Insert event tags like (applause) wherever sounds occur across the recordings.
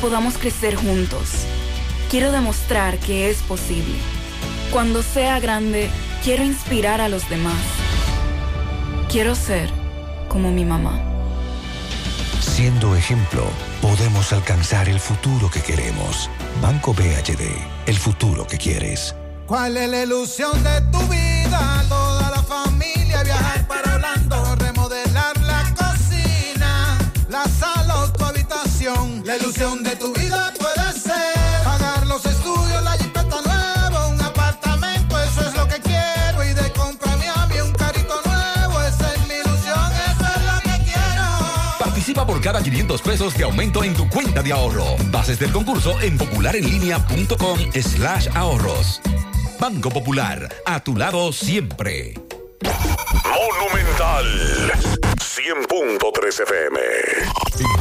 podamos crecer juntos. Quiero demostrar que es posible. Cuando sea grande, quiero inspirar a los demás. Quiero ser como mi mamá. Siendo ejemplo, podemos alcanzar el futuro que queremos. Banco BHD, el futuro que quieres. ¿Cuál es la ilusión de tu vida? La ilusión de tu vida puede ser pagar los estudios, la jipeta nueva, un apartamento, eso es lo que quiero. Y de compra mi a mí un carrito nuevo, esa es mi ilusión, eso es lo que quiero. Participa por cada 500 pesos de aumento en tu cuenta de ahorro. Bases del concurso en popularenlinea.com slash ahorros. Banco Popular, a tu lado siempre. Monumental 100.3 FM.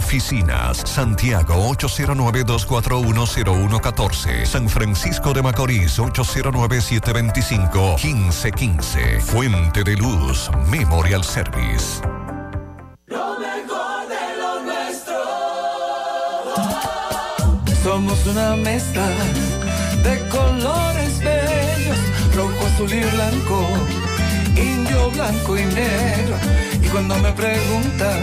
oficinas. Santiago 809-241-0114. San Francisco de Macorís 809-725-1515. Fuente de Luz Memorial Service. Lo mejor de lo nuestro. Somos una mezcla de colores bellos, rojo, azul y blanco, indio, blanco y negro. Y cuando me preguntan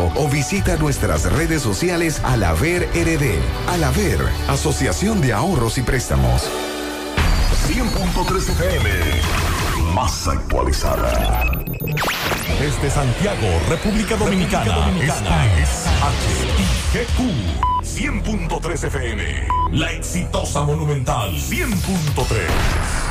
809-573-2655 o visita nuestras redes sociales Alaver RD. Alaver, Asociación de Ahorros y Préstamos. 100.3 FM. Más actualizada. Desde Santiago, República Dominicana. Esta es HIGQ 100.3 FM. La exitosa Monumental 100.3.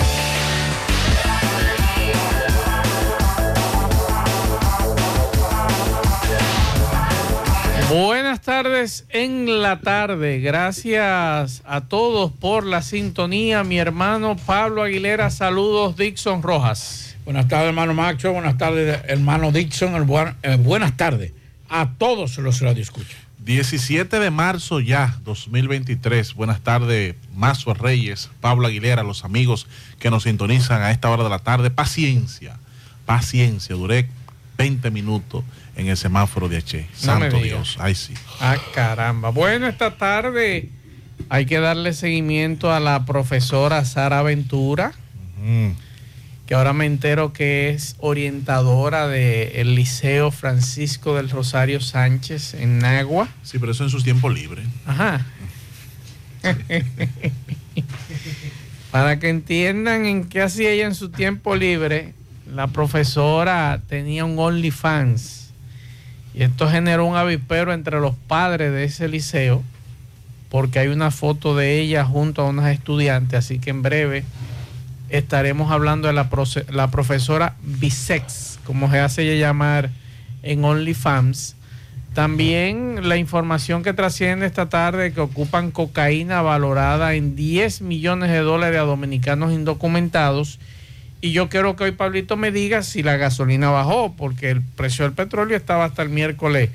Buenas tardes en la tarde. Gracias a todos por la sintonía. Mi hermano Pablo Aguilera, saludos Dixon Rojas. Buenas tardes, hermano Macho. Buenas tardes, hermano Dixon. El buen- eh, buenas tardes a todos los radioescuchas. 17 de marzo ya, 2023. Buenas tardes, Mazo Reyes, Pablo Aguilera, los amigos que nos sintonizan a esta hora de la tarde. Paciencia, paciencia. Duré 20 minutos en el semáforo de H. Santo. Dios. Ay, sí. Ah, caramba. Bueno, esta tarde hay que darle seguimiento a la profesora Sara Ventura, que ahora me entero que es orientadora del Liceo Francisco del Rosario Sánchez en Nagua. Sí, pero eso en sus tiempos libres. Ajá. (laughs) Para que entiendan en qué hacía ella en su tiempo libre, la profesora tenía un OnlyFans y esto generó un avipero entre los padres de ese liceo porque hay una foto de ella junto a unas estudiantes, así que en breve estaremos hablando de la, la profesora Bisex, como se hace ella llamar en OnlyFans. También la información que trasciende esta tarde que ocupan cocaína valorada en 10 millones de dólares a dominicanos indocumentados. Y yo quiero que hoy Pablito me diga si la gasolina bajó, porque el precio del petróleo estaba hasta el miércoles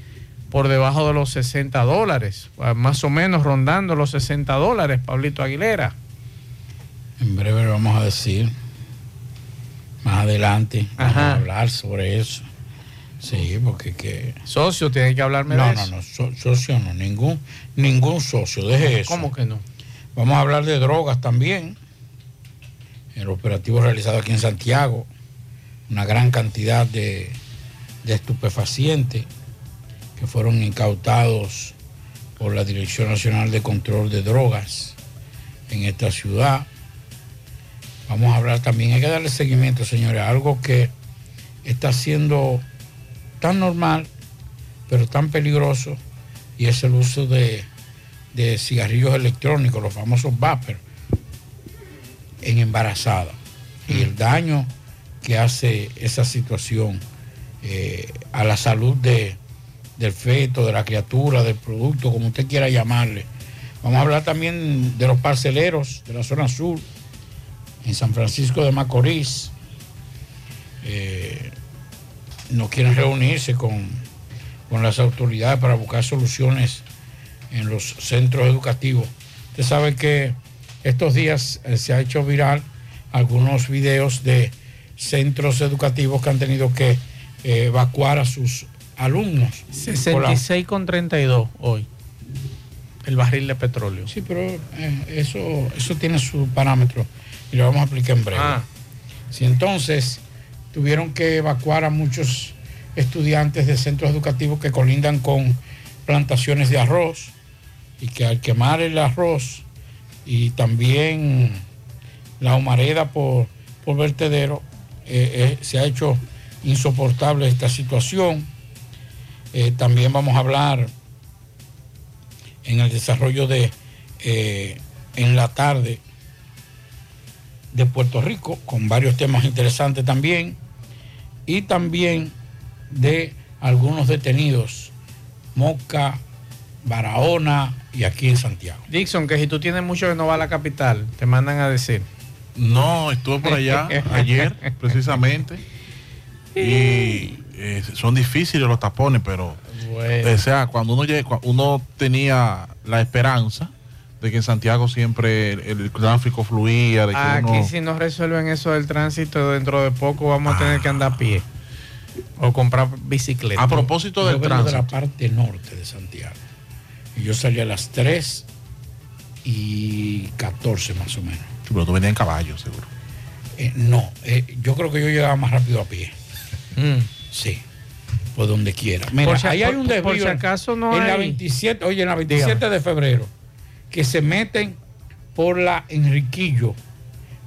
por debajo de los 60 dólares, más o menos rondando los 60 dólares, Pablito Aguilera. En breve lo vamos a decir. Más adelante vamos a hablar sobre eso. Sí, porque que... Socio, tiene que hablarme no, de no, eso. no, so- socio no, ningún, ningún socio, deje eso. ¿Cómo que no? Vamos a hablar de drogas también. El operativo realizado aquí en Santiago, una gran cantidad de, estupefacientes que fueron incautados por la Dirección Nacional de Control de Drogas en esta ciudad. Vamos a hablar también, hay que darle seguimiento, señores, a algo que está siendo tan normal, pero tan peligroso, y es el uso de, de cigarrillos electrónicos, los famosos vapor, en embarazada. Y el daño que hace esa situación eh, a la salud de, del feto, de la criatura, del producto, como usted quiera llamarle. Vamos a hablar también de los parceleros de la zona sur, en San Francisco de Macorís. Eh, no quieren reunirse con, con las autoridades para buscar soluciones en los centros educativos. Usted sabe que estos días eh, se ha hecho viral algunos videos de centros educativos que han tenido que eh, evacuar a sus alumnos. por la- 66 con 32 hoy. El barril de petróleo. Sí, pero eh, eso, eso tiene su parámetro y lo vamos a explicar en breve. Ah. Si entonces tuvieron que evacuar a muchos estudiantes de centros educativos que colindan con plantaciones de arroz y que al quemar el arroz y también la humareda por, por vertedero, eh, eh, se ha hecho insoportable esta situación. Eh, también vamos a hablar en el desarrollo de en la tarde de Puerto Rico, con varios temas interesantes también, y también de algunos detenidos, Moca, Barahona y aquí en Santiago. Dixon, que si tú tienes mucho que no va a la capital, te mandan a decir. No, estuve por allá (laughs) ayer, precisamente. Y eh, son difíciles los tapones, pero. Bueno. O sea, cuando uno, llega- uno tenía la esperanza de que en Santiago siempre el, el tráfico fluía, de que Aquí uno. si no resuelven eso del tránsito, dentro de poco vamos a tener que andar a pie. O comprar bicicleta. A propósito Yo del vengo de la tránsito. parte norte de Santiago. Y yo salí a las 3 y 14 más o menos. Sí, Pero tú venías en caballo, seguro. Eh, no, eh, yo creo que yo llegaba más rápido a pie. Mm. Sí, por donde quiera. Mira, Por si- ahí hay por- un por desvío. si acaso no en la hay- 27, oye, en la 27 Dígame. de febrero, que se meten por la Enriquillo.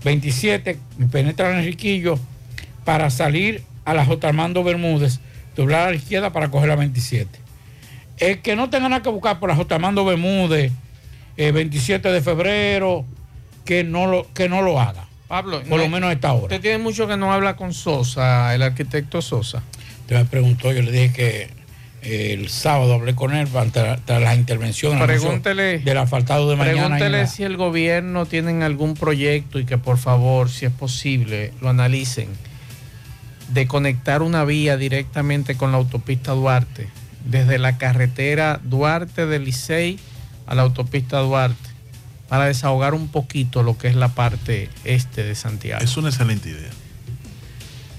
27, penetran en Enriquillo para salir a la J. Armando Bermúdez, doblar a la izquierda para coger la 27. El que no tenga nada que buscar por la J. Armando Bermúdez, eh, 27 de febrero, que no lo, que no lo haga. Pablo, por no- lo menos a esta hora. Usted tiene mucho que no habla con Sosa, el arquitecto Sosa. Usted me preguntó, yo le dije que eh, el sábado hablé con él tras las intervenciones Pregúntele- del asfaltado de mañana. Pregúntele la- si el gobierno tienen algún proyecto y que por favor, si es posible, lo analicen de conectar una vía directamente con la autopista Duarte, desde la carretera Duarte del Licey a la autopista Duarte, para desahogar un poquito lo que es la parte este de Santiago. Es una excelente idea.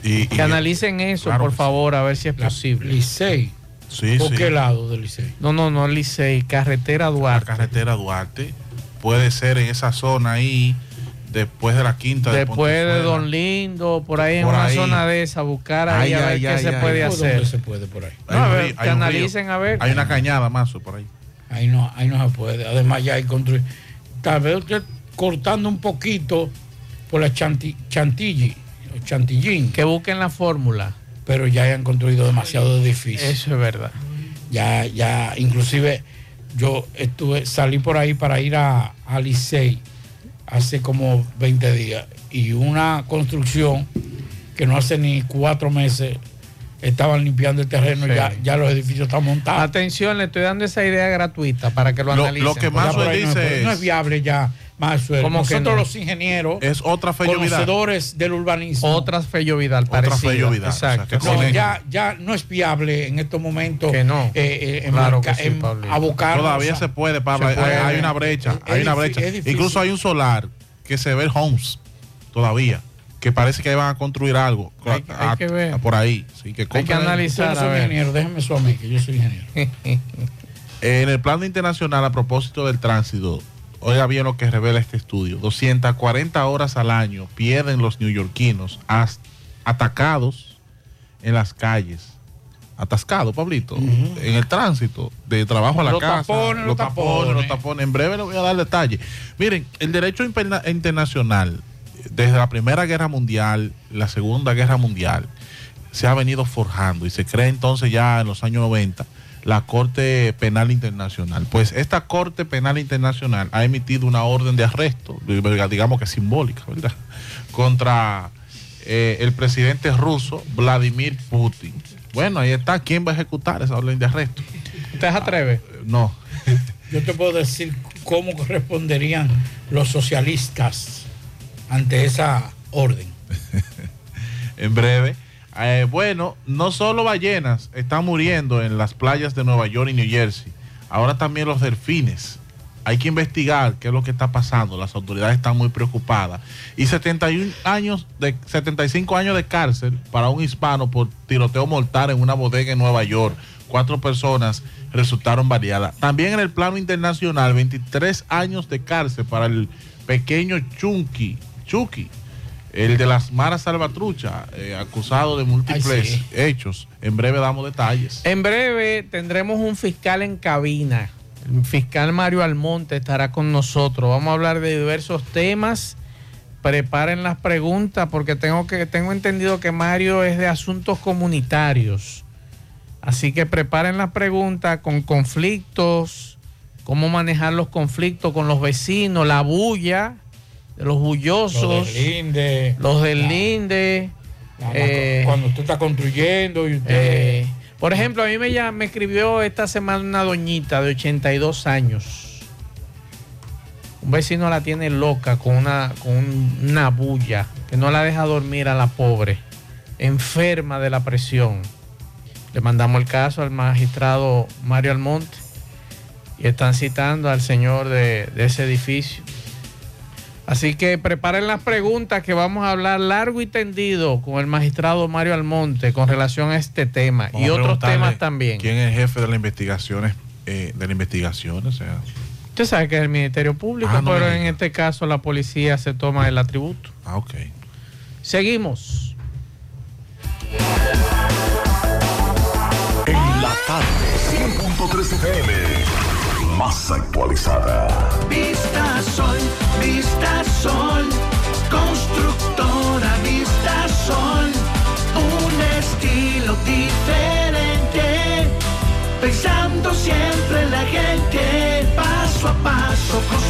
Y, que y- analicen eso, claro por sí. favor, a ver si es posible. Licey. Sí, ¿Por sí. qué lado del Licey? No, no, no, Licey, carretera Duarte. La carretera Duarte puede ser en esa zona ahí, después de la quinta de Después de. Don Lindo, por ahí en una ahí. zona de esa, buscar ahí Ay, a ver ay, qué ay, se ay. puede ¿Por hacer. dónde se puede por ahí? No, a un ver, río- que río. analicen a ver. Hay una cañada más por ahí. Ahí no, ahí no se puede. Además ya hay construido. Tal vez usted cortando un poquito por la chanti, Chantilly, o Chantillín, Que busquen la fórmula. pero ya hayan construido demasiado edificios. Eso es verdad. Ya, ya, inclusive yo estuve, salí por ahí para ir a, a Licey hace como 20 días y una construcción que no hace ni cuatro meses estaban limpiando el terreno y ya, ya los edificios están montados. Atención, le estoy dando esa idea gratuita para que lo Lo- analicen. lo que más no, dice no es es- viable ya, Maxwell. ¿Cómo que Nosotros no? los ingenieros, Es otra fe Vidal. conocedores del urbanismo, Otras Fello Vidal, Otra. Fello Vidal, Exacto. o sea, no, ya, ya no es viable en estos momentos Que no. eh, eh, Claro enmarca- que sí, en- Pablito. abocarnos Todavía se puede, Pablo. Se Hay- puede. Hay, una brecha. Es hay una brecha. Incluso hay un solar que se ve el Homes todavía. Que parece que van a construir algo. Hay- que ver. a- por ahí. Sí, que Hay que analizar. Ustedes a son ver. ingenieros, déjenme eso a mí, que yo soy ingeniero. (laughs) En el plano internacional, a propósito del tránsito, oiga bien lo que revela este estudio. 240 horas al año pierden los neoyorquinos atacados en las calles. Atascados, Pablito, en el tránsito, de trabajo a la Los casa. tapones, los tapones. los tapones. En breve le voy a dar detalle. Miren, el derecho internacional, desde la Primera Guerra Mundial, la Segunda Guerra Mundial, se ha venido forjando y se cree entonces ya en los años 90 la Corte Penal Internacional. Pues esta Corte Penal Internacional ha emitido una orden de arresto, digamos que simbólica, ¿verdad? Contra eh, el presidente ruso Vladimir Putin. Bueno, ahí está. ¿Quién va a ejecutar esa orden de arresto? ¿Usted se atreve? No. (laughs) Yo te puedo decir cómo responderían los socialistas ante esa orden. (laughs) en breve. Eh, bueno, no solo ballenas están muriendo en las playas de Nueva York y New Jersey, ahora también los delfines. Hay que investigar qué es lo que está pasando. Las autoridades están muy preocupadas. Y 71 años de 75 años de cárcel para un hispano por tiroteo mortal en una bodega en Nueva York. Cuatro personas resultaron variadas. También en el plano internacional, 23 años de cárcel para el pequeño Chunky, Chucky, el de las maras salvatrucha, eh, acusado de múltiples Ay, sí. hechos. En breve damos detalles. En breve tendremos un fiscal en cabina. El fiscal Mario Almonte estará con nosotros. Vamos a hablar de diversos temas. Preparen las preguntas porque tengo que tengo entendido que Mario es de asuntos comunitarios. Así que preparen las preguntas con conflictos, cómo manejar los conflictos con los vecinos, la bulla de los bullosos, Los del Linde. los del linde. La- eh, cuando usted está construyendo y usted... eh, por ejemplo, a mí me, llam- me escribió esta semana una doñita de 82 años. Un vecino la tiene loca con una, con un- una bulla que no la deja dormir a la pobre, enferma de la presión. Le mandamos el caso al magistrado Mario Almonte y están citando al señor de, de ese edificio. Así que preparen las preguntas que vamos a hablar largo y tendido con el magistrado Mario Almonte con relación a este tema Vamos y otros temas también. ¿Quién es el jefe de las investigaciones? eh, de la investigación, o sea. Usted sabe que es el Ministerio Público, Ah, no pero en este caso la policía se toma el atributo. Ah, ok. Seguimos. En la tarde, 100.3 FM. Más actualizada. Vista Sol, Vista Sol, constructora Vista Sol, un estilo diferente, pensando siempre en la gente, paso a paso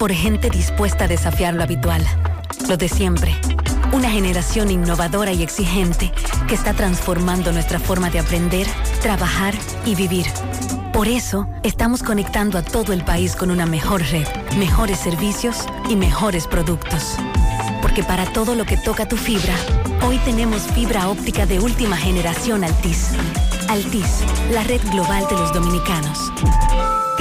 por gente dispuesta a desafiar lo habitual, lo de siempre. Una generación innovadora y exigente que está transformando nuestra forma de aprender, trabajar y vivir. Por eso, estamos conectando a todo el país con una mejor red, mejores servicios y mejores productos. Porque para todo lo que toca tu fibra, hoy tenemos fibra óptica de última generación Altis. Altis, la red global de los dominicanos.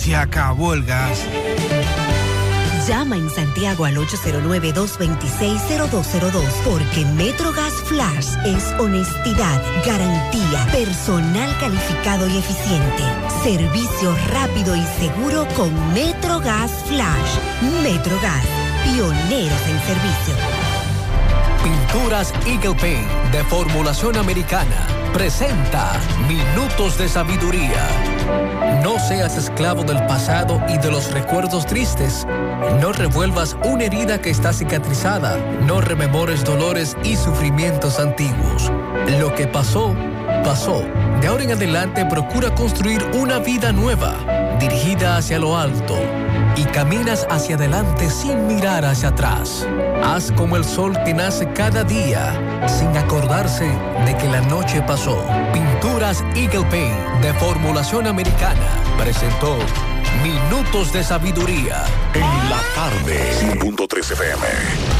se acabó el gas. Llama en Santiago al 809-226-0202 porque MetroGas Flash es honestidad, garantía, personal calificado y eficiente, servicio rápido y seguro con MetroGas Flash. MetroGas, pioneros en servicio. Pinturas Eagle Paint de formulación americana presenta Minutos de Sabiduría. No seas esclavo del pasado y de los recuerdos tristes. No revuelvas una herida que está cicatrizada. No rememores dolores y sufrimientos antiguos. Lo que pasó, pasó. De ahora en adelante procura construir una vida nueva, dirigida hacia lo alto y caminas hacia adelante sin mirar hacia atrás. Haz como el sol que nace cada día, sin acordarse de que la noche pasó. Pinturas Eagle Paint de formulación americana presentó Minutos de Sabiduría. En la tarde. 100.13 FM.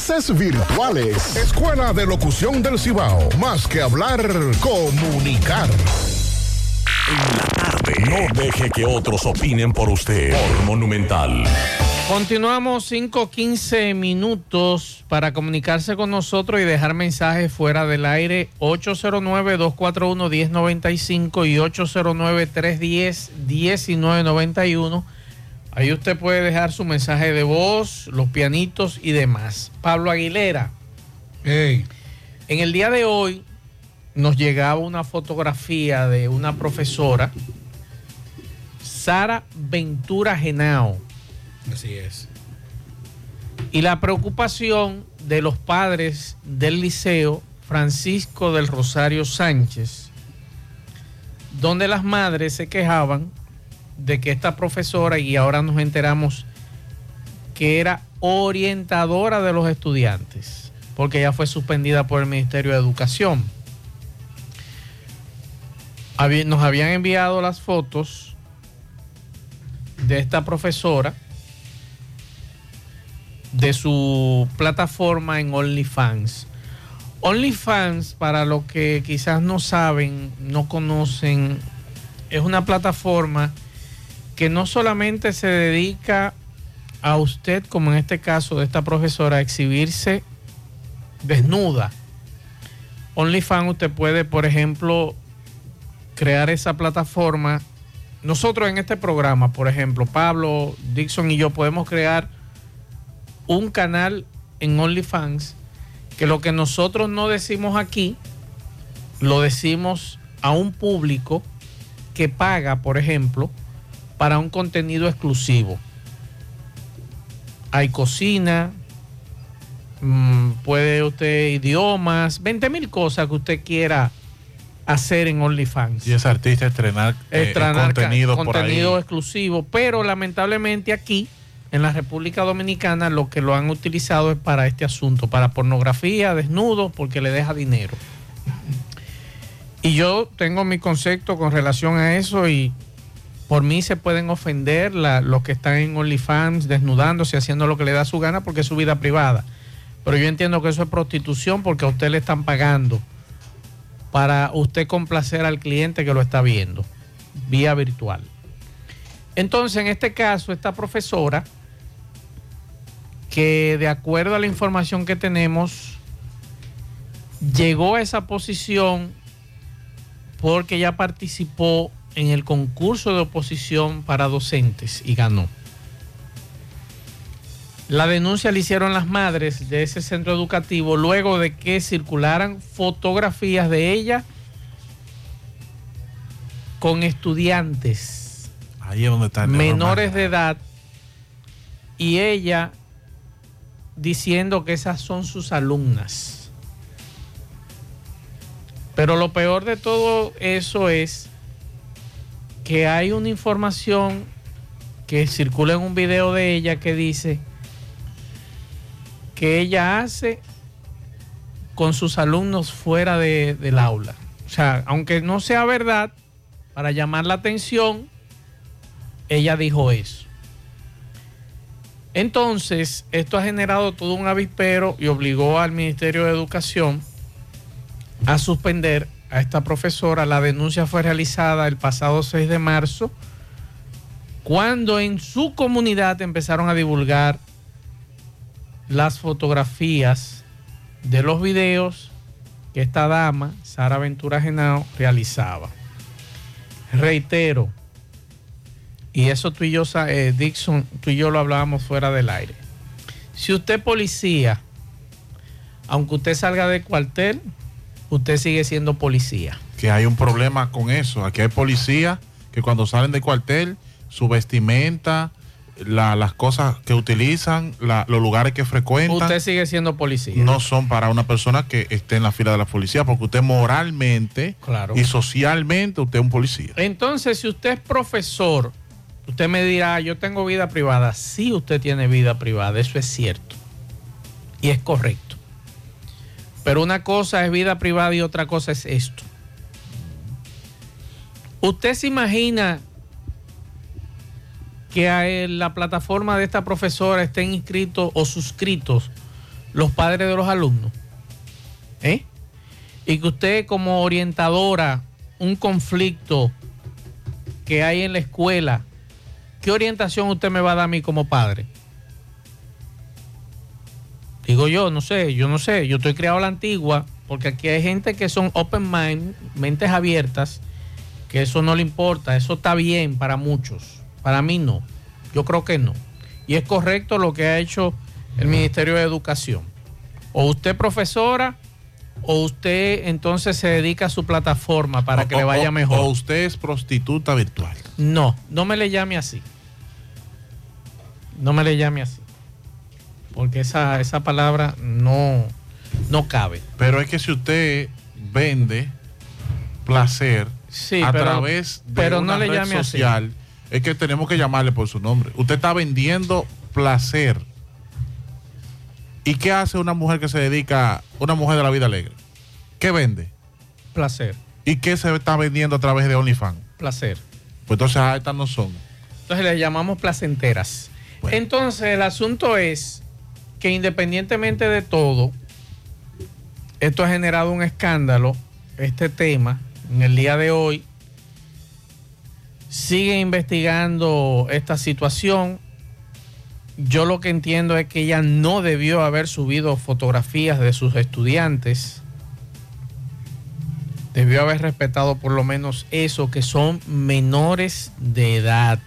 virtuales. Escuela de Locución del Cibao. Más que hablar, comunicar. En la tarde. No deje que otros opinen por usted. Por Monumental. Continuamos 5-15 minutos para comunicarse con nosotros y dejar mensajes fuera del aire 809-241-1095 y 809-310-1991. Ahí usted puede dejar su mensaje de voz, los pianitos y demás. Pablo Aguilera. En el día de hoy nos llegaba una fotografía de una profesora, Sara Ventura Genao. Así es. Y la preocupación de los padres del liceo Francisco del Rosario Sánchez, donde las madres se quejaban de que esta profesora, y ahora nos enteramos que era orientadora de los estudiantes, porque ella fue suspendida por el Ministerio de Educación. Nos habían enviado las fotos de esta profesora de su plataforma en OnlyFans. OnlyFans, para los que quizás no saben, no conocen, es una plataforma que no solamente se dedica a usted, como en este caso de esta profesora, a exhibirse desnuda. OnlyFans usted puede, por ejemplo, crear esa plataforma. Nosotros en este programa, por ejemplo, Pablo, Dixon y yo podemos crear un canal en OnlyFans que lo que nosotros no decimos aquí, lo decimos a un público que paga, por ejemplo, para un contenido exclusivo. Hay cocina, mm, puede usted idiomas, 20 mil cosas que usted quiera hacer en OnlyFans. Y ese artista estrenar, eh, Estrenar ca- contenido, por contenido ahí. exclusivo, pero lamentablemente aquí en la República Dominicana lo que lo han utilizado es para este asunto, para pornografía, desnudos, porque le deja dinero. Y yo tengo mi concepto con relación a eso y por mí se pueden ofender los que están en OnlyFans desnudándose, haciendo lo que le da su gana porque es su vida privada. Pero yo entiendo que eso es prostitución porque a usted le están pagando para usted complacer al cliente que lo está viendo vía virtual. Entonces, en este caso, esta profesora, que de acuerdo a la información que tenemos, llegó a esa posición porque ya participó en el concurso de oposición para docentes y ganó. La denuncia la hicieron las madres de ese centro educativo luego de que circularan fotografías de ella con estudiantes Ahí es donde está menores de edad y ella diciendo que esas son sus alumnas. Pero lo peor de todo eso es que hay una información que circula en un video de ella que dice que ella hace con sus alumnos fuera de- del aula. O sea, aunque no sea verdad, para llamar la atención, ella dijo eso. Entonces, esto ha generado todo un avispero y obligó al Ministerio de Educación a suspender a esta profesora. La denuncia fue realizada el pasado 6 de marzo, cuando en su comunidad empezaron a divulgar las fotografías de los videos que esta dama, Sara Ventura Genao, realizaba. Reitero, y eso tú y yo, eh, Dixon, tú y yo lo hablábamos fuera del aire. Si usted policía, aunque usted salga del cuartel, usted sigue siendo policía. que hay un problema con eso. Aquí hay policías que cuando salen del cuartel, su vestimenta, la- las cosas que utilizan, la- los lugares que frecuentan, Usted sigue siendo policía. no son para una persona que esté en la fila de la policía, porque usted moralmente Claro. y socialmente usted es un policía. Entonces, si usted es profesor, usted me dirá, yo tengo vida privada. Sí, usted tiene vida privada, eso es cierto. Y es correcto. Pero una cosa es vida privada y otra cosa es esto. ¿Usted se imagina que a la plataforma de esta profesora estén inscritos o suscritos los padres de los alumnos? ¿Eh? Y que usted como orientadora, un conflicto que hay en la escuela, ¿qué orientación usted me va a dar a mí como padre? Digo yo, no sé, yo no sé, yo estoy criado a la antigua, porque aquí hay gente que son open mind, mentes abiertas, que eso no le importa, eso está bien para muchos, para mí no, yo creo que no. Y es correcto lo que ha hecho el Ministerio de Educación. O usted profesora, o usted entonces se dedica a su plataforma para que le vaya o- mejor. O usted es prostituta virtual. No, no me le llame así. No me le llame así. Porque esa, esa palabra no, no cabe. Pero es que si usted vende placer Sí, a pero- través de pero no una le red llame así. social, es que tenemos que llamarle por su nombre. Usted está vendiendo placer. ¿Y qué hace una mujer que se dedica, una mujer de la vida alegre? ¿Qué vende? Placer, ¿Y qué se está vendiendo a través de OnlyFans? placer. Pues entonces ah, estas no son. Entonces le llamamos placenteras. Entonces el asunto es que independientemente de todo, esto ha generado un escándalo, este tema, en el día de hoy. Sigue investigando esta situación. Yo lo que entiendo es que ella no debió haber subido fotografías de sus estudiantes. Debió haber respetado por lo menos eso, que son menores de edad.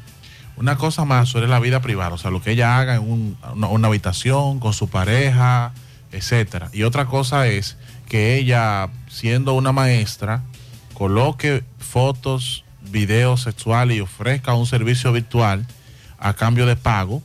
Una cosa más sobre la vida privada, o sea, lo que ella haga en un- una, habitación con su pareja, etcétera. Y otra cosa es que ella, siendo una maestra, coloque fotos, videos sexuales y ofrezca un servicio virtual a cambio de pago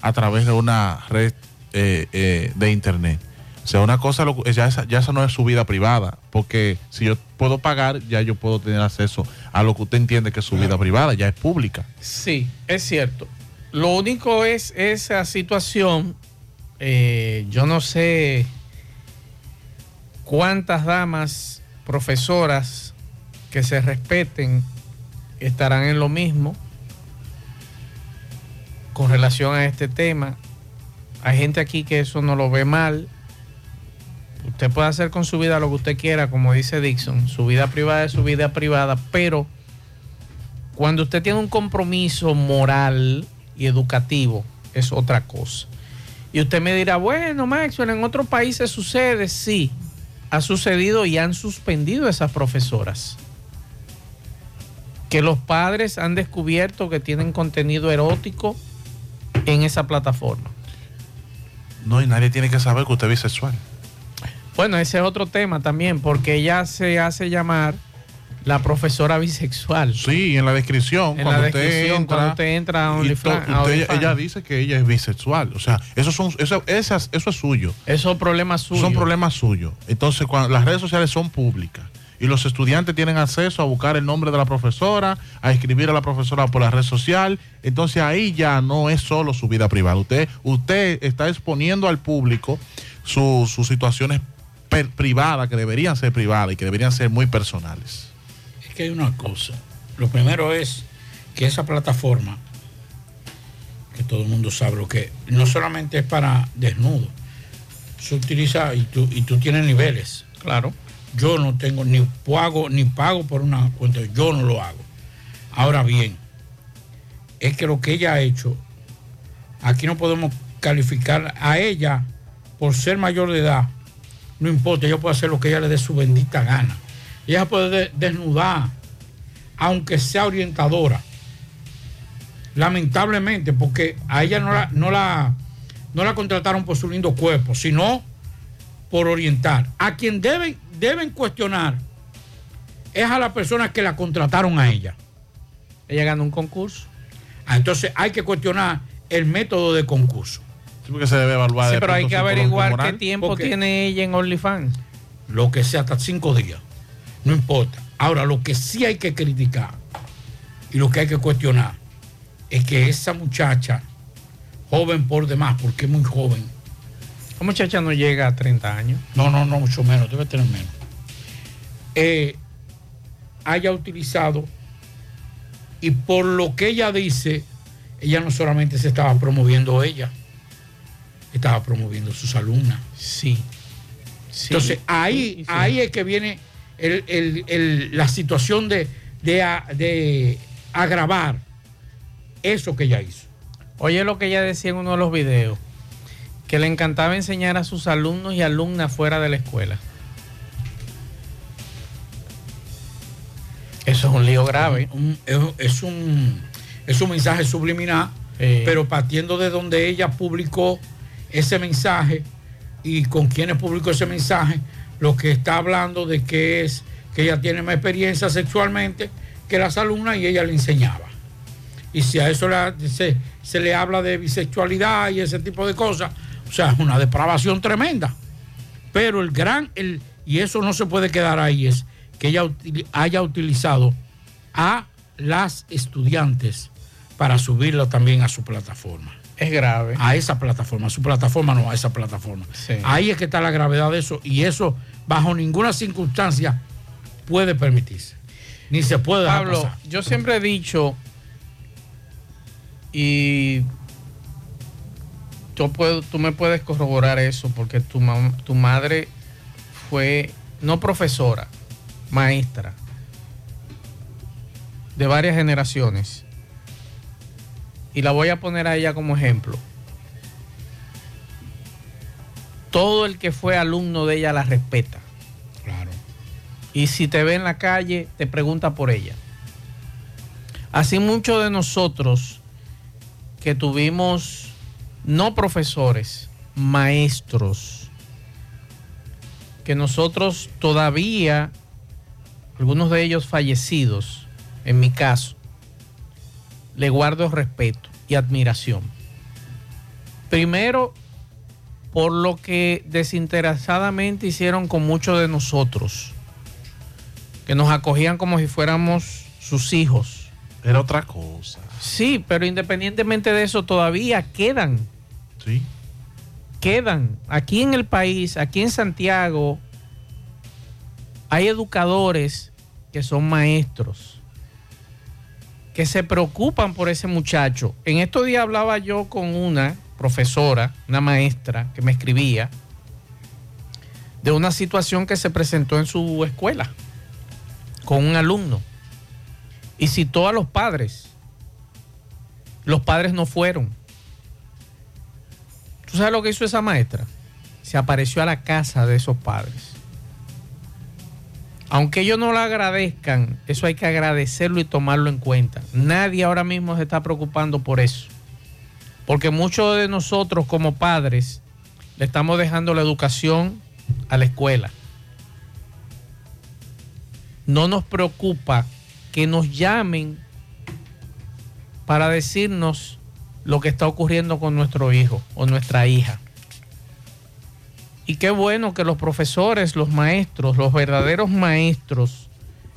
a través de una red eh, eh, de internet. O sea, una cosa, ya esa, ya esa no es su vida privada, porque si yo puedo pagar, ya yo puedo tener acceso a lo que usted entiende que es su vida privada, ya es pública. Sí, es cierto. Lo único es esa situación, eh, yo no sé cuántas damas profesoras que se respeten estarán en lo mismo con relación a este tema. Hay gente aquí que eso no lo ve mal. Usted puede hacer con su vida lo que usted quiera, como dice Dixon. Su vida privada es su vida privada, pero cuando usted tiene un compromiso moral y educativo, es otra cosa. Y usted me dirá, bueno, Maxwell, en otros países sucede, sí, ha sucedido y han suspendido esas profesoras. Que los padres han descubierto que tienen contenido erótico en esa plataforma. No, y nadie tiene que saber que usted es bisexual. Bueno, ese es otro tema también, porque ella se hace llamar la profesora bisexual. Sí, en la descripción, En cuando la usted descripción, entra, cuando usted entra a OnlyFans. usted- OnlyFans. ella dice que ella es bisexual. O sea, eso, son, eso, esas- eso es suyo. Esos problemas suyos. Son problemas suyos. Entonces, cuando las redes sociales son públicas y los estudiantes tienen acceso a buscar el nombre de la profesora, a escribir a la profesora por la red social, entonces ahí ya no es solo su vida privada. Usted, usted está exponiendo al público su- sus situaciones privadas que deberían ser privadas y que deberían ser muy personales. Es que hay una cosa. Lo primero es que esa plataforma, que todo el mundo sabe lo que no solamente es para desnudo, se utiliza y tú, y tú tienes niveles. Claro. Yo no tengo ni pago ni pago por una cuenta, yo no lo hago. Ahora bien, es que lo que ella ha hecho, aquí no podemos calificar a ella por ser mayor de edad. No importa, ella puede hacer lo que ella le dé su bendita gana. Ella puede de- desnudar, aunque sea orientadora. Lamentablemente, porque a ella no la, no la, no la contrataron por su lindo cuerpo, sino por orientar. A quien deben, deben cuestionar es a las personas que la contrataron a ella. Ella ganó un concurso. Ah, entonces hay que cuestionar el método de concurso. Se debe evaluar. Sí, de pero hay que averiguar qué tiempo Porque- tiene ella en OnlyFans. Lo que sea, hasta cinco días. No importa. Ahora, lo que sí hay que criticar y lo que hay que cuestionar es que esa muchacha, joven por demás, porque es muy joven. La muchacha no llega a 30 años. No, no, no, mucho menos, debe tener menos. eh, haya utilizado y por lo que ella dice, ella no solamente se estaba promoviendo ella, estaba promoviendo sus alumnas. Sí. Entonces ahí, Sí, sí. ahí es que viene el- el- el- la situación de, de agravar eso que ella hizo. Oye lo que ella decía en uno de los videos, que le encantaba enseñar a sus alumnos y alumnas fuera de la escuela. Eso es un lío grave. Un- es, es un, es un mensaje subliminal, pero partiendo de donde ella publicó ese mensaje y con quienes publicó ese mensaje, lo que está hablando de que es que ella tiene más experiencia sexualmente que las alumnas y ella le enseñaba. Y si a eso la- se, se le habla de bisexualidad y ese tipo de cosas, o sea, es una depravación tremenda. Pero el gran, el, y eso no se puede quedar ahí, es que ella haya utilizado a las estudiantes para subirlo también a su plataforma. Es grave. A esa plataforma, a su plataforma no, a esa plataforma. Sí. Ahí es que está la gravedad de eso y eso bajo ninguna circunstancia puede permitirse. Ni se puede dejar Pablo, pasar. yo siempre he dicho y yo puedo, tú me puedes corroborar eso porque tu, mam- tu madre fue no profesora, maestra de varias generaciones. Y la voy a poner a ella como ejemplo. Todo el que fue alumno de ella la respeta. Claro. Y si te ve en la calle, te pregunta por ella. Así muchos de nosotros que tuvimos no profesores, maestros, que nosotros todavía, algunos de ellos fallecidos, en mi caso, le guardo respeto y admiración. Primero, por lo que desinteresadamente hicieron con muchos de nosotros, que nos acogían como si fuéramos sus hijos. Era otra cosa. Sí, pero independientemente de eso, todavía quedan. Sí. Quedan. Aquí en el país, aquí en Santiago, hay educadores que son maestros, que se preocupan por ese muchacho. En estos días hablaba yo con una profesora, una maestra que me escribía, de una situación que se presentó en su escuela con un alumno y citó a los padres. Los padres no fueron. ¿Tú sabes lo que hizo esa maestra? Se apareció a la casa de esos padres. Aunque ellos no lo agradezcan, eso hay que agradecerlo y tomarlo en cuenta. Nadie ahora mismo se está preocupando por eso. Porque muchos de nosotros como padres le estamos dejando la educación a la escuela. No nos preocupa que nos llamen para decirnos lo que está ocurriendo con nuestro hijo o nuestra hija. Y qué bueno que los profesores, los maestros, los verdaderos maestros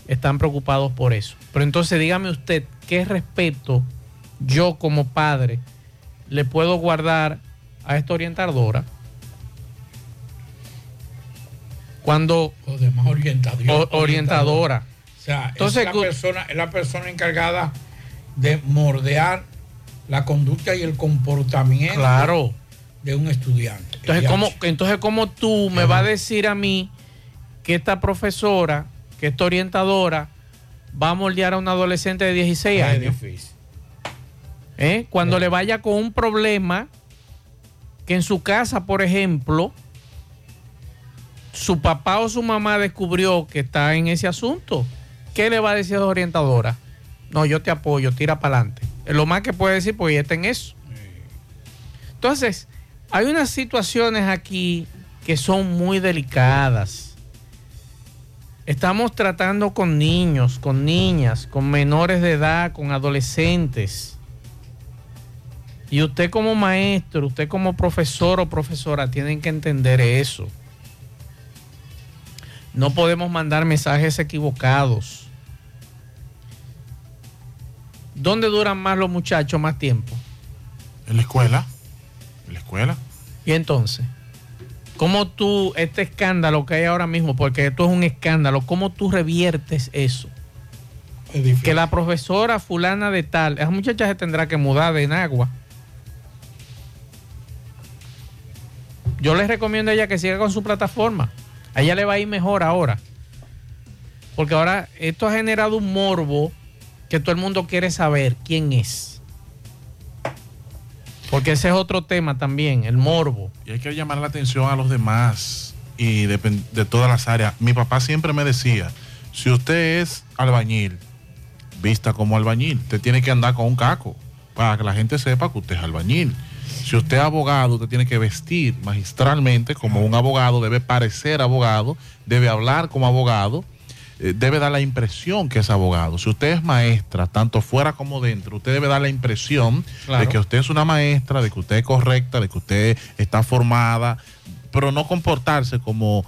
están preocupados por eso. Pero entonces dígame usted, ¿qué respeto yo como padre le puedo guardar a esta orientadora? Cuando... O demás orientadora. orientadora. O sea, Entonces, es, la persona, es la persona encargada de mordear la conducta y el comportamiento Claro. de un estudiante. Entonces, ¿cómo, entonces, ¿cómo tú me vas a decir a mí que esta profesora, que esta orientadora, va a moldear a un adolescente de 16 Es años? difícil. ¿Eh? Cuando le vaya con un problema que en su casa, por ejemplo, su papá o su mamá descubrió que está en ese asunto, ¿qué le va a decir a la orientadora? No, yo te apoyo, tira para adelante. Es lo más que puede decir, porque ya está en eso. Entonces, hay unas situaciones aquí que son muy delicadas. Estamos tratando con niños, con niñas, con menores de edad, con adolescentes. Y usted como maestro, usted como profesor o profesora, tienen que entender eso. No podemos mandar mensajes equivocados. ¿Dónde duran más los muchachos más tiempo? En la escuela. En la escuela. Y entonces, ¿cómo tú, este escándalo que hay ahora mismo, porque esto es un escándalo, ¿cómo tú reviertes eso? Que la profesora fulana de tal, esa muchacha se tendrá que mudar de Nagua. Yo les recomiendo a ella que siga con su plataforma. A ella le va a ir mejor ahora. Porque ahora esto ha generado un morbo que todo el mundo quiere saber quién es. Porque ese es otro tema también, el morbo. Y hay que llamar la atención a los demás y de, todas las áreas. Mi papá siempre me decía, si usted es albañil, vista como albañil, usted tiene que andar con un caco para que la gente sepa que usted es albañil. Si usted es abogado, usted tiene que vestir magistralmente como un abogado, debe parecer abogado, debe hablar como abogado, debe dar la impresión que es abogado. Si usted es maestra, tanto fuera como dentro, usted debe dar la impresión Claro. de que usted es una maestra, de que usted es correcta, de que usted está formada, pero no comportarse como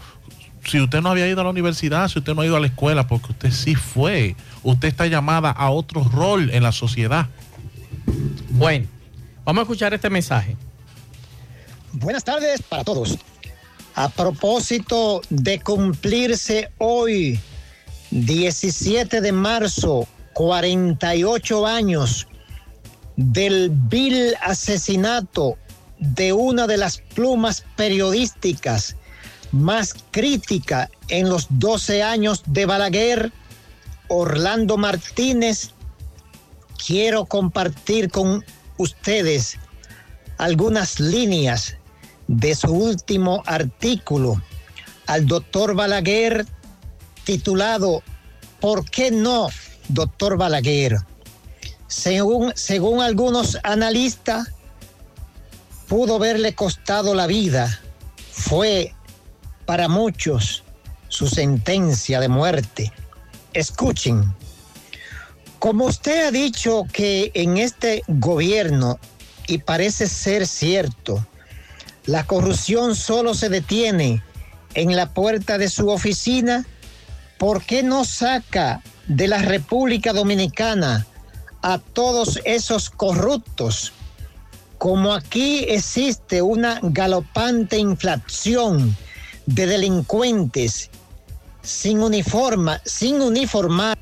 si usted no había ido a la universidad, si usted no ha ido a la escuela, porque usted sí fue. Usted está llamada a otro rol en la sociedad. Bueno, vamos a escuchar este mensaje. Buenas tardes para todos. A propósito de cumplirse hoy, 17 de marzo, 48 años del vil asesinato de una de las plumas periodísticas más crítica en los 12 años de Balaguer, Orlando Martínez, quiero compartir con ustedes algunas líneas de su último artículo. Al doctor Balaguer titulado ¿Por qué no, doctor Balaguer? según, según algunos analistas, pudo haberle costado la vida. Fue para muchos su sentencia de muerte. Escuchen, como usted ha dicho que en este gobierno, y parece ser cierto, la corrupción solo se detiene en la puerta de su oficina, ¿por qué no saca de la República Dominicana a todos esos corruptos? Como aquí existe una galopante inflación de delincuentes sin uniforma, sin uniformar.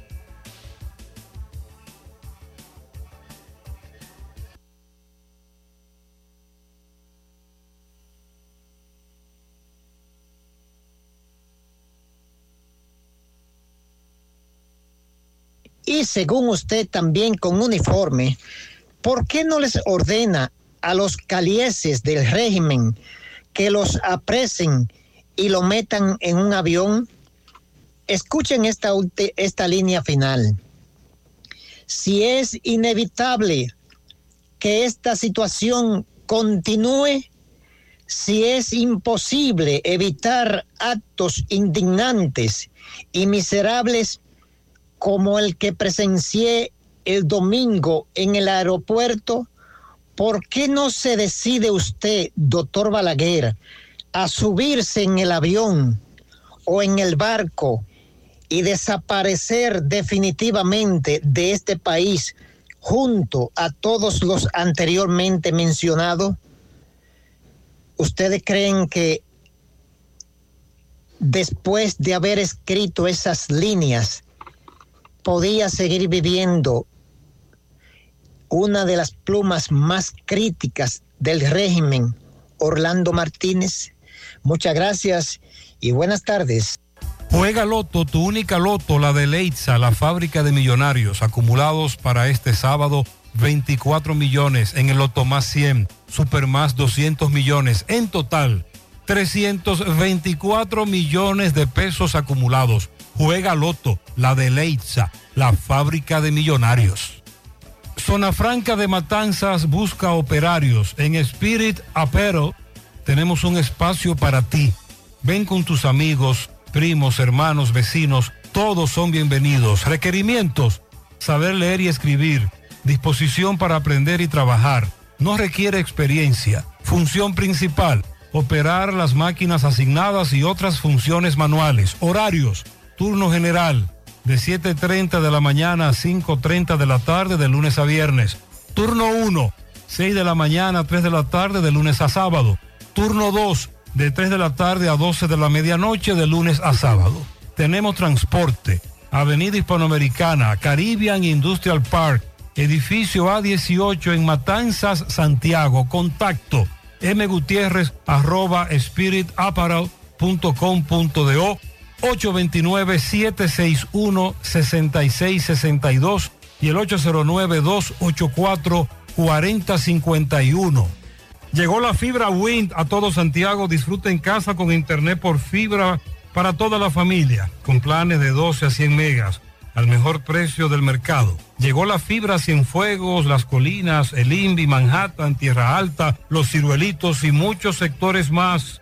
Y según usted también con uniforme, ¿por qué no les ordena a los calieses del régimen que los apresen y lo metan en un avión? Escuchen esta, esta línea final. Si es inevitable que esta situación continúe, si es imposible evitar actos indignantes y miserables como el que presencié el domingo en el aeropuerto, ¿por qué no se decide usted, doctor Balaguer, a subirse en el avión o en el barco y desaparecer definitivamente de este país junto a todos los anteriormente mencionados? ¿Ustedes creen que después de haber escrito esas líneas podía seguir viviendo una de las plumas más críticas del régimen, Orlando Martínez? Muchas gracias y buenas tardes. Juega Loto, tu única Loto, la de Leitza, la fábrica de millonarios, acumulados para este sábado 24 millones en el Loto más 100, Super más 200 millones, en total 324 millones de pesos acumulados. Juega Loto, la de Leitza, la fábrica de millonarios. Zona Franca de Matanzas busca operarios. En Spirit Apero tenemos un espacio para ti. Ven con tus amigos, primos, hermanos, vecinos, todos son bienvenidos. Requerimientos, saber leer y escribir, disposición para aprender y trabajar. No requiere experiencia. Función principal, operar las máquinas asignadas y otras funciones manuales. Horarios, turno general, de 7.30 de la mañana a 5.30 de la tarde de lunes a viernes. Turno 1, 6 de la mañana a 3 de la tarde de lunes a sábado. Turno 2, de 3 de la tarde a 12 de la medianoche de lunes a sábado. Tenemos transporte. Avenida Hispanoamericana, Caribbean Industrial Park, edificio A18 en Matanzas, Santiago. Contacto M. Gutiérrez arroba spiritapparel.com.do 829-761-6662 y el 809-284-4051. Llegó la fibra Wind a todo Santiago. Disfruta en casa con internet por fibra para toda la familia, con planes de 12 a 100 megas al mejor precio del mercado. Llegó la fibra Cienfuegos, Las Colinas, El Invi, Manhattan, Tierra Alta, Los Ciruelitos y muchos sectores más.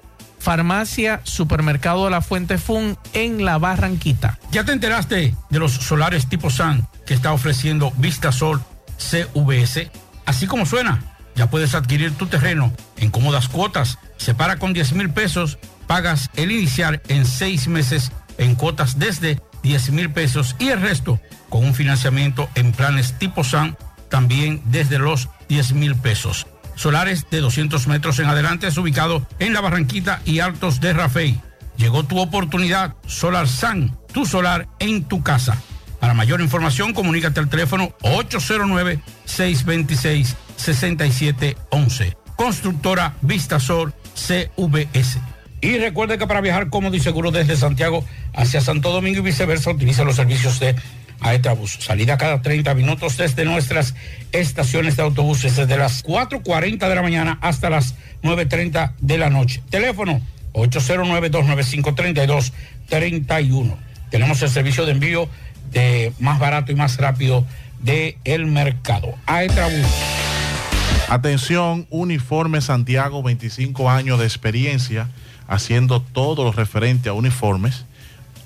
Farmacia Supermercado La Fuente Fun en La Barranquita. ¿Ya te enteraste de los solares tipo SAN que está ofreciendo Vista Sol CVS? Así como suena, Ya puedes adquirir tu terreno en cómodas cuotas. Separa con 10 mil pesos, pagas el iniciar en seis meses en cuotas desde 10 mil pesos y el resto con un financiamiento en planes tipo SAN también desde los 10 mil pesos. Solares de 200 metros en adelante es ubicado en la Barranquita y Altos de Rafey. Llegó tu oportunidad, Solar San, tu solar en tu casa. Para mayor información, comunícate al teléfono 809-626-6711. Constructora Vistasol CVS. Y recuerde que para viajar cómodo y seguro desde Santiago hacia Santo Domingo y viceversa, utiliza los servicios de Aetrabús. Salida cada 30 minutos desde nuestras estaciones de autobuses, desde las 4.40 de la mañana hasta las 9.30 de la noche. Teléfono 809-295-3231. Tenemos el servicio de envío de más barato y más rápido del el mercado. Aetrabús. Atención, Uniforme Santiago, 25 años de experiencia haciendo todo lo referente a uniformes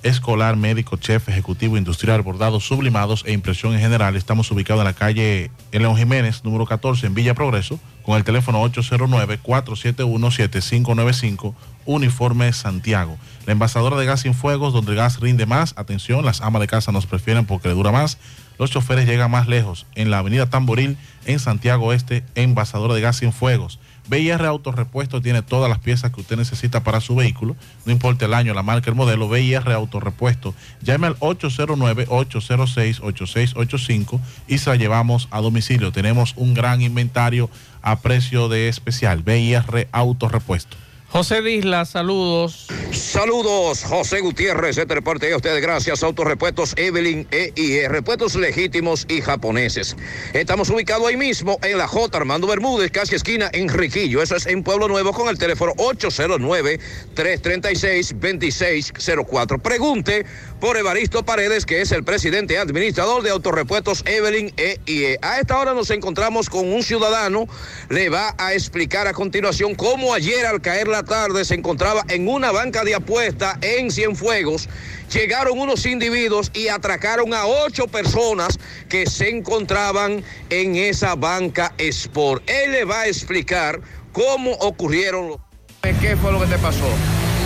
escolar, médico, chef, ejecutivo, industrial, bordados, sublimados e impresión en general. Estamos ubicados en la calle León Jiménez, número 14, en Villa Progreso, con el teléfono 809-471-7595, Uniforme Santiago. La envasadora de gas sin fuegos, donde el gas rinde más. Atención, las amas de casa nos prefieren porque le dura más. Los choferes llegan más lejos. En la avenida Tamboril, en Santiago Este, envasadora de gas sin fuegos. BIR Autorepuesto tiene todas las piezas que usted necesita para su vehículo, no importa el año, la marca, el modelo, BIR Autorepuesto. Llame al 809-806-8685 y se la llevamos a domicilio. Tenemos un gran inventario a precio de especial, BIR Autorepuesto. José Disla, saludos. Saludos, José Gutiérrez, este reporte a ustedes gracias Autorepuestos Evelyn EIE, repuestos legítimos y japoneses. Estamos ubicados ahí mismo en la J. Armando Bermúdez, casi esquina Enriquillo, eso es en Pueblo Nuevo con el teléfono 809-336-2604. Pregunte por Evaristo Paredes, que es el presidente administrador de Autorepuestos Evelyn EIE. A esta hora nos encontramos con un ciudadano, le va a explicar a continuación cómo ayer al caer la tarde se encontraba en una banca de apuesta en Cienfuegos. Llegaron unos individuos y atracaron a ocho personas que se encontraban en esa banca Sport. Él le va a explicar cómo ocurrieron los... ¿Qué fue lo que te pasó?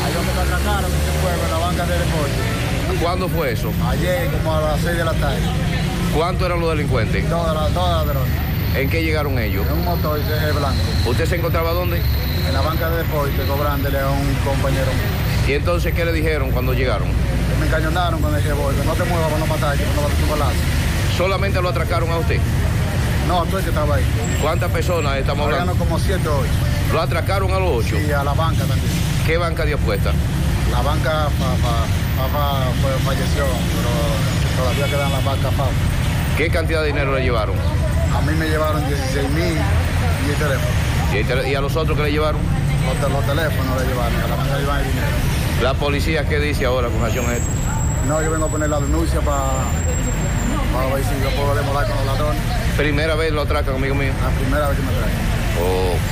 Ayer me atracaron en Cienfuegos, en la banca de deporte. ¿Cuándo fue eso? Ayer, como a las 6 de la tarde. ¿Cuántos eran los delincuentes? Todas las todas las drogas. ¿En qué llegaron ellos? En un motor blanco. ¿Usted se encontraba dónde? En la banca de deporte, cobrándole a un compañero mío. ¿Y entonces qué le dijeron cuando llegaron? Me encañonaron con el revólver. No te muevas para no matar, que no va a tu balazo. ¿Solamente lo atracaron a usted? No, tú el que estaba ahí. ¿Cuántas personas estamos hablando? como 7 o 8. ¿Lo atracaron a los ocho? Sí, a la banca también. ¿Qué banca de apuesta? La banca papá, papá falleció, pero todavía quedan las bancas papá. ¿Qué cantidad de dinero le llevaron? A mí me llevaron 16 mil y el teléfono. ¿Y, a los otros que le llevaron? Los, te- los teléfonos le llevaron, a la banca le llevaron el dinero. ¿La policía qué dice ahora con relación a esto? No, yo vengo a poner la denuncia para ver si yo puedo demorar con los ladrones. ¿Primera vez lo atracan, amigo mío? La primera vez que me traen. Ok.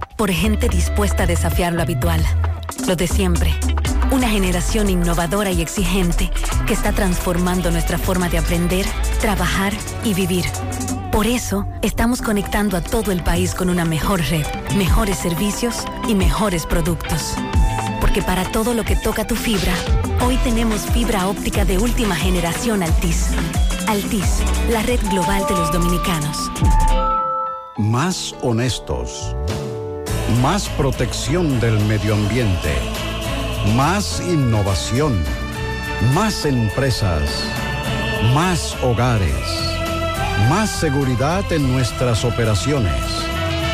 por gente dispuesta a desafiar lo habitual, lo de siempre. Una generación innovadora y exigente que está transformando nuestra forma de aprender, trabajar y vivir. Por eso, estamos conectando a todo el país con una mejor red, mejores servicios y mejores productos. Porque para todo lo que toca tu fibra, hoy tenemos fibra óptica de última generación Altis. Altis, la red global de los dominicanos. Más honestos. Más protección del medio ambiente. Más innovación. Más empresas. Más hogares. Más seguridad en nuestras operaciones.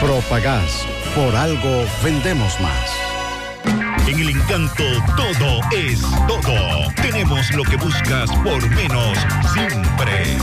Propagás. Por algo vendemos más. En el encanto todo es todo. Tenemos lo que buscas por menos siempre.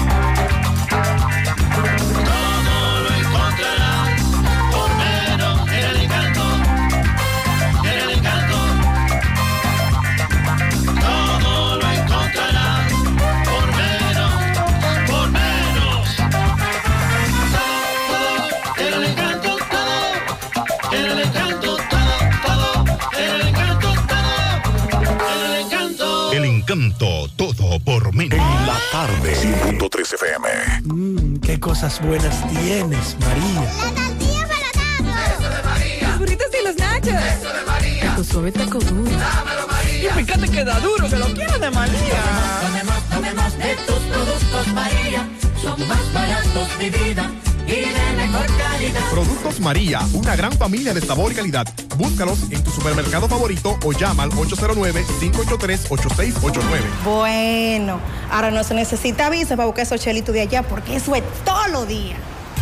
Auto, todo por menos. En la tarde. 100.3 FM. Mmm, qué cosas buenas tienes, María. La tortilla para Eso de María. Los burritos y los nachos. Eso de María. Tu suave taco duro. Dámelo, María. Y fíjate que da duro, que lo quiero de María. Tomemos, tomemos, de tus productos, María. Son más baratos, de vida y de mejor calidad. Productos María, una gran familia de sabor y calidad. Búscalos en tu supermercado favorito o llama al 809-583-8689. Bueno, ahora no se necesita visa para buscar esos chelitos de allá porque eso es todo lo día.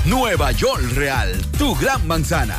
Nueva York Real, tu gran manzana.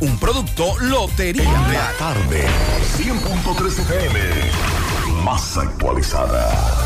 Un producto Lotería Real. la tarde. 100.3 FM. Más actualizada.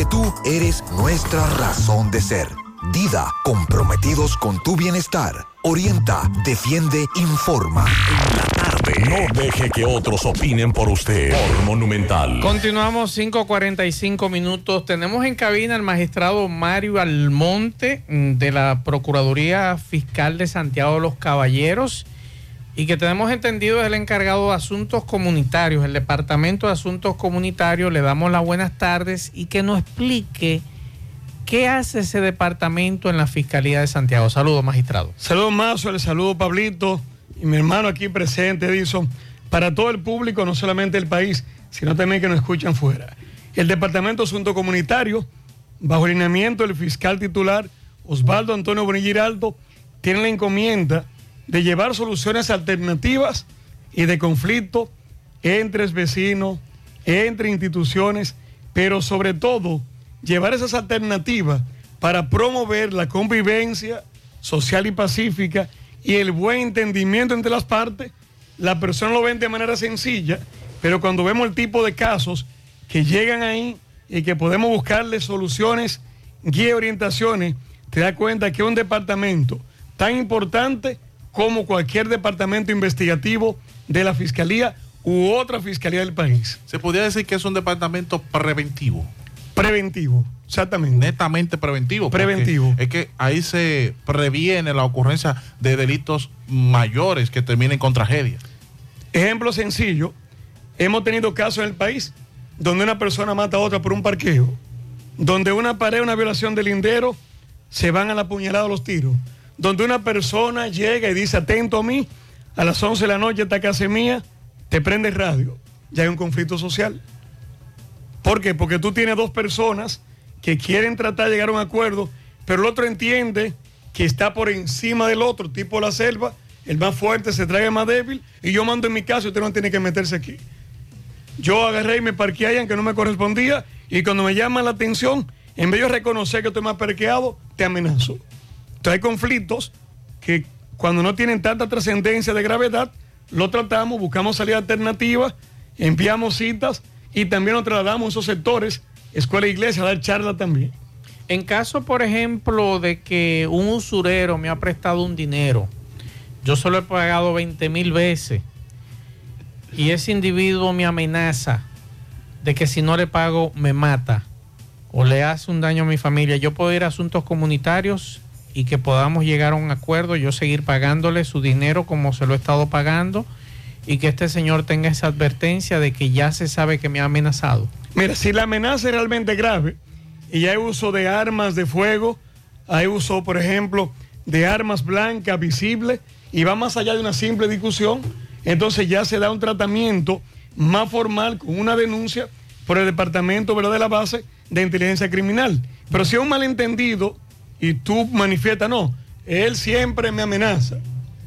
tú eres nuestra razón de ser. Dida, comprometidos con tu bienestar. Orienta, defiende, informa. No deje que otros opinen por usted. Por Monumental. Continuamos 5.45 minutos. Tenemos en cabina al magistrado Mario Almonte mm, de la Procuraduría Fiscal de Santiago de los Caballeros y que tenemos entendido es el encargado de asuntos comunitarios, el Departamento de Asuntos Comunitarios. Le damos las buenas tardes y que nos explique qué hace ese departamento en la Fiscalía de Santiago. Saludos, magistrado. Saludos, Mazo, el saludo, Pablito, y mi hermano aquí presente, Edison, para todo el público, no solamente el país, sino también que nos escuchan fuera. El Departamento de Asuntos Comunitarios, bajo el del fiscal titular Osvaldo Antonio Bonilla Giraldo, tiene la encomienda de llevar soluciones alternativas y de conflicto entre vecinos, entre instituciones, pero sobre todo llevar esas alternativas para promover la convivencia social y pacífica y el buen entendimiento entre las partes. La persona lo ven de manera sencilla, pero cuando vemos el tipo de casos que llegan ahí y que podemos buscarle soluciones guía orientaciones, te das cuenta que un departamento tan importante como cualquier departamento investigativo de la Fiscalía u otra Fiscalía del país. Se podría decir que es un departamento preventivo. Preventivo, exactamente. Netamente preventivo. Preventivo. Es que ahí se previene la ocurrencia de delitos mayores que terminen con tragedia. Ejemplo sencillo, hemos tenido casos en el país donde una persona mata a otra por un parqueo, donde una pared, una violación del lindero, se van a la puñalada los tiros, donde una persona llega y dice, atento a mí, a las 11 de la noche esta casa es mía, te prende radio, ya hay un conflicto social. ¿Por qué? Porque tú tienes dos personas que quieren tratar de llegar a un acuerdo, pero el otro entiende que está por encima del otro, tipo la selva, el más fuerte se trae el más débil, y yo mando en mi caso, usted no tiene que meterse aquí. Yo agarré y me parqué ahí aunque no me correspondía, y cuando me llama la atención, en vez de reconocer que estoy más parqueado, te amenazo. Entonces hay conflictos que cuando no tienen tanta trascendencia de gravedad, lo tratamos, buscamos salidas alternativas, enviamos citas y también nos trasladamos a esos sectores, escuela e iglesia, a dar charla también. En caso, por ejemplo, de que un usurero me ha prestado un dinero, yo solo he pagado 20 mil veces y ese individuo me amenaza de que si no le pago me mata o le hace un daño a mi familia, yo puedo ir a asuntos comunitarios y que podamos llegar a un acuerdo, yo seguir pagándole su dinero como se lo he estado pagando y que este señor tenga esa advertencia de que ya se sabe que me ha amenazado. Mira, si la amenaza es realmente grave y hay uso de armas de fuego, hay uso, por ejemplo, de armas blancas visibles y va más allá de una simple discusión, entonces ya se da un tratamiento más formal con una denuncia por el Departamento de la Base de Inteligencia Criminal. Pero si es un malentendido y tú manifiestas, no, él siempre me amenaza,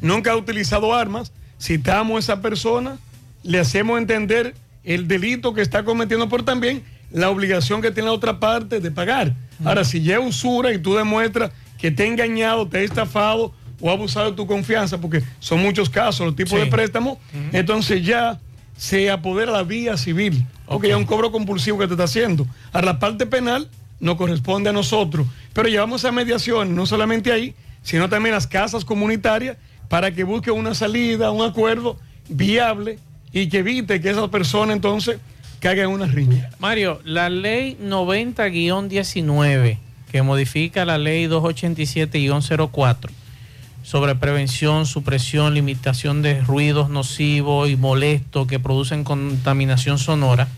nunca ha utilizado armas, citamos a esa persona, le hacemos entender el delito que está cometiendo, pero también la obligación que tiene la otra parte de pagar. Ahora, si ya es usura y tú demuestras que te ha engañado, te ha estafado o ha abusado de tu confianza, porque son muchos casos, los tipos Sí. de préstamos, entonces ya se apodera la vía civil, porque ya es un cobro compulsivo que te está haciendo. A la parte penal no corresponde a nosotros, pero llevamos a mediación, no solamente ahí, sino también las casas comunitarias, para que busque una salida, un acuerdo viable y que evite que esas personas entonces caigan en una riña. Mario, la ley 90-19, que modifica la ley 287-04 sobre prevención, supresión, limitación de ruidos nocivos y molestos que producen contaminación sonora,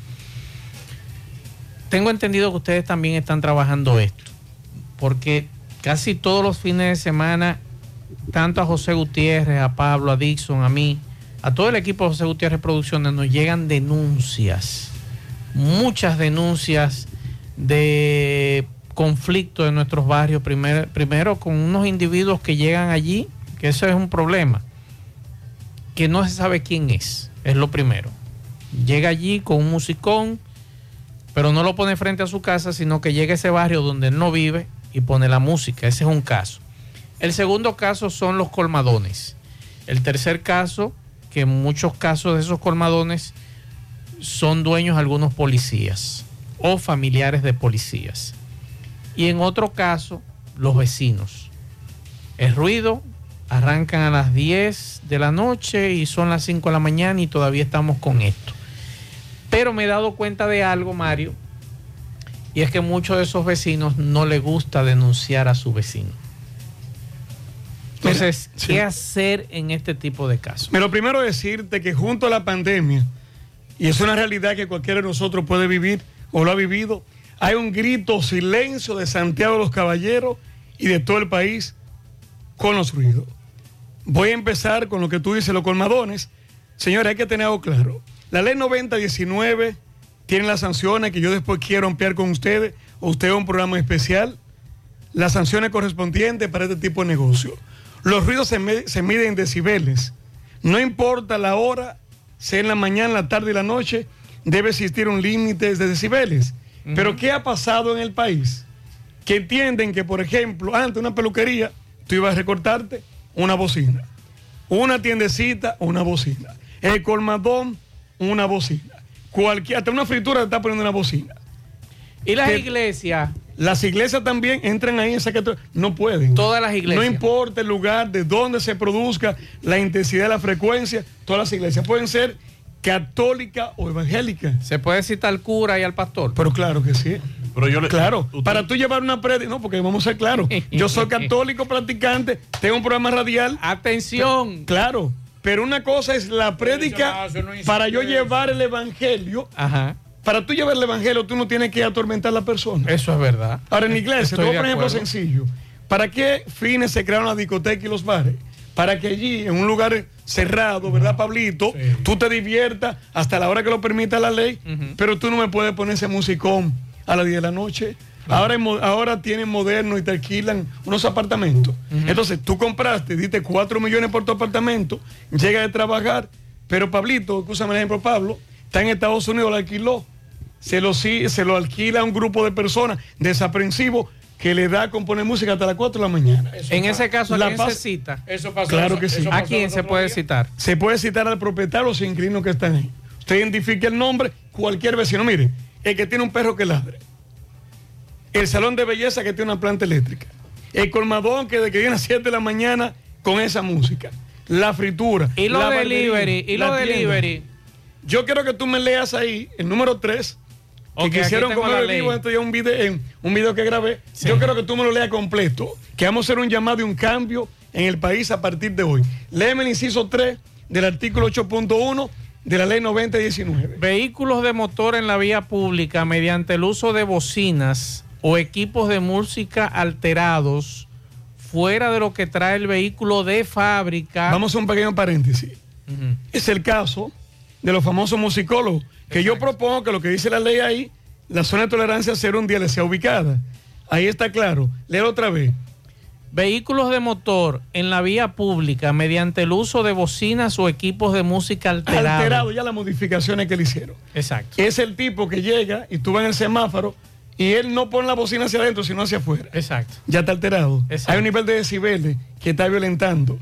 tengo entendido que ustedes también están trabajando esto, porque casi todos los fines de semana, tanto a José Gutiérrez, a Pablo, a Dixon, a mí, a todo el equipo de José Gutiérrez Producciones nos llegan denuncias, muchas denuncias de conflictos en nuestros barrios, primer- primero con unos individuos que llegan allí, que eso es un problema, que no se sabe quién es, es lo primero. Llega allí con un musicón, pero no lo pone frente a su casa, sino que llega a ese barrio donde él no vive y pone la música. Ese es un caso. El segundo caso son los colmadones. El tercer caso, que en muchos casos de esos colmadones son dueños algunos policías o familiares de policías. Y en otro caso, los vecinos. El ruido arrancan a las 10 de la noche y son las 5 de la mañana y todavía estamos con esto. Pero me he dado cuenta de algo, Mario, y es que muchos de esos vecinos no les gusta denunciar a su vecino. Entonces, ¿qué hacer en este tipo de casos? Pero primero decirte que junto a la pandemia, y es una realidad que cualquiera de nosotros puede vivir o lo ha vivido, hay un grito silencio de Santiago de los Caballeros y de todo el país con los ruidos. Voy a empezar con lo que tú dices, los colmadones. Señores, hay que tener algo claro. La ley 9019 tiene las sanciones que yo después quiero ampliar con ustedes, o usted un programa especial, las sanciones correspondientes para este tipo de negocio. Los ruidos se, miden en decibeles. No importa la hora, sea en la mañana, la tarde y la noche, debe existir un límite de decibeles. Pero ¿qué ha pasado en el país? Que entienden que, por ejemplo, antes una peluquería, tú ibas a recortarte una bocina. Una tiendecita, una bocina. El colmadón, una bocina. Cualquier, hasta una fritura te está poniendo una bocina. Y las iglesias, Las iglesias también entran ahí en esa categoría. No pueden. Todas las iglesias. No importa el lugar, de dónde se produzca, la intensidad, la frecuencia, todas las iglesias pueden ser católicas o evangélicas. ¿Se puede citar al cura y al pastor? Pero claro que sí. Pero yo le- Claro, para tú llevar una prédica, no, porque vamos a ser claros. Yo soy (laughs) católico practicante, tengo un programa radial. Atención. claro, pero una cosa es la prédica para yo llevar el evangelio. Ajá. Para tú llevar el evangelio, tú no tienes que atormentar a la persona. Eso es verdad. Ahora, en la iglesia, Estoy te voy a poner un ejemplo sencillo. ¿Para qué fines se crearon las discotecas y los bares? Para que allí, en un lugar cerrado, ¿verdad, Pablito? Tú te diviertas hasta la hora que lo permita la ley, pero tú no me puedes poner ese musicón a las 10 de la noche. Ahora, tienen moderno y te alquilan unos apartamentos. Entonces, tú compraste, diste 4 millones por tu apartamento, llegas de trabajar, pero Pablito, escúchame el ejemplo, Pablo, está en Estados Unidos, lo alquiló se lo, se lo alquila a un grupo de personas desaprensivos que le da con poner música hasta las 4 de la mañana. En ese caso, ¿a La quién se cita? Eso pasó- Claro que sí. eso ¿A quién se puede día. citar? Se puede citar al propietario o los inquilinos que están ahí. Usted identifica el nombre, cualquier vecino. Mire, el que tiene un perro que ladre. El salón de belleza que tiene una planta eléctrica. El colmadón que de que viene a las 7 de la mañana con esa música. La fritura. Y los la delivery, y tienda. delivery. Yo quiero que tú me leas ahí el número 3. Que quisieron comer vivo ya un video, un video que grabé. Yo quiero que tú me lo leas completo. Que vamos a hacer un llamado y un cambio en el país a partir de hoy. Léeme el inciso 3 del artículo 8.1 de la ley 9019. Vehículos de motor en la vía pública mediante el uso de bocinas o equipos de música alterados fuera de lo que trae el vehículo de fábrica. Vamos a un pequeño paréntesis. Es el caso de los famosos musicólogos. Que yo propongo que lo que dice la ley ahí, la zona de tolerancia cero un día le sea ubicada. Ahí está claro. Léelo otra vez. Vehículos de motor en la vía pública mediante el uso de bocinas o equipos de música alterados. Alterado ya las modificaciones que le hicieron. Exacto. Es el tipo que llega y tú vas en el semáforo y él no pone la bocina hacia adentro, sino hacia afuera. Exacto. Ya está alterado. Exacto. Hay un nivel de decibeles que está violentando.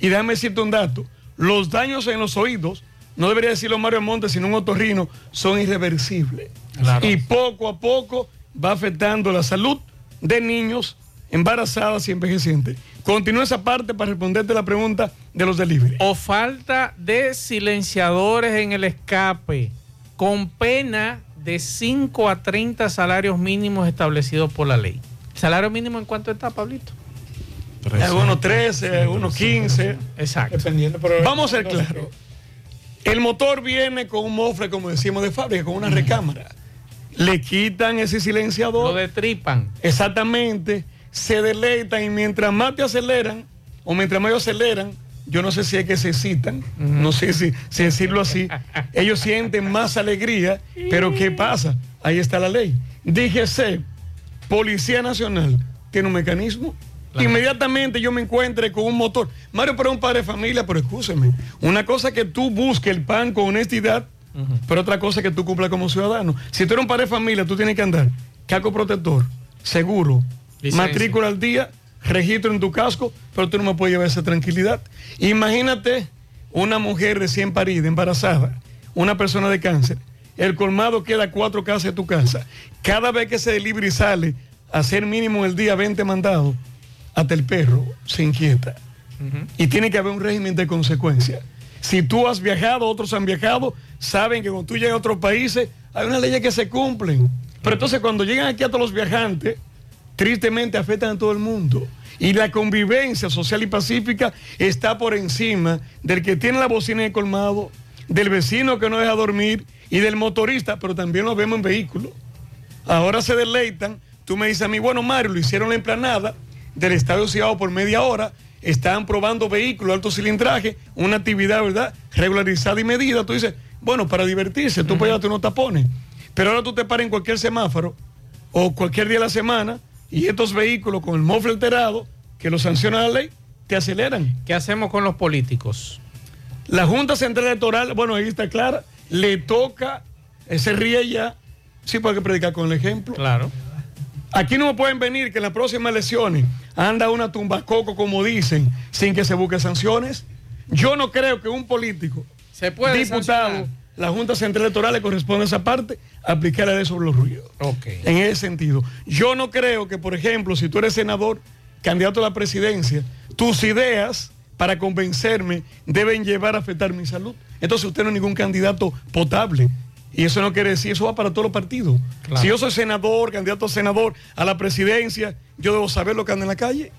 Y déjame decirte un dato. Los daños en los oídos, no debería decirlo Mario Montes, sino un otorrino, son irreversibles. Claro. Y poco a poco va afectando la salud de niños, embarazadas y envejecientes. Continúa esa parte para responderte la pregunta de los delivery. O falta de silenciadores en el escape con pena de 5 a 30 salarios mínimos establecidos por la ley. ¿Salario mínimo en cuánto está, Pablito? Algunos 13, algunos 15. Exacto. Dependiendo, pero Vamos a ser claros. El motor viene con un mofle, como decimos de fábrica, con una recámara. Le quitan ese silenciador. Lo detripan. Exactamente. Se deleitan y mientras más te aceleran, o mientras más ellos aceleran, yo no sé si es que se excitan, no sé si, si decirlo así, (laughs) ellos sienten más alegría, pero ¿qué pasa? Ahí está la ley. DGC, Policía Nacional, tiene un mecanismo. Inmediatamente yo me encuentre con un motor. Mario, pero un padre de familia, pero escúcheme. Una cosa es que tú busques el pan con honestidad, pero otra cosa es que tú cumplas como ciudadano. Si tú eres un padre de familia, tú tienes que andar casco protector, seguro, Licencia. matrícula al día, registro en tu casco, pero tú no me puedes llevar esa tranquilidad. Imagínate una mujer recién parida, embarazada, una persona de cáncer. El colmado queda a cuatro casas de tu casa. Cada vez que se delivery sale a hacer mínimo el día 20 mandados, hasta el perro se inquieta. Y tiene que haber un régimen de consecuencias. Si tú has viajado, otros han viajado, saben que cuando tú llegas a otros países, hay unas leyes que se cumplen. Pero entonces cuando llegan aquí a todos los viajantes, tristemente afectan a todo el mundo. Y la convivencia social y pacífica está por encima del que tiene la bocina de colmado, del vecino que no deja dormir y del motorista, pero también lo vemos en vehículos. Ahora se deleitan. Tú me dices a mí, bueno, Mario, lo hicieron la emplanada del Estadio Ciudad por media hora. Están probando vehículos, alto cilindraje, una actividad, ¿verdad? Regularizada y medida. Tú dices, bueno, para divertirse, tú puedes darte unos tapones. Pero ahora tú te paras en cualquier semáforo o cualquier día de la semana y estos vehículos con el mofle alterado, que lo sanciona la ley, te aceleran. ¿Qué hacemos con los políticos? La Junta Central Electoral, bueno, ahí está clara, le toca, eh, se ríe ya, sí, porque predicar con el ejemplo. Claro. Aquí no pueden venir que en las próximas elecciones anda una tumbacoco, como dicen, sin que se busque sanciones. Yo no creo que un político, Se puede diputado, sancionar. La Junta Central Electoral le corresponde a esa parte aplicar la ley sobre los ruidos. En ese sentido. Yo no creo que, por ejemplo, si tú eres senador, candidato a la presidencia, tus ideas para convencerme deben llevar a afectar mi salud. Entonces usted no es ningún candidato potable. Y eso no quiere decir, eso va para todos los partidos. Claro. Si yo soy senador, candidato a senador, a la presidencia, yo debo saber lo que anda en la calle.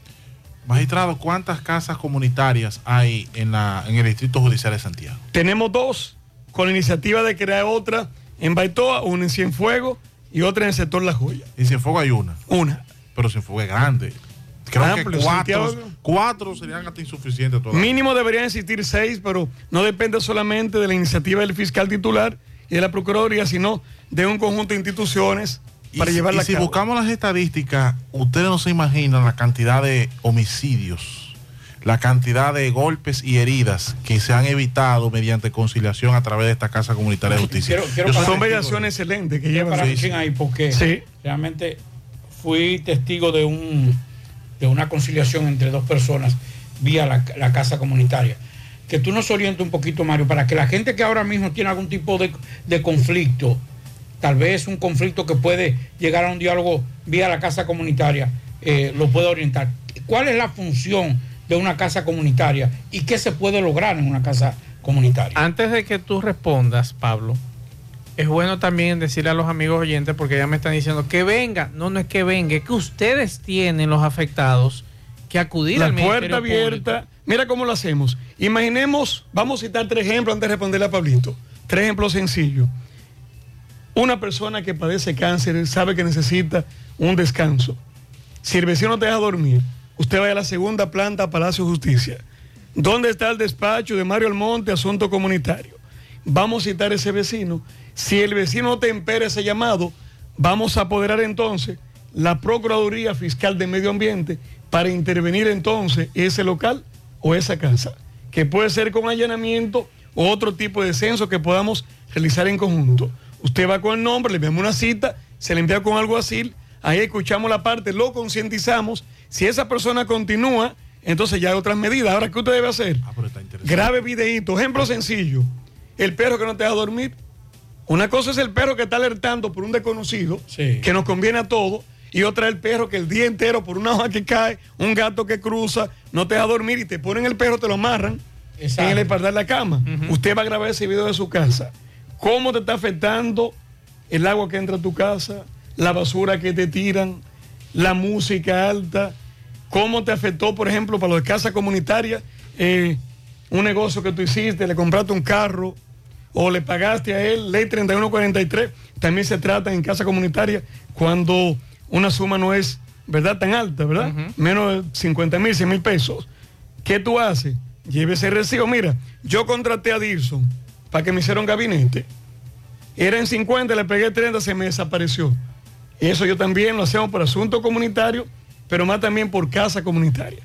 Magistrado, ¿cuántas casas comunitarias hay en, la, en el Distrito Judicial de Santiago? Tenemos dos, con la iniciativa de crear otra en Baitoa, una en Cienfuegos y otra en el sector La Joya. En Cienfuegos hay una. Una. Pero Cienfuegos es grande. Creo Amplio, que cuatro, Santiago. cuatro serían hasta insuficientes todavía. Mínimo deberían existir seis, pero no depende solamente de la iniciativa del fiscal titular y de la Procuraduría, sino de un conjunto de instituciones para y, si- llevarla y si a cabo. buscamos las estadísticas, ustedes no se imaginan la cantidad de homicidios, la cantidad de golpes y heridas que se han evitado mediante conciliación a través de esta Casa Comunitaria de Justicia. Quiero- quiero Yo Son mediaciones excelentes que llevan. Sí, ahí porque Sí. realmente fui testigo de un de una conciliación entre dos personas vía la, la casa comunitaria. Que tú nos orientes un poquito, Mario, para que la gente que ahora mismo tiene algún tipo de, de conflicto, tal vez un conflicto que puede llegar a un diálogo vía la casa comunitaria, eh, lo pueda orientar. ¿Cuál es la función de una casa comunitaria y qué se puede lograr en una casa comunitaria? Antes de que tú respondas, Pablo, es bueno también decirle a los amigos oyentes, porque ya me están diciendo que venga. No, no es que venga, es que ustedes tienen los afectados que acudir La al puerta abierta. Público. Mira cómo lo hacemos. Imaginemos, vamos a citar tres ejemplos antes de responderle a Pablito. Tres ejemplos sencillos. Una persona que padece cáncer sabe que necesita un descanso. Si el vecino te deja dormir, usted vaya a la segunda planta Palacio de Justicia. ¿Dónde está el despacho de Mario Almonte, asunto comunitario? Vamos a citar a ese vecino. Si el vecino no tempera ese llamado, vamos a apoderar entonces la Procuraduría Fiscal de Medio Ambiente para intervenir entonces ese local o esa casa, que puede ser con allanamiento o otro tipo de censo que podamos realizar en conjunto. Usted va con el nombre, le enviamos una cita, se le envía con algo así, ahí escuchamos la parte, lo concientizamos. Si esa persona continúa, entonces ya hay otras medidas. Ahora, ¿qué usted debe hacer? Grave videíto, ejemplo sencillo. El perro que no te deja dormir. Una cosa es el perro que está alertando por un desconocido, que nos conviene a todos, y otra es el perro que el día entero por una hoja que cae, un gato que cruza, no te deja dormir y te ponen el perro, te lo amarran en el espaldar de la cama. Usted va a grabar ese video de su casa. ¿Cómo te está afectando el agua que entra a tu casa, la basura que te tiran, la música alta? ¿Cómo te afectó, por ejemplo, para los de casa comunitaria, eh, un negocio que tú hiciste, le compraste un carro o le pagaste a él, ley 3143, también se trata en casa comunitaria cuando una suma no es, ¿verdad?, tan alta, ¿verdad? Menos de 50 mil, 100 mil pesos. ¿Qué tú haces? Lleve ese recibo. Mira, yo contraté a Dilson para que me hiciera un gabinete. Era en 50, le pegué 30, se me desapareció. Eso yo también lo hacemos por asunto comunitario, pero más también por casa comunitaria.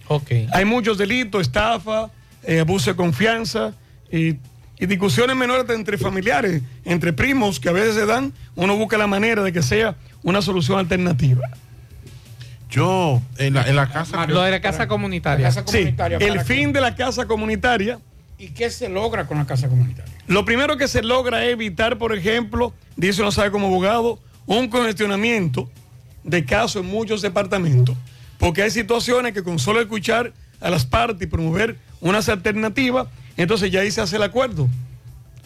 Hay muchos delitos, estafa, eh, abuso de confianza y, y discusiones menores entre familiares, entre primos que a veces se dan. Uno busca la manera de que sea una solución alternativa. Yo, en la, en la casa. Lo de la casa comunitaria. La casa Sí, el fin de la casa comunitaria. ¿Y qué se logra con la casa comunitaria? Lo primero que se logra es evitar, por ejemplo, dice uno sabe como abogado, un congestionamiento de casos en muchos departamentos. Porque hay situaciones que con solo escuchar a las partes y promover unas alternativas, entonces ya ahí se hace el acuerdo.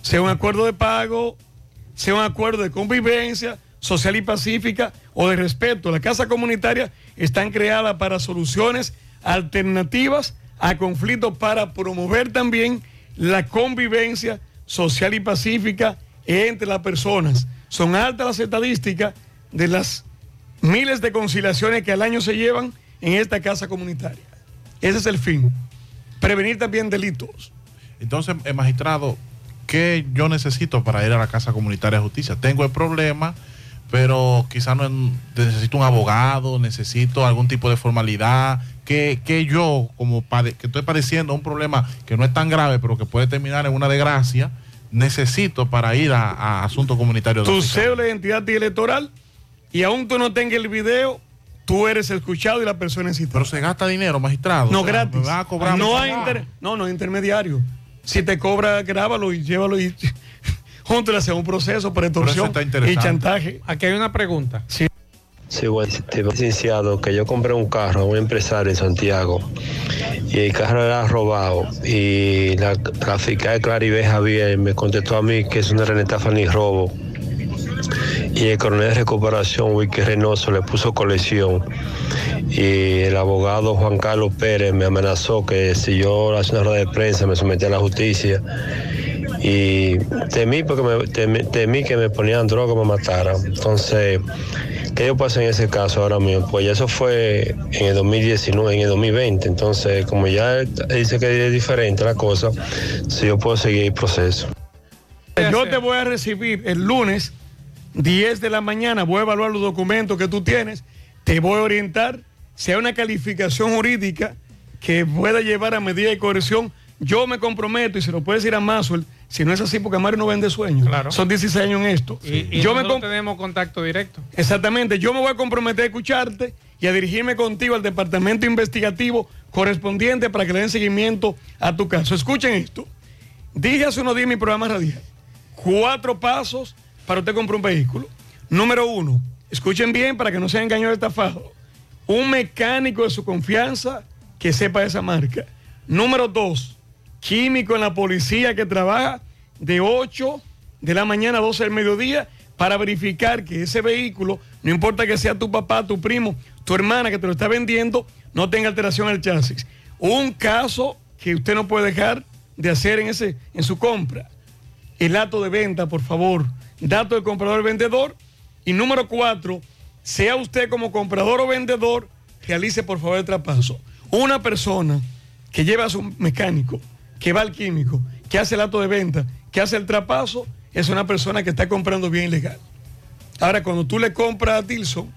Sea un acuerdo de pago, sea un acuerdo de convivencia social y pacífica o de respeto. La casa comunitaria están creadas para soluciones alternativas a conflictos para promover también la convivencia social y pacífica entre las personas. Son altas las estadísticas de las miles de conciliaciones que al año se llevan en esta casa comunitaria. Ese es el fin. Prevenir también delitos. Entonces, eh, magistrado, ¿qué yo necesito para ir a la Casa Comunitaria de Justicia? Tengo el problema, pero quizás no necesito un abogado, necesito algún tipo de formalidad. Que, yo, como que estoy padeciendo un problema que no es tan grave, pero que puede terminar en una desgracia, necesito para ir a, a asuntos comunitarios. de Tu cédula de identidad electoral y aún tú no tengas el video, tú eres escuchado y la persona es Pero se gasta dinero, magistrado. No, O sea, gratis. me va a cobrar no, hay trabajo. inter- no, no hay intermediario. Si te cobra, grábalo y llévalo y (laughs) junto hacen un proceso por extorsión y chantaje. Aquí hay una pregunta. Sí. Sí, buen sistema. Licenciado, que yo compré un carro a un empresario en Santiago y el carro era robado y la, la fiscal Claribel Javier me contestó a mí que es una renetafa ni robo y el coronel de recuperación Wilkie Reynoso le puso colección y el abogado Juan Carlos Pérez me amenazó que si yo hacía una rueda de prensa me sometía a la justicia y temí porque temí, temí que me ponían droga me mataran entonces ¿Qué yo pasé en ese caso ahora mismo? Pues ya eso fue en el 2019, en el 2020. Entonces, como ya dice que es diferente la cosa, si yo puedo seguir el proceso. Yo te voy a recibir el lunes, 10 de la mañana, voy a evaluar los documentos que tú tienes, te voy a orientar, si hay una calificación jurídica que pueda llevar a medida de corrección, yo me comprometo y se lo puedes decir a Maxwell, si no es así porque Mario no vende sueños. Son 16 años en esto. Y, y yo me com- tenemos contacto directo. Exactamente, yo me voy a comprometer a escucharte y a dirigirme contigo al departamento investigativo correspondiente para que le den seguimiento a tu caso. Escuchen esto. Dije hace unos días en mi programa radial, cuatro pasos para usted comprar un vehículo. Número uno, escuchen bien para que no sea engañado estafado. Un mecánico de su confianza que sepa esa marca. Número dos, químico en la policía que trabaja de 8 de la mañana a 12 del mediodía para verificar que ese vehículo, no importa que sea tu papá, tu primo, tu hermana que te lo está vendiendo, no tenga alteración al chasis. Un caso que usted no puede dejar de hacer en, ese, en su compra. El dato de venta, por favor. Dato del comprador vendedor. Y número cuatro, sea usted como comprador o vendedor, realice por favor el traspaso. Una persona que lleva a su mecánico, que va al químico, que hace el acto de venta, que hace el traspaso, es una persona que está comprando bien ilegal. Ahora, cuando tú le compras a Tilson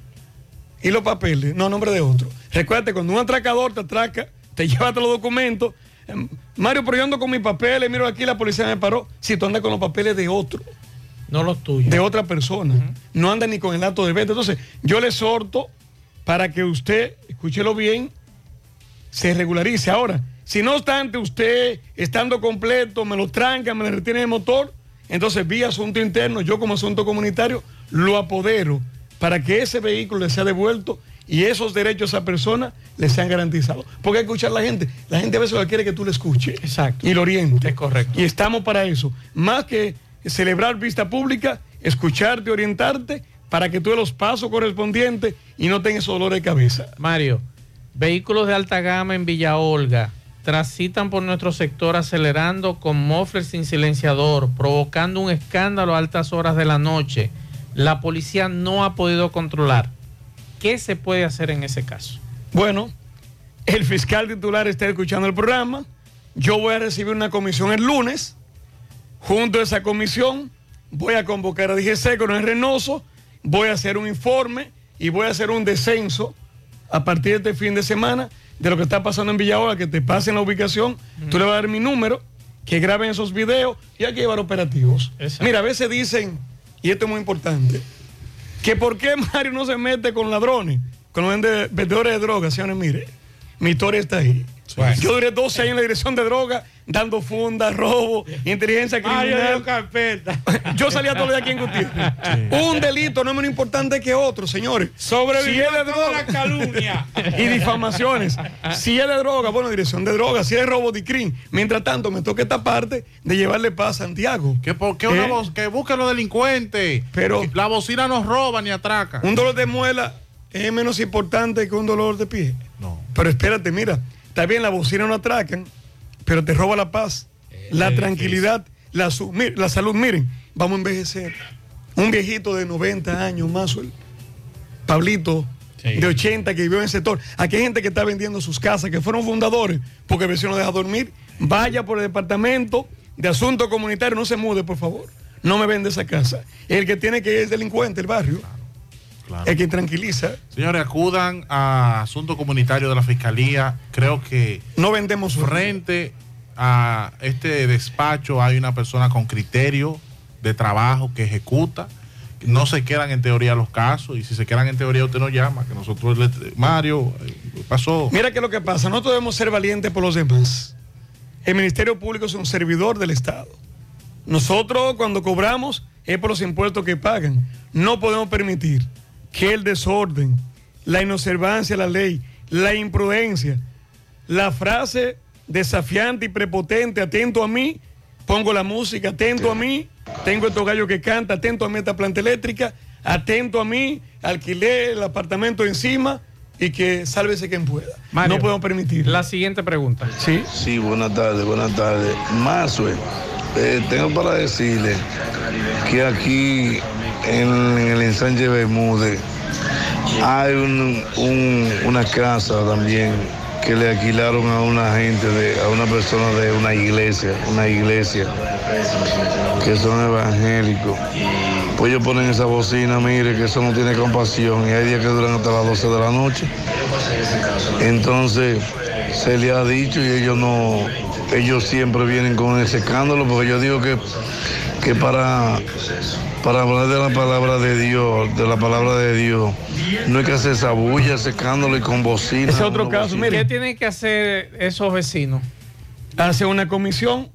y los papeles, no a nombre de otro. Recuérdate, cuando un atracador te atraca, te (laughs) lleva hasta los documentos. em, Mario, pero yo ando con mis papeles, miro aquí, la policía me paró. Si tú andas con los papeles de otro. No los tuyos. De otra persona. No anda ni con el acto de venta. Entonces, yo le exhorto para que usted, escúchelo bien, se regularice. Ahora, si no obstante usted, estando completo, me lo tranca, me le retiene el motor, entonces vía asunto interno, yo como asunto comunitario, lo apodero para que ese vehículo le sea devuelto y esos derechos a esa persona le sean garantizados. Porque hay que escuchar a la gente. La gente a veces lo que quiere que tú le escuches. Exacto. Y lo oriente. Es correcto. Y estamos para eso. Más que celebrar vista pública, escucharte, orientarte, para que tú dé los pasos correspondientes y no tengas dolor de cabeza. Mario, vehículos de alta gama en Villa Olga transitan por nuestro sector acelerando con muffler sin silenciador, provocando un escándalo a altas horas de la noche. La policía no ha podido controlar. ¿Qué se puede hacer en ese caso? Bueno, el fiscal titular está escuchando el programa. Yo voy a recibir una comisión el lunes. Junto a esa comisión voy a convocar a DGC con el Reynoso, voy a hacer un informe y voy a hacer un descenso a partir de este fin de semana de lo que está pasando en Villahola, que te pasen la ubicación, tú le vas a dar mi número, que graben esos videos y hay que llevar operativos. Mira, a veces dicen, y esto es muy importante, que por qué Mario no se mete con ladrones, con vendedores de drogas, señores, mire, mi historia está ahí. Yo duré 12 años en la dirección de drogas, dando fundas, robo, inteligencia Mario criminal. dio carpeta. (laughs) Yo salía todos los días aquí en Gutiérrez. Un delito no es menos importante que otro, señores. Sobrevivió Si es de droga- la calumnia. (laughs) y difamaciones. Si es de droga, bueno, dirección de droga. Si es robo de crimen. Mientras tanto, me toca esta parte de llevarle paz a Santiago. Que porque una ¿Eh? voz, que busquen los delincuentes. Pero- la bocina nos roba ni atraca. Un dolor de muela es menos importante que un dolor de pie. No. Pero espérate, mira, está bien, la bocina no atracan, pero te roba la paz, la tranquilidad, la, la salud. Miren, vamos a envejecer. Un viejito de 90 años más, el Pablito, de 80 que vivió en el sector. Aquí hay gente que está vendiendo sus casas, que fueron fundadores, porque el vecino no deja dormir. Vaya por el departamento de asuntos comunitarios, no se mude, por favor. No me vende esa casa. El que tiene que ir es delincuente, el barrio. El que tranquiliza. Señores, acudan a asunto comunitario de la fiscalía. Creo que no vendemos frente a este despacho hay una persona con criterio de trabajo que ejecuta. No se quedan en teoría los casos y si se quedan en teoría usted nos llama, que nosotros le Mario eh, pasó. Mira qué es lo que pasa. Nosotros debemos ser valientes por los demás. El Ministerio Público es un servidor del Estado. Nosotros cuando cobramos es por los impuestos que pagan. No podemos permitir que el desorden, la inobservancia a la ley, la imprudencia, la frase desafiante y prepotente, atento a mí, pongo la música, atento a mí, tengo estos gallos que canta, atento a mí esta planta eléctrica, atento a mí, alquilé el apartamento encima y que sálvese quien pueda. Mario, no podemos permitir. La siguiente pregunta. Sí. Sí, buenas tardes, buenas tardes. Mazue, eh, tengo para decirle que aquí en, en el ensanche Bermúdez hay un- un- una casa también que le alquilaron a una gente, de, a una persona de una iglesia, una iglesia, que son evangélicos. Pues ellos ponen esa bocina, mire, que eso no tiene compasión, y hay días que duran hasta las 12 de la noche. Entonces, se le ha dicho y ellos no, ellos siempre vienen con ese escándalo, porque yo digo que, que para, para hablar de la palabra de Dios, de la palabra de Dios, no hay que hacer esa bulla, ese escándalo y con bocina. Ese otro caso, bocina. mire. ¿Qué tienen que hacer esos vecinos? Hace una comisión,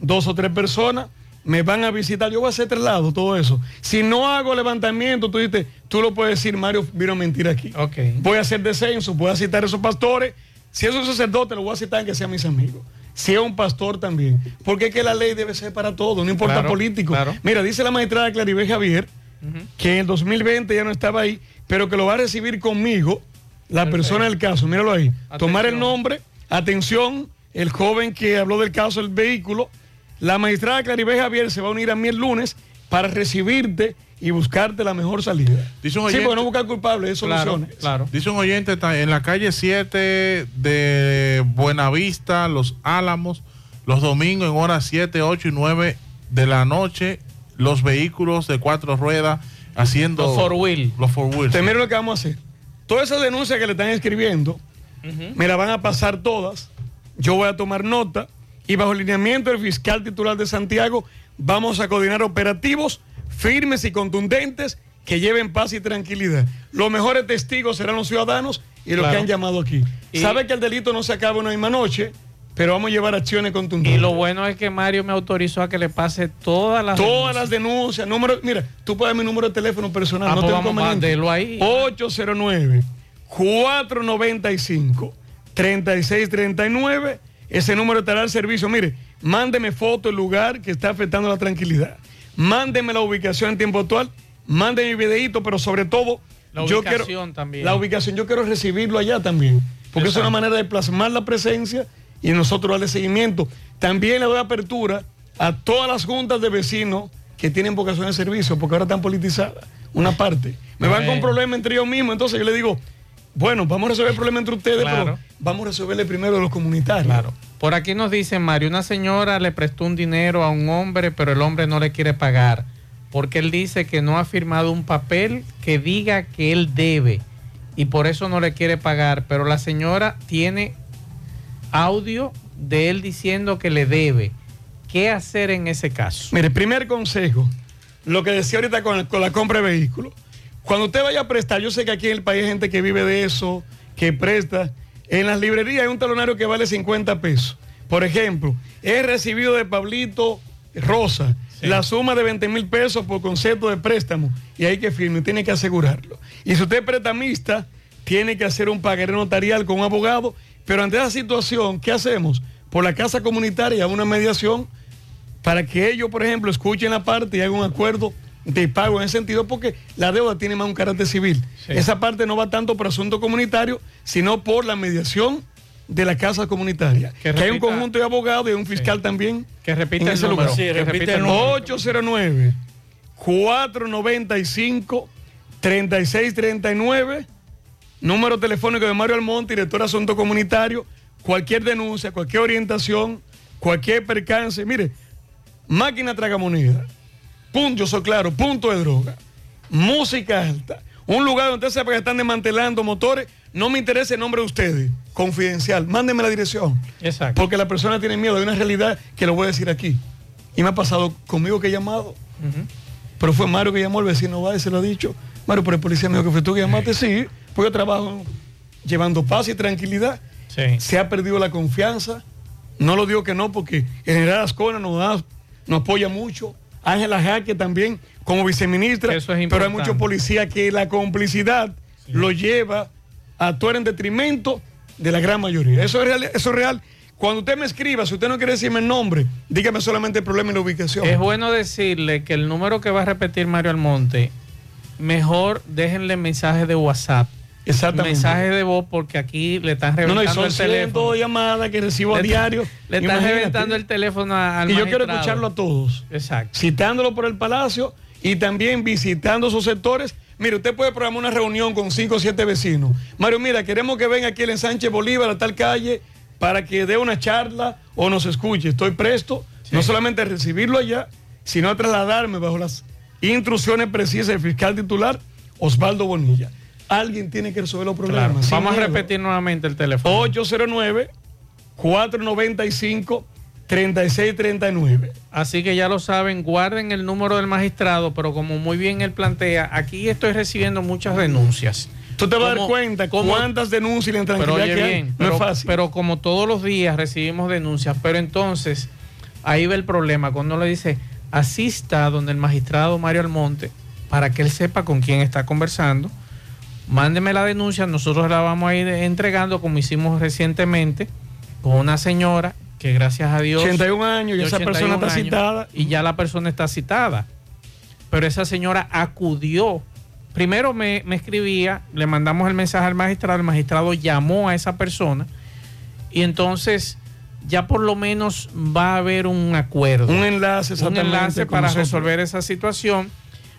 dos o tres personas, me van a visitar, yo voy a hacer traslado, todo eso. Si no hago levantamiento, tú dices, tú lo puedes decir, Mario vino a mentir aquí. Voy a hacer descenso, voy a citar a esos pastores. Si es un sacerdote, lo voy a citar que sean mis amigos. Si es un pastor también. Porque es que la ley debe ser para todo, no importa Claro, político. claro. Mira, dice la magistrada Claribel Javier que en el 2020 ya no estaba ahí, pero que lo va a recibir conmigo la persona del caso. Míralo ahí. Tomar el nombre, atención, el joven que habló del caso del vehículo. La magistrada Claribel Javier se va a unir a mí el lunes para recibirte y buscarte la mejor salida. Dice un Sí, porque no buscar culpable, es soluciones. Dice un oyente en la calle 7 de Buenavista, Los Álamos, los domingos en horas 7, 8 y 9 de la noche, los vehículos de cuatro ruedas haciendo Los four wheel. Los four wheels. Te miro lo que vamos a hacer. Todas esas denuncias que le están escribiendo, me la van a pasar todas. Yo voy a tomar nota y bajo el lineamiento del fiscal titular de Santiago vamos a coordinar operativos firmes y contundentes que lleven paz y tranquilidad. Los mejores testigos serán los ciudadanos y los Claro. que han llamado aquí. Y- Sabe que el delito no se acaba una misma noche, pero vamos a llevar acciones contundentes. Y lo bueno es que Mario me autorizó a que le pase todas las Todas las denuncias, número, mira, tú puedes dar mi número de teléfono personal, Ah, no pues tengo vamos, ahí. 809 495 3639. Ese número estará al servicio. Mire, mándeme foto del lugar que está afectando la tranquilidad. Mándeme la ubicación en tiempo actual. Mándeme mi videito, pero sobre todo, La yo ubicación quiero también. la ubicación. Yo quiero recibirlo allá también, porque es una manera de plasmar la presencia y nosotros darle seguimiento. También le doy apertura a todas las juntas de vecinos que tienen vocación de servicio, porque ahora están politizadas. Una parte. Me van con problemas entre ellos mismos, entonces yo le digo, bueno, vamos a resolver el problema entre ustedes, Claro. pero vamos a resolverle primero a los comunitarios. Claro. Por aquí nos dice Mario, una señora le prestó un dinero a un hombre, pero el hombre no le quiere pagar, porque él dice que no ha firmado un papel que diga que él debe y por eso no le quiere pagar, pero la señora tiene audio de él diciendo que le debe. ¿Qué hacer en ese caso? Mire, primer consejo, lo que decía ahorita con, con la compra de vehículos. Cuando usted vaya a prestar, yo sé que aquí en el país hay gente que vive de eso, que presta. En las librerías hay un talonario que vale 50 pesos. Por ejemplo, he recibido de Pablito Rosa la suma de 20 mil pesos por concepto de préstamo y hay que firmar, tiene que asegurarlo. Y si usted es prestamista, tiene que hacer un pagaré notarial con un abogado. Pero ante esa situación, ¿qué hacemos? Por la casa comunitaria, una mediación para que ellos, por ejemplo, escuchen la parte y hagan un acuerdo de pago en ese sentido, porque la deuda tiene más un carácter civil. Esa parte no va tanto por asunto comunitario, sino por la mediación de la casa comunitaria. Que, hay un conjunto de abogados y un fiscal también. Que repita en el ese número. lugar. Sí, Que repita el el número. 809 495 3639 número telefónico de Mario Almonte, director de Asunto Comunitario, cualquier denuncia, cualquier orientación, cualquier percance. Mire, máquina tragamoneda, punto, yo soy claro, punto de droga, música alta, un lugar donde usted sepa que están desmantelando motores, no me interesa el nombre de ustedes, confidencial, mándenme la dirección. Exacto. Porque la persona tiene miedo, hay una realidad que lo voy a decir aquí. Y me ha pasado conmigo que he llamado. Pero fue Mario que llamó, el vecino va y se lo ha dicho. Mario, pero el policía me dijo que fue tú que llamaste. Sí, pues yo trabajo llevando paz y tranquilidad. Se ha perdido la confianza. No lo digo que no, porque en General Ascona nos da nos apoya mucho. Ángela Jaque también como viceministra. Eso es pero hay muchos policías que la complicidad lo lleva a actuar en detrimento de la gran mayoría. Eso es real. Eso es real. Cuando usted me escriba, si usted no quiere decirme el nombre, dígame solamente el problema y la ubicación. Es bueno decirle que el número que va a repetir Mario Almonte, mejor déjenle mensajes de WhatsApp. Exactamente. Mensajes de voz porque aquí le están No, no, y reventando son el teléfono. 100 llamadas que recibo a diario. Le están reventando el teléfono a- al Y yo quiero escucharlo a todos. Exacto. Citándolo por el Palacio y también visitando sus sectores. Mire, usted puede programar una reunión con cinco o siete vecinos. Mario, mira, queremos que venga aquí el ensanche Bolívar a tal calle para que dé una charla o nos escuche. Estoy presto, no solamente a recibirlo allá, sino a trasladarme bajo las instrucciones precisas del fiscal titular, Osvaldo Bonilla. Alguien tiene que resolver los problemas. Vamos a repetir nuevamente el teléfono. 809-495-3639. Así que ya lo saben, guarden el número del magistrado, pero como muy bien él plantea, aquí estoy recibiendo muchas denuncias. Tú te vas a dar cuenta como- cuántas denuncias y la Pero oye que hay. bien, no pero, es fácil. pero como todos los días recibimos denuncias, pero entonces ahí va el problema, cuando le dice, asista donde el magistrado Mario Almonte, para que él sepa con quién está conversando, mándeme la denuncia, nosotros la vamos a ir entregando como hicimos recientemente con una señora que gracias a Dios... 81 años y esa persona 81 está citada. Y ya la persona está citada. Pero esa señora acudió. Primero me, me escribía, le mandamos el mensaje al magistrado, el magistrado llamó a esa persona y entonces ya por lo menos va a haber un acuerdo. Un enlace, Un exactamente, enlace con para nosotros. resolver esa situación.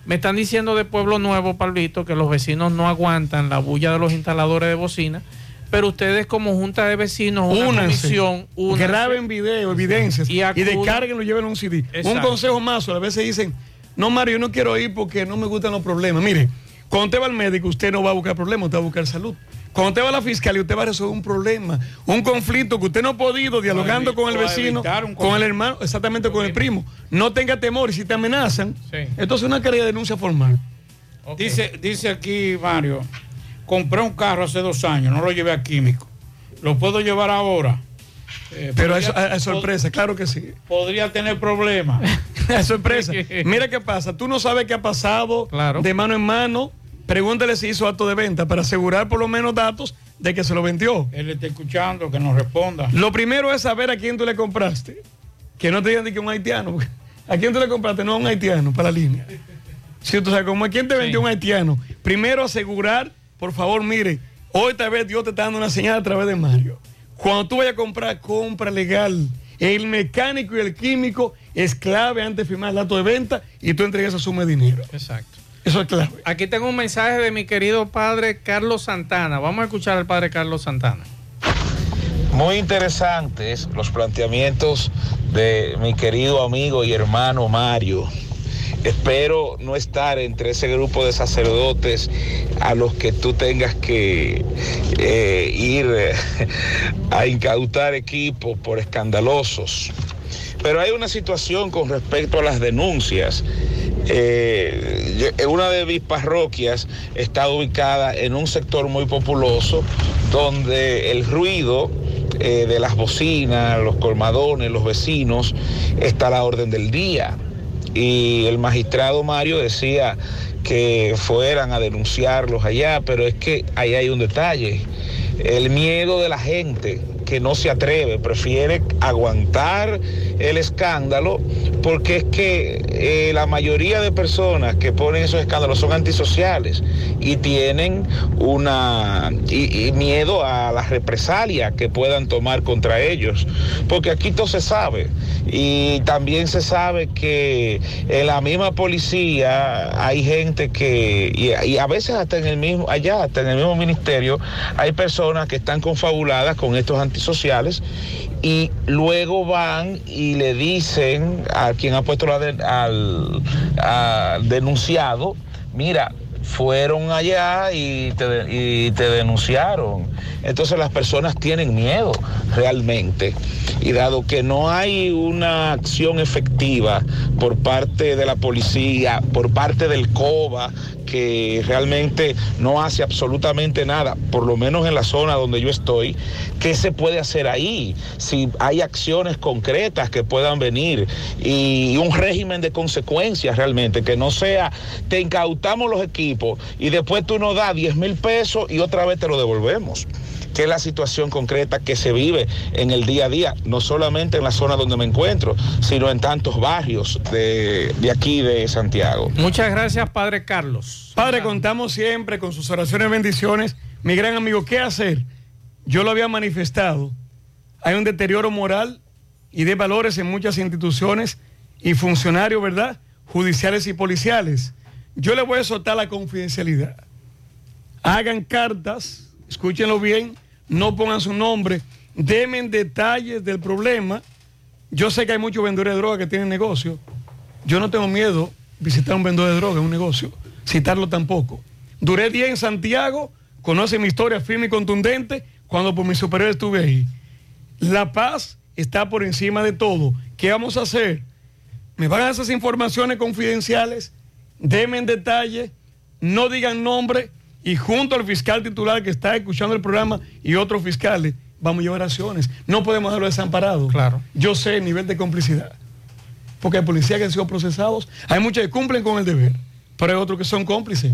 Me están diciendo de Pueblo Nuevo, Pablito, que los vecinos no aguantan la bulla de los instaladores de bocina, pero ustedes como junta de vecinos, una Únanse. comisión, únanse. graben video, evidencias y, acudan. descarguenlo y lleven un CD. Un consejo más, a veces dicen, no Mario, yo no quiero ir porque no me gustan los problemas. Mire, cuando usted va al médico, usted no va a buscar problemas, usted va a buscar salud. Cuando usted va a la fiscalía, usted va a resolver un problema, un conflicto que usted no ha podido dialogando con el a vecino, con el hermano, exactamente con el primo. No tenga temor y si te amenazan, entonces una querella de denuncia formal. Dice, dice aquí Mario, compré un carro hace dos años, no lo llevé a químico. ¿Lo puedo llevar ahora? Eh, Pero podría- eso es sorpresa, claro que sí. Podría tener problemas. (laughs) Es sorpresa. (laughs) Mira qué pasa. Tú no sabes qué ha pasado de mano en mano. Pregúntale si hizo acto de venta para asegurar por lo menos datos de que se lo vendió. Él está escuchando, que nos responda. Lo primero es saber a quién tú le compraste. Que no te digan de que un haitiano. ¿A quién tú le compraste? No a un haitiano para la línea. Si tú sabes cómo a quién te vendió un haitiano. Primero asegurar, por favor, mire, hoy tal vez Dios te está dando una señal a través de Mario. Cuando tú vayas a comprar, compra legal. El mecánico y el químico es clave antes de firmar el acto de venta y tú entregas esa suma de dinero. Exacto. Eso es clave. Aquí tengo un mensaje de mi querido padre Carlos Santana. Vamos a escuchar al padre Carlos Santana. Muy interesantes los planteamientos de mi querido amigo y hermano Mario. Espero no estar entre ese grupo de sacerdotes a los que tú tengas que eh, ir eh, a incautar equipos por escandalosos. Pero hay una situación con respecto a las denuncias. Eh, eh, una de mis parroquias está ubicada en un sector muy populoso donde el ruido eh, de las bocinas, los colmadones, los vecinos, está a la orden del día. Y el magistrado Mario decía que fueran a denunciarlos allá, pero es que ahí hay un detalle. El miedo de la gente que no se atreve, prefiere aguantar el escándalo, porque es que eh, la mayoría de personas que ponen esos escándalos son antisociales y tienen una y, miedo a la represalia que puedan tomar contra ellos, porque aquí todo se sabe. Y también se sabe que en la misma policía hay gente que y, y a veces hasta en el mismo allá hasta en el mismo ministerio hay personas que están confabuladas con estos antisociales y luego van y le dicen a quien ha puesto la al denunciado, mira, fueron allá y te, y te denunciaron. Entonces las personas tienen miedo realmente. Y dado que no hay una acción efectiva por parte de la policía, por parte del COBA, que realmente no hace absolutamente nada, por lo menos en la zona donde yo estoy, ¿qué se puede hacer ahí? Si hay acciones concretas que puedan venir y un régimen de consecuencias realmente, que no sea, te incautamos los equipos y después tú nos das 10 mil pesos y otra vez te lo devolvemos que es la situación concreta que se vive en el día a día, no solamente en la zona donde me encuentro, sino en tantos barrios de, de aquí de Santiago. Muchas gracias, Padre Carlos. Padre, contamos siempre con sus oraciones y bendiciones. Mi gran amigo, ¿qué hacer? Yo lo había manifestado. Hay un deterioro moral y de valores en muchas instituciones y funcionarios, ¿verdad? Judiciales y policiales. Yo le voy a soltar la confidencialidad. Hagan cartas, escúchenlo bien, no pongan su nombre, demen detalles del problema. Yo sé que hay muchos vendedores de droga que tienen negocio. Yo no tengo miedo visitar un vendedor de droga, un negocio, citarlo tampoco. Duré 10 en Santiago, conoce mi historia firme y contundente cuando por mi superior estuve ahí. La paz está por encima de todo. ¿Qué vamos a hacer? Me van a dar esas informaciones confidenciales, denme en detalle, no digan nombre y junto al fiscal titular que está escuchando el programa y otros fiscales, vamos a llevar acciones. No podemos dejarlo desamparado. Claro. Yo sé el nivel de complicidad. Porque hay policías que han sido procesados, hay muchos que cumplen con el deber, pero hay otros que son cómplices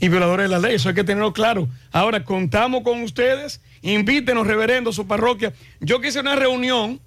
y violadores de la ley. Eso hay que tenerlo claro. Ahora, contamos con ustedes. Invítenos, reverendo, a su parroquia. Yo quise una reunión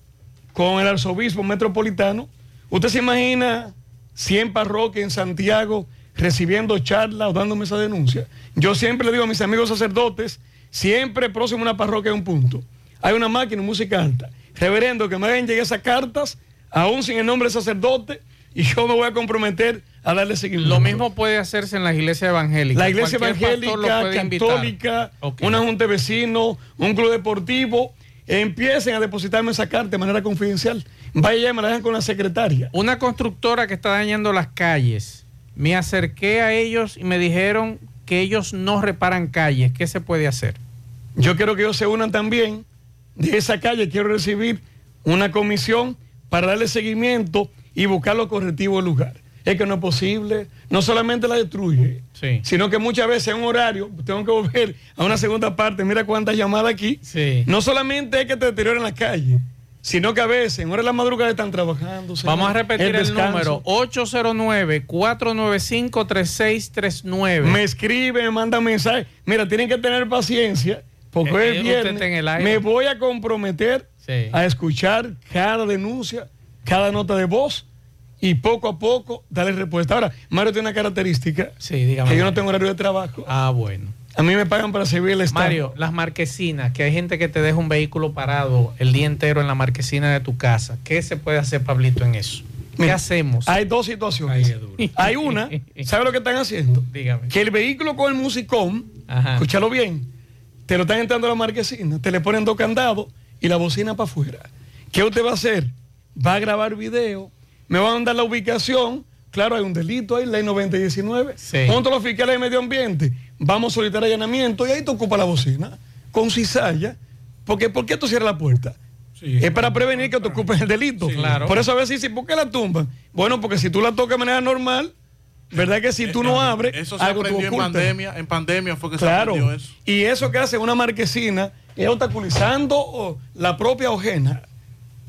con el arzobispo metropolitano. Usted se imagina 100 parroquias en Santiago recibiendo charlas o dándome esa denuncia. Yo siempre le digo a mis amigos sacerdotes, siempre próximo a una parroquia hay un punto. Hay una máquina música alta. Reverendo, que me hagan llegar esas cartas, aún sin el nombre de sacerdote, y yo me voy a comprometer a darle seguimiento. Lo mismo puede hacerse en las iglesias evangélicas. La iglesia Cualquier evangélica, católica, una junta de vecinos, un club deportivo, empiecen a depositarme esa carta de manera confidencial. Vaya y me la dejan con la secretaria. Una constructora que está dañando las calles. Me acerqué a ellos y me dijeron que ellos no reparan calles. ¿Qué se puede hacer? Yo quiero que ellos se unan también de esa calle. Quiero recibir una comisión para darle seguimiento y buscar los correctivos del lugar. Es que no es posible. No solamente la destruye, Sí. sino que muchas veces en un horario, tengo que volver a una segunda parte. Mira cuántas llamadas aquí. Sí. No solamente es que te deterioren la calle, sino que a veces en horas de la madrugada están trabajando. señor. Vamos a repetir el, descanso. número 809-495-3639. Me escribe, me manda mensaje. Mira, tienen que tener paciencia porque Eh, hoy eh, es usted viernes. está en el aire. Me voy a comprometer Sí. a escuchar cada denuncia, cada nota de voz y poco a poco darle respuesta. Ahora, Mario tiene una característica Sí, dígame. que yo no tengo horario de trabajo. Ah, bueno. A mí me pagan para servir el Estado. Mario, las marquesinas, que hay gente que te deja un vehículo parado el día entero en la marquesina de tu casa. ¿Qué se puede hacer, Pablito, en eso? ¿Qué Mira, hacemos? Hay dos situaciones. Hay una, ¿sabe lo que están haciendo? Dígame. Que el vehículo con el musicón, Ajá. escúchalo bien, te lo están entrando a la marquesina, te le ponen dos candados y la bocina para afuera. ¿Qué usted va a hacer? Va a grabar video, me van a dar la ubicación. Claro, hay un delito ahí, ley 9019. Sí. Junto a los fiscales de medio ambiente, vamos a solicitar allanamiento y ahí te ocupa la bocina con cizalla. Porque, ¿Por qué tú cierras la puerta? es para prevenir que te ocupes el delito. claro. Por eso a veces dicen, ¿por qué la tumban? Bueno, porque si tú la tocas de manera normal, ¿verdad que si tú no abres, Eso se algo aprendió en pandemia. En pandemia fue que Claro. se aprendió eso. Y eso que hace una marquesina es obstaculizando oh, la propia ojena.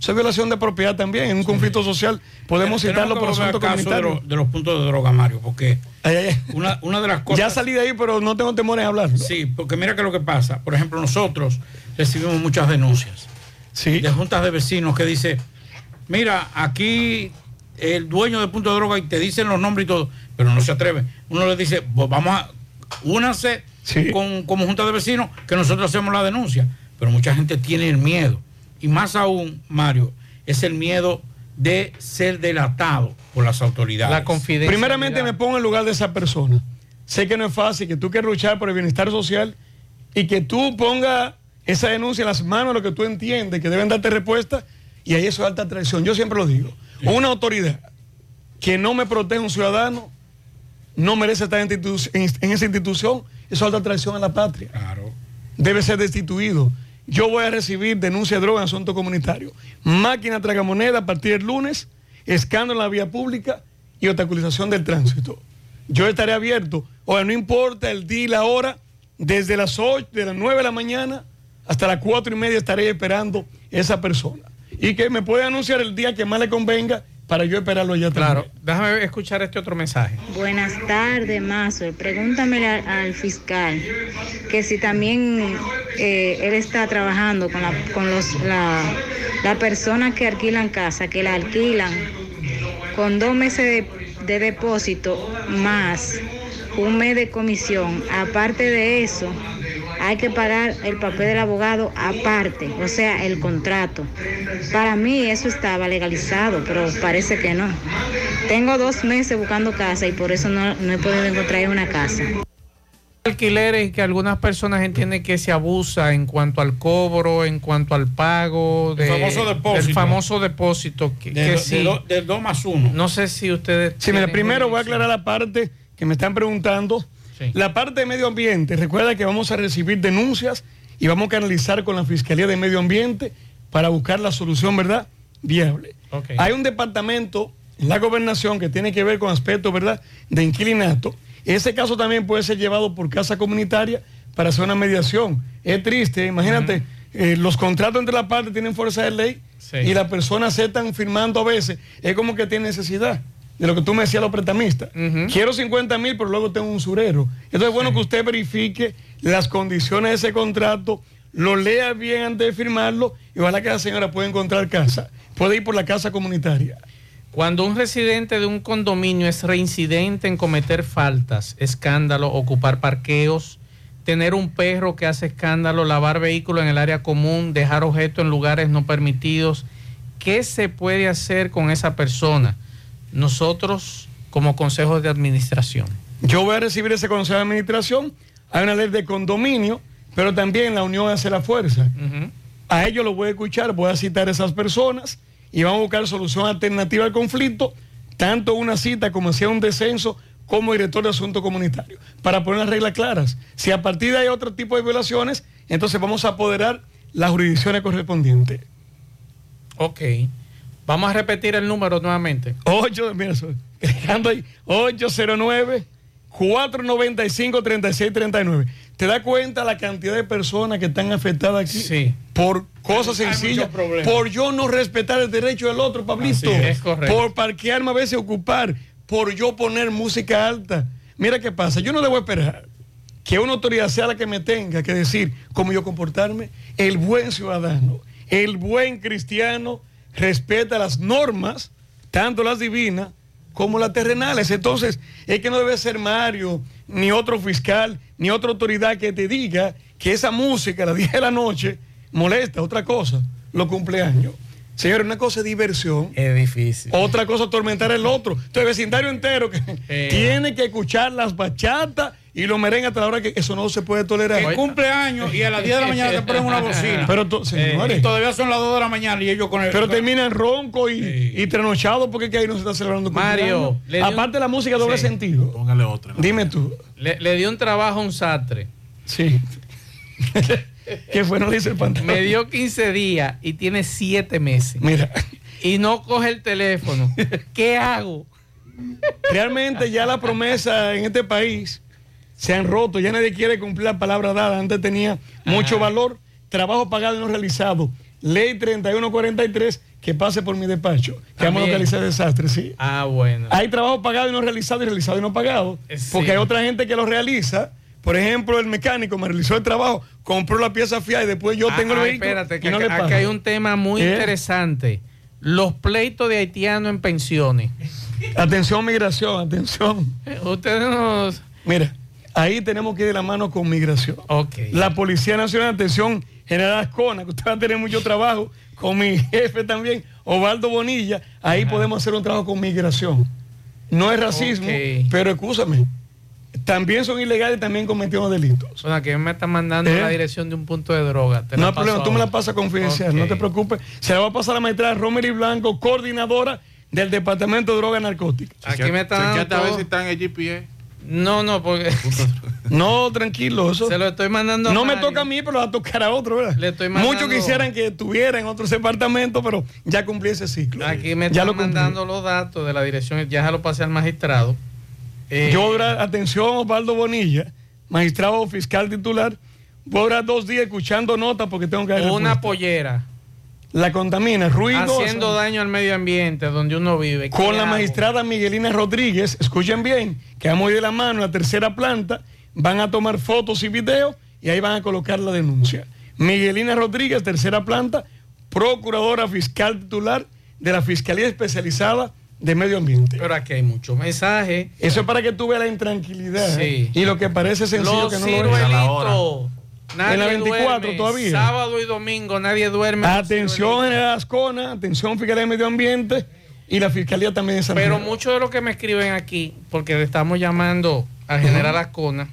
Eso es violación de propiedad también. En un conflicto social podemos Tenemos citarlo por asunto de, comunitario. los- de los puntos de droga, Mario, porque una, una de las (laughs) cosas... Ya salí de ahí, pero no tengo temores a hablar. Sí, porque mira que lo que pasa. Por ejemplo, nosotros recibimos muchas denuncias Sí. de juntas de vecinos que dice, mira, aquí el dueño de punto de droga y te dicen los nombres y todo, pero no se atreve. Uno le dice, pues vamos a únanse Sí. con, como junta de vecinos que nosotros hacemos la denuncia. Pero mucha gente tiene el miedo. Y más aún, Mario, es el miedo de ser delatado por las autoridades. La confidencialidad. Primeramente me pongo en lugar de esa persona. Sé que no es fácil, que tú quieres luchar por el bienestar social y que tú pongas esa denuncia en las manos de lo que tú entiendes que deben darte respuesta y ahí eso es alta traición. Yo siempre lo digo. Una autoridad que no me protege a un ciudadano no merece estar en, institu- en- en esa institución, eso es alta traición a la patria. Claro. Debe ser destituido. Yo voy a recibir denuncia de droga en asunto comunitario. Máquina tragamoneda a partir del lunes, escándalo en la vía pública y obstaculización del tránsito. Yo estaré abierto, o no importa el día y la hora, desde las 8, de las 9 de la mañana hasta las 4 y media estaré esperando esa persona. Y que me puede anunciar el día que más le convenga para yo esperarlo allá Claro, también. déjame escuchar este otro mensaje. Buenas tardes, Mazo. Pregúntame al, al fiscal que si también eh, él está trabajando con la, con los, la, la persona que alquilan casa, que la alquilan con dos meses de, de depósito más un mes de comisión. Aparte de eso, hay que pagar el papel del abogado aparte, o sea, el contrato. Para mí eso estaba legalizado, pero parece que no. Tengo dos meses buscando casa y por eso no, no he podido encontrar una casa. alquileres que algunas personas entienden que se abusa en cuanto al cobro, en cuanto al pago de, El famoso depósito. del famoso depósito que, De que sí. de do- de dos más uno. No sé si ustedes. Sí, mira, primero voy a aclarar la parte que me están preguntando. La parte de medio ambiente, recuerda que vamos a recibir denuncias y vamos a canalizar con la Fiscalía de Medio Ambiente para buscar la solución, ¿verdad? Viable. Hay un departamento en la gobernación que tiene que ver con aspectos, ¿verdad?, de inquilinato. Ese caso también puede ser llevado por casa comunitaria para hacer una mediación. Es triste, imagínate, eh, los contratos entre las partes tienen fuerza de ley Sí. y las personas se están firmando a veces. Es como que tiene necesidad de lo que tú me decías los prestamistas. Quiero 50 mil, pero luego tengo un surero. Entonces es bueno que usted verifique las condiciones de ese contrato, lo lea bien antes de firmarlo y ojalá que la señora pueda encontrar casa. Puede ir por la casa comunitaria. Cuando un residente de un condominio es reincidente en cometer faltas, escándalo, ocupar parqueos, tener un perro que hace escándalo, lavar vehículos en el área común, dejar objetos en lugares no permitidos, ¿qué se puede hacer con esa persona? Nosotros como consejos de administración. Yo voy a recibir ese consejo de administración. Hay una ley de condominio, pero también la unión hace la fuerza. A ellos los voy a escuchar, voy a citar a esas personas y vamos a buscar solución alternativa al conflicto, tanto una cita como sea un descenso como director de asuntos comunitarios, para poner las reglas claras. Si a partir de ahí hay otro tipo de violaciones, entonces vamos a apoderar las jurisdicciones correspondientes. Ok. Vamos a repetir el número nuevamente. 8, mira, ahí, 809 495 3639. ¿Te das cuenta la cantidad de personas que están afectadas aquí? Sí. Por cosas Hay sencillas. Por yo no respetar el derecho del otro, Pablito. Es correcto. Por parquearme a veces ocupar. Por yo poner música alta. Mira qué pasa. Yo no debo esperar que una autoridad sea la que me tenga que decir cómo yo comportarme. El buen ciudadano, el buen cristiano respeta las normas, tanto las divinas como las terrenales. Entonces, es que no debe ser Mario, ni otro fiscal, ni otra autoridad que te diga que esa música a las (laughs) 10 de la noche molesta. Otra cosa, los cumpleaños. Señor, una cosa es diversión. Es difícil. Otra cosa atormentar el otro. Entonces, el vecindario entero que (laughs) tiene que escuchar las bachatas y los merengues hasta la hora que eso no se puede tolerar. Que cumpleaños y a las 10 de la (laughs) mañana te ponen una bocina. Pero, to- señores. Y todavía son las 2 de la mañana y ellos con el. Pero terminan ronco y, y trasnochados porque es que ahí no se está celebrando Mario, dio Aparte la música doble Sí. sentido. Póngale otra. Dime tú. Le, le dio un trabajo a un sastre. Sí. (laughs) ¿Qué fue? No le hice el pantalón. Me dio 15 días y tiene 7 meses. Mira. Y no coge el teléfono. (laughs) ¿Qué hago? Realmente ya la promesa en este país se han roto. Ya nadie quiere cumplir la palabra dada. Antes tenía mucho valor. Trabajo pagado y no realizado. Ley 3143 que pase por mi despacho. Que vamos a localizar desastres, sí. Ah, bueno. Hay trabajo pagado y no realizado y realizado y no pagado. Sí. Porque hay otra gente que lo realiza. Por ejemplo, el mecánico me realizó el trabajo, compró la pieza fiada y después yo Ah, tengo el ah, vehículo. espérate, que y no acá, le pago. acá hay un tema muy ¿Eh? interesante. Los pleitos de haitianos en pensiones. Atención, migración, atención. Ustedes nos. Mira, ahí tenemos que ir de la mano con migración. La Policía Nacional, atención, General Ascona, que usted va a tener mucho trabajo con mi (laughs) jefe también, Ovaldo Bonilla. Ahí podemos hacer un trabajo con migración. No es racismo, pero escúchame. También son ilegales y también cometieron delitos. Bueno, que me está mandando ¿Eh? la dirección de un punto de droga. Te no hay problema, tú me la pasas confidencial, no Ok. te preocupes. Se la va a pasar a la maestra Romery Blanco, coordinadora del Departamento de Drogas Narcóticas. Aquí me está dando a ver si está en el GPS. No, no, porque (laughs) No, tranquilo, eso. se lo estoy mandando. No me toca a mí, pero va a tocar a otro, ¿verdad? Le estoy mandando- Muchos quisieran que estuviera en otros departamentos, pero ya cumplí ese ciclo. Aquí me están lo mandando los datos de la dirección, ya se lo pasé al magistrado. Eh, Yo, atención, Osvaldo Bonilla, magistrado fiscal titular, voy a durar dos días escuchando notas porque tengo que una pollera La contamina, ruido. haciendo daño al medio ambiente donde uno vive. Con ¿Qué la hago? magistrada Miguelina Rodríguez, escuchen bien, que vamos a ir de la mano a la tercera planta, van a tomar fotos y videos y ahí van a colocar la denuncia. Miguelina Rodríguez, tercera planta, procuradora fiscal titular de la Fiscalía Especializada de Medio Ambiente. Pero aquí hay muchos mensajes. Eso es para que tú veas la intranquilidad Sí. y lo que parece sencillo Los que no lo es. Nadie En la 24 duerme. todavía. Sábado y domingo nadie duerme. Atención General Ascona, atención Fiscalía de Medio Ambiente y la Fiscalía también de Santiago. Pero muchos de los que me escriben aquí, porque le estamos llamando al general Ascona.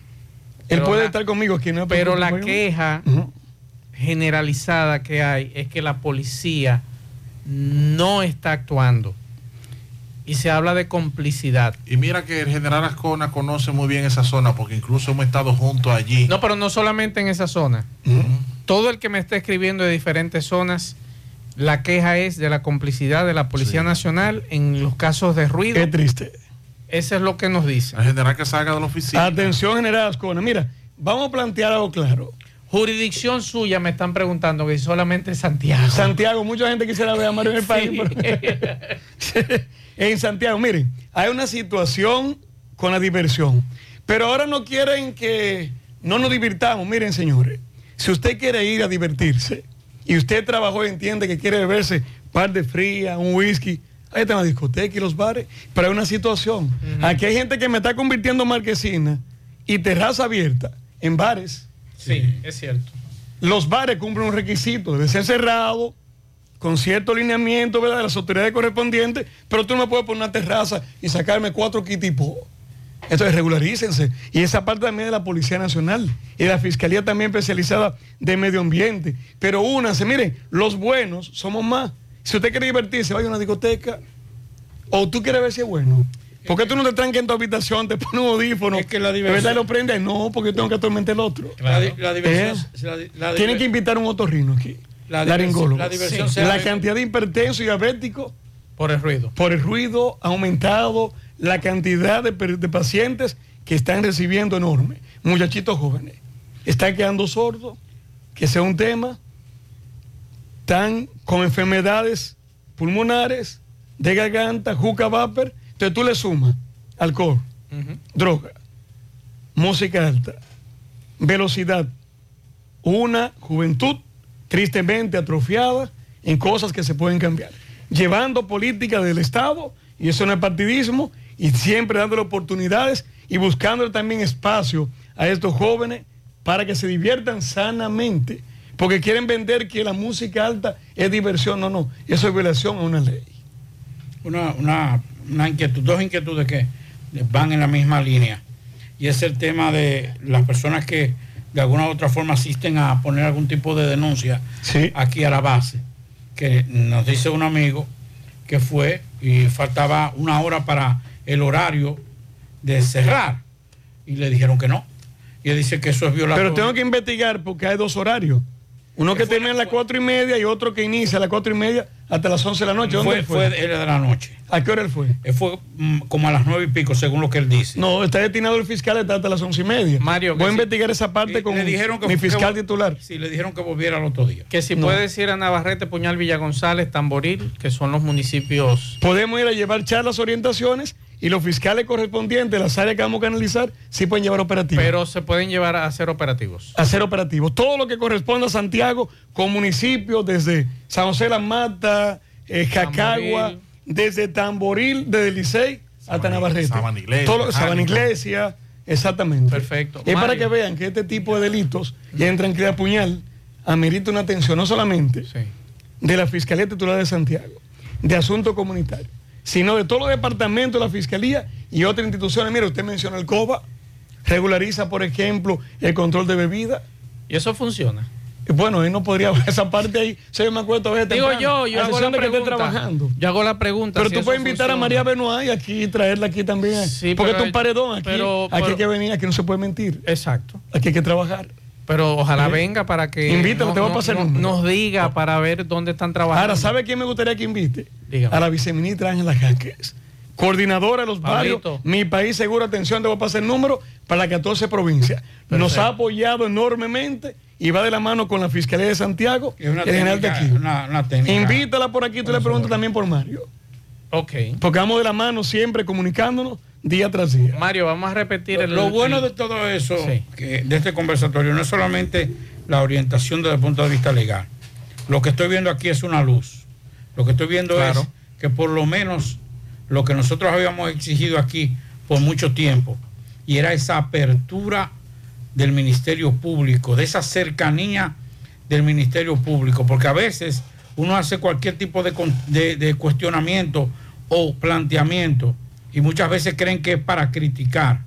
Él puede la- estar conmigo aquí, ¿no? Pero la Conmigo. queja generalizada que hay es que la policía no está actuando. Y se habla de complicidad. Y mira que el general Ascona conoce muy bien esa zona porque incluso hemos estado juntos allí. No, pero no solamente en esa zona. Todo el que me está escribiendo de diferentes zonas, la queja es de la complicidad de la Policía Nacional en los casos de ruido. Qué triste. Eso es lo que nos dice. El general que salga de la oficina. Atención General Ascona, mira, vamos a plantear algo claro. Jurisdicción suya me están preguntando que solamente Santiago. Santiago, mucha gente quisiera ver a Mario en el (laughs) país. pero- (laughs) en Santiago, miren, hay una situación con la diversión. Pero ahora no quieren que no nos divirtamos. Miren, señores, si usted quiere ir a divertirse y usted trabajó y entiende que quiere beberse par de fría, un whisky, ahí están las discotecas y los bares. Pero hay una situación. Aquí hay gente que me está convirtiendo en marquesina y terraza abierta en bares. Sí, es cierto. Los bares cumplen un requisito, debe ser cerrado, con cierto lineamiento ¿verdad? de las autoridades correspondientes, pero tú no me puedes poner una terraza y sacarme cuatro kitipos. Entonces regularícense. Y esa parte también de la Policía Nacional y de la Fiscalía también especializada de Medio Ambiente. Pero únanse, miren, los buenos somos más. Si usted quiere divertirse, vaya a una discoteca. O tú quieres ver si es bueno. ¿Por qué tú no te tranques en tu habitación, te pones un audífono? Es que la diversión- ¿Verdad? Y lo prendes. No, porque tengo que atormentar el otro. La, di- la diversión. ¿Eh? la Tienen que invitar un otorrino aquí. La laringólogo. la diversión Sí. La cantidad de hipertensos y diabéticos por el ruido. Por el ruido ha aumentado la cantidad de pacientes que están recibiendo enorme. Muchachitos jóvenes están quedando sordos, que sea un tema. Están con enfermedades pulmonares, de garganta, juca vapor. Entonces tú le sumas alcohol, droga, música alta, velocidad, una juventud tristemente atrofiada en cosas que se pueden cambiar, llevando política del Estado, y eso no es partidismo, y siempre dándole oportunidades y buscándole también espacio a estos jóvenes para que se diviertan sanamente, porque quieren vender que la música alta es diversión, no, no, eso es violación a una ley. una, una, una inquietud, dos inquietudes que van en la misma línea. Y es el tema de las personas que de alguna u otra forma asisten a poner algún tipo de denuncia aquí a la base. Que nos dice un amigo que fue y faltaba una hora para el horario de cerrar. Y le dijeron que no. Y él dice que eso es violatorio. Pero tengo que investigar porque hay dos horarios. Uno que termina a las cuatro y media y otro que inicia a las cuatro y media hasta las once de la noche. ¿Dónde Fue, fue? fue el de la noche. ¿A qué hora él fue? Él fue mm, como a las nueve y pico, según lo que él dice. No, está destinado el fiscal está hasta las once y media. Mario, Voy a sí. investigar esa parte con le dijeron que mi fiscal titular. Sí, le dijeron que volviera al otro día. Que si No. puede decir a Navarrete, Puñal, Villa González, Tamboril, que son los municipios. Podemos ir a llevar charlas, orientaciones y los fiscales correspondientes, las áreas que vamos a canalizar, sí pueden llevar operativos. Pero se pueden llevar a hacer operativos. hacer operativos. Todo lo que corresponda a Santiago con municipios desde San José de la Mata, eh, Jacagua, Tamboril. Desde Tamboril, desde Licey hasta Navarrete. Sabana Iglesia, Jánico. Iglesia, exactamente. Perfecto. Es para que vean que este tipo de delitos, y en tranquilidad puñal, amerita una atención no solamente de la Fiscalía Titular de Santiago, de Asuntos Comunitarios, sino de todos los departamentos de la Fiscalía y otras instituciones. Mire, usted menciona el COBA, regulariza, por ejemplo, el control de bebida. Y eso funciona. Bueno, él no podría ver esa parte ahí. Yo me acuerdo de Digo yo, yo hago la pregunta. trabajando. Yo hago la pregunta. Pero si tú puedes invitar a. María Benoit y aquí y traerla aquí también. Sí, porque es un paredón aquí. pero- aquí pero- hay que venir, aquí no se puede mentir. Exacto. Aquí hay que trabajar. Pero ojalá ¿Eh? venga para que Invítalo, te voy a pasar el no- número. nos diga para ver dónde están trabajando. Ahora, ¿sabe quién me gustaría que invite? Dígame. A la viceministra Ángela Jaques, coordinadora de los barrios. Pablito. Mi país seguro, atención, te voy a pasar el número para las 14 provincias. Nos ha apoyado enormemente y va de la mano con la Fiscalía de Santiago y Es una el general de técnica- aquí. una- una técnica. Invítala por aquí, tú le preguntas también por Mario. Ok. Porque vamos de la mano siempre comunicándonos día tras día. Mario, vamos a repetir el. Lo bueno de todo eso, que de este conversatorio, no es solamente la orientación desde el punto de vista legal. Lo que estoy viendo aquí es una luz. Lo que estoy viendo Claro. es que por lo menos lo que nosotros habíamos exigido aquí por mucho tiempo, y era esa apertura del Ministerio Público, de esa cercanía del Ministerio Público, porque a veces uno hace cualquier tipo de, de- de cuestionamiento o planteamiento y muchas veces creen que es para criticar.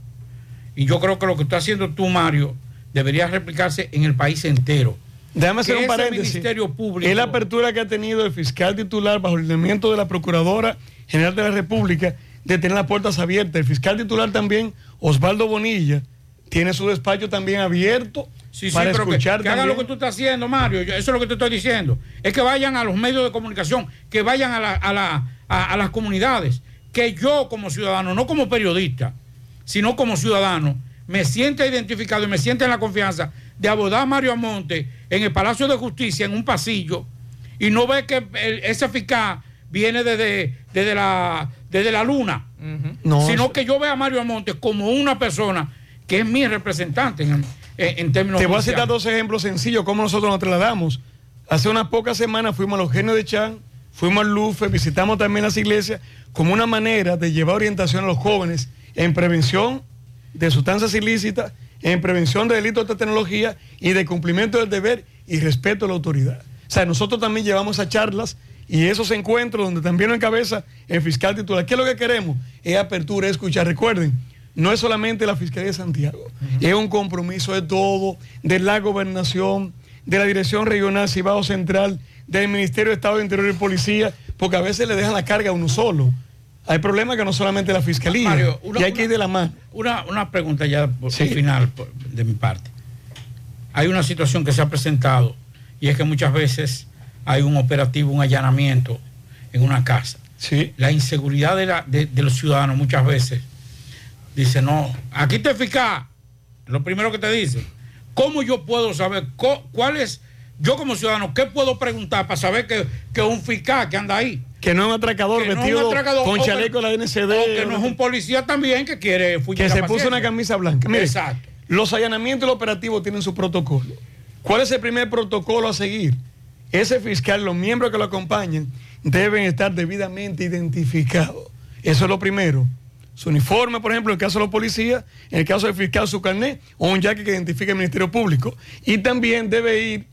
Y yo creo que lo que está haciendo tú, Mario, debería replicarse en el país entero. Déjame hacer un paréntesis. Ministerio Público- Es la apertura que ha tenido el fiscal titular bajo el lineamiento de la Procuradora General de la República de tener las puertas abiertas. El fiscal titular también, Osvaldo Bonilla, tiene su despacho también abierto Sí, sí, para pero que- escuchar que, hagan lo que tú estás haciendo, Mario. Yo- eso es lo que te estoy diciendo. Es que vayan a los medios de comunicación, que vayan a, la- a la- a- a las comunidades. Que yo como ciudadano, no como periodista, sino como ciudadano, me sienta identificado y me sienta en la confianza de abordar a Mario Amonte en el Palacio de Justicia, en un pasillo, y no ve que el- ese fiscal viene desde, desde, la, desde la luna, No, sino que yo vea a Mario Amonte como una persona que es mi representante en, en- términos Te voy a citar dos ejemplos sencillos, cómo nosotros nos trasladamos. Hace unas pocas semanas fuimos a los genios de Chan, fuimos al Lufe, visitamos también las iglesias, como una manera de llevar orientación a los jóvenes en prevención de sustancias ilícitas, en prevención de delitos de tecnología y de cumplimiento del deber y respeto a la autoridad. O sea, nosotros también llevamos a charlas y esos encuentros donde también lo encabeza el fiscal titular. ¿Qué es lo que queremos? Es apertura, es escuchar. Recuerden, no es solamente la Fiscalía de Santiago, es un compromiso de todo, de la gobernación, de la Dirección Regional Cibao Central, del Ministerio de Estado de Interior y Policía, porque a veces le dejan la carga a uno solo. Hay problemas que no solamente la Fiscalía, Mario, una- y hay que ir de la mano. Una, una pregunta ya por, Sí. final por- de mi parte. Hay una situación que se ha presentado y es que muchas veces hay un operativo, un allanamiento en una casa. Sí. La inseguridad de, la- de- de los ciudadanos muchas veces dice, no, aquí te fiscal, lo primero que te dice, ¿cómo yo puedo saber cuál es, yo como ciudadano, qué puedo preguntar para saber que, que un fiscal que anda ahí? Que no es un atracador que no un atracador, con chaleco de la NCD. o que no es un policía también que quiere fugir que se puso una camisa blanca. Mire, Exacto. los allanamientos y los operativos tienen su protocolo. ¿Cuál es el primer protocolo a seguir? Ese fiscal, los miembros que lo acompañan, deben estar debidamente identificados. Eso es lo primero. Su uniforme, por ejemplo, en el caso de los policías, en el caso del fiscal, su carnet o un jaque que identifique el Ministerio Público. Y también debe ir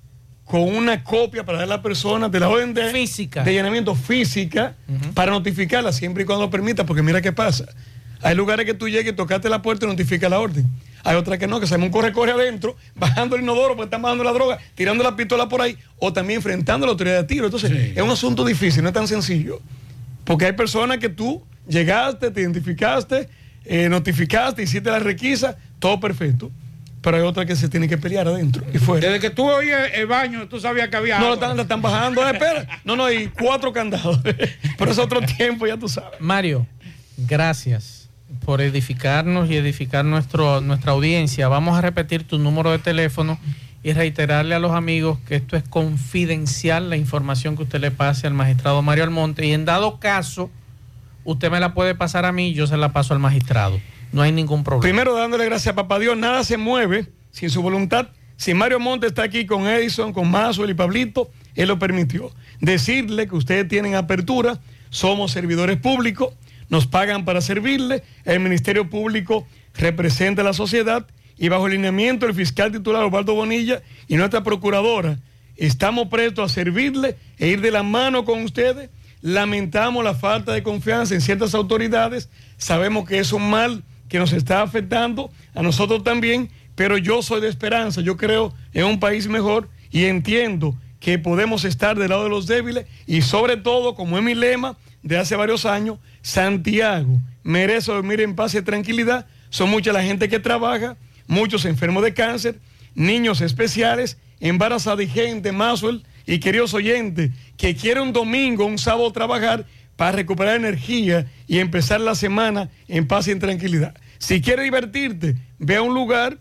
con una copia para dar a la persona de la orden de, Física. de allanamiento física para notificarla siempre y cuando lo permita, porque mira qué pasa. Hay lugares que tú llegues, tocaste la puerta y notifica la orden. Hay otras que no, que se un corre-corre adentro, (laughs) bajando el inodoro porque están bajando la droga, tirando la pistola por ahí, o también enfrentando a la autoridad de tiro. Entonces, es un asunto difícil, no es tan sencillo. Porque hay personas que tú llegaste, te identificaste, eh, notificaste, hiciste la requisa, todo perfecto. Pero hay otras que se tienen que pelear adentro y fuera. Desde que tú oías el baño, tú sabías que había No, están, la están bajando. Eh, espera. No, no, hay cuatro candados. (laughs) Pero es otro (laughs) tiempo, ya tú sabes. Mario, gracias por edificarnos y edificar nuestro, nuestra audiencia. Vamos a repetir tu número de teléfono y reiterarle a los amigos que esto es confidencial, la información que usted le pase al magistrado Mario Almonte. Y en dado caso, usted me la puede pasar a mí yo se la paso al magistrado. No hay ningún problema. Primero dándole gracias a Papá Dios, nada se mueve sin su voluntad. Si Mario Monte está aquí con Edison, con Mazo y Pablito, él lo permitió. Decirle que ustedes tienen apertura, somos servidores públicos, nos pagan para servirle, el Ministerio Público representa a la sociedad y bajo el lineamiento del fiscal titular Osvaldo Bonilla y nuestra procuradora, estamos prestos a servirle e ir de la mano con ustedes. Lamentamos la falta de confianza en ciertas autoridades, sabemos que es un mal que nos está afectando a nosotros también, pero yo soy de esperanza, yo creo en un país mejor y entiendo que podemos estar del lado de los débiles y sobre todo, como es mi lema de hace varios años, Santiago merece dormir en paz y tranquilidad. Son mucha la gente que trabaja, muchos enfermos de cáncer, niños especiales, embarazadas y gente, Maxwell y queridos oyentes, que quiere un domingo, un sábado trabajar para recuperar energía y empezar la semana en paz y en tranquilidad. Si quieres divertirte, ve a un lugar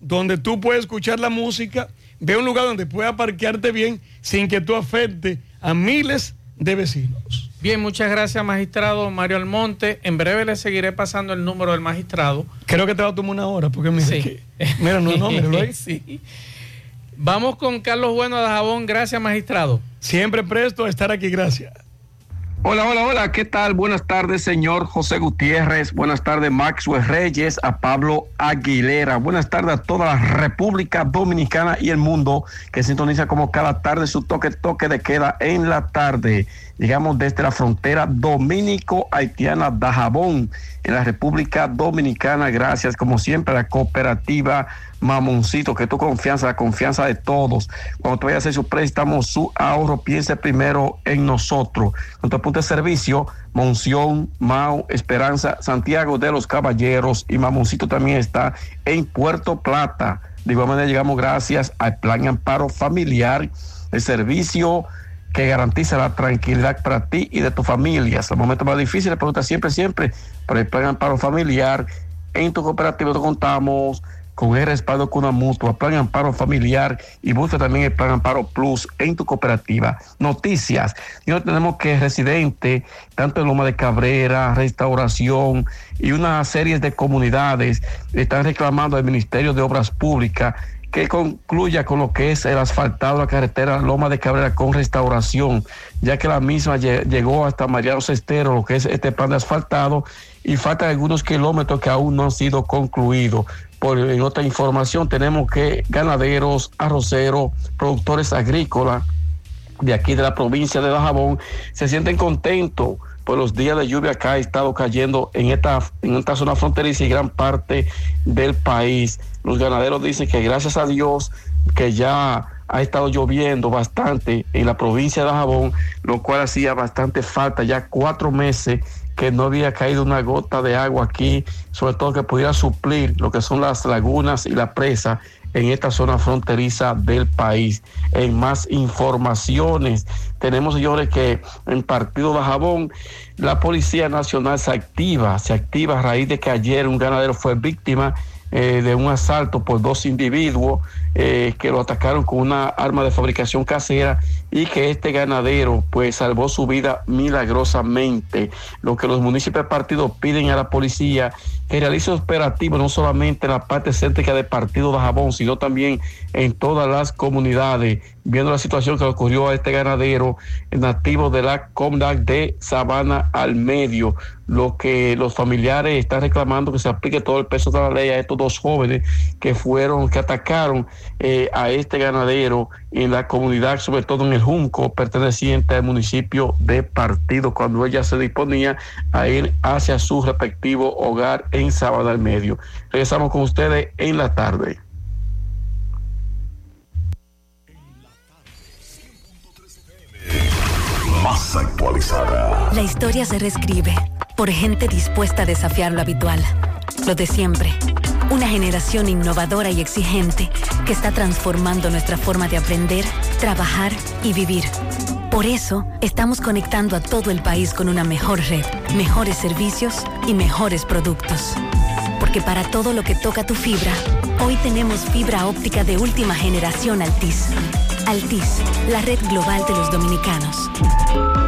donde tú puedes escuchar la música, ve a un lugar donde puedas parquearte bien sin que tú afecte a miles de vecinos. Bien, muchas gracias, magistrado Mario Almonte. En breve le seguiré pasando el número del magistrado. Creo que te va a tomar una hora, porque mira, Sí. que- mira no, no, míralo ahí. (laughs) Sí. Vamos con Carlos Bueno de Jabón. Gracias, magistrado. Siempre presto a estar aquí, gracias. Hola, hola, hola, ¿qué tal? Buenas tardes, señor José Gutiérrez. Buenas tardes, Maxwell Reyes, a Pablo Aguilera. Buenas tardes a toda la República Dominicana y el mundo que sintoniza como cada tarde su toque, toque de queda en la tarde. Llegamos desde la frontera dominico-haitiana de Jabón, en la República Dominicana. Gracias, como siempre, a la cooperativa Mamoncito, que tu confianza, la confianza de todos. Cuando tú vayas a hacer su préstamo, su ahorro, piense primero en nosotros. Nuestro punto de servicio, Monción, Mau, Esperanza, Santiago de los Caballeros y Mamoncito también está en Puerto Plata. De igual manera llegamos gracias al Plan Amparo Familiar, el servicio que garantiza la tranquilidad para ti y de tu familia. Los momentos más difíciles, pregunta siempre, siempre, por el Plan Amparo Familiar. En tu cooperativa te contamos con el respaldo con una mutua, plan amparo familiar y busca también el plan amparo plus en tu cooperativa. Noticias, y no tenemos que residente, tanto en Loma de Cabrera, Restauración y una serie de comunidades están reclamando al Ministerio de Obras Públicas que concluya con lo que es el asfaltado de la carretera Loma de Cabrera con restauración, ya que la misma lle- llegó hasta Mariano Cestero, lo que es este plan de asfaltado, y faltan algunos kilómetros que aún no han sido concluidos. Por en otra información tenemos que ganaderos, arroceros, productores agrícolas de aquí de la provincia de Dajabón se sienten contentos por los días de lluvia que ha estado cayendo en esta, en esta zona fronteriza y gran parte del país. Los ganaderos dicen que gracias a Dios que ya ha estado lloviendo bastante en la provincia de Dajabón, lo cual hacía bastante falta, ya cuatro meses que no había caído una gota de agua aquí, sobre todo que pudiera suplir lo que son las lagunas y la presa en esta zona fronteriza del país. En más informaciones, tenemos señores que en Partido de Jabón, la Policía Nacional se activa, se activa a raíz de que ayer un ganadero fue víctima eh, de un asalto por dos individuos eh, que lo atacaron con una arma de fabricación casera y que este ganadero pues salvó su vida milagrosamente. Lo que los municipios de partido piden a la policía que realice operativos no solamente en la parte céntrica del partido de Jabón, sino también en todas las comunidades, viendo la situación que ocurrió a este ganadero nativo de la comunidad de Sabana al Medio. Lo que los familiares están reclamando que se aplique todo el peso de la ley a estos dos jóvenes que fueron, que atacaron eh, a este ganadero en la comunidad, sobre todo en el Junco, perteneciente al municipio de Partido, cuando ella se disponía a ir hacia su respectivo hogar en Sabana al Medio. Regresamos con ustedes en la tarde. Más actualizada. La historia se reescribe por gente dispuesta a desafiar lo habitual, lo de siempre. Una generación innovadora y exigente que está transformando nuestra forma de aprender, trabajar y vivir. Por eso, estamos conectando a todo el país con una mejor red, mejores servicios y mejores productos. Porque para todo lo que toca tu fibra, hoy tenemos fibra óptica de última generación Altis. Altis, la red global de los dominicanos.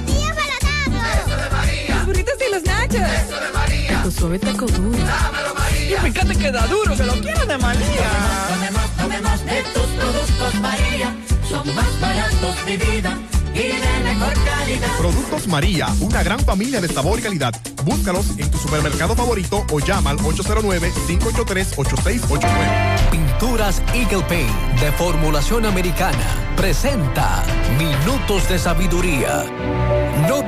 Nachos. Eso de María. Taco suave, taco duro. Y fíjate que da duro, que lo quiero de María. Tomemos, tomemos de tus productos, María. Son son más baratos mi vida y de mejor calidad. Productos María, una gran familia de sabor y calidad. Búscalos en tu supermercado favorito o llama al 809-583-8689. Pinturas Eagle Paint de formulación americana presenta Minutos de Sabiduría.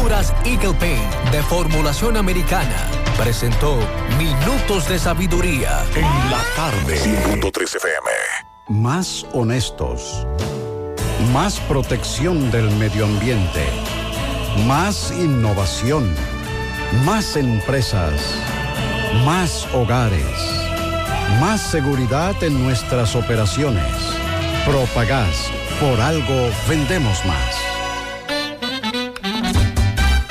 Pinturas Eagle Paint de formulación americana presentó Minutos de Sabiduría En la tarde. 100.3 FM. Más honestos. Más protección del medio ambiente. Más innovación. Más empresas. Más hogares. Más seguridad en nuestras operaciones. Propagás. Por algo vendemos más.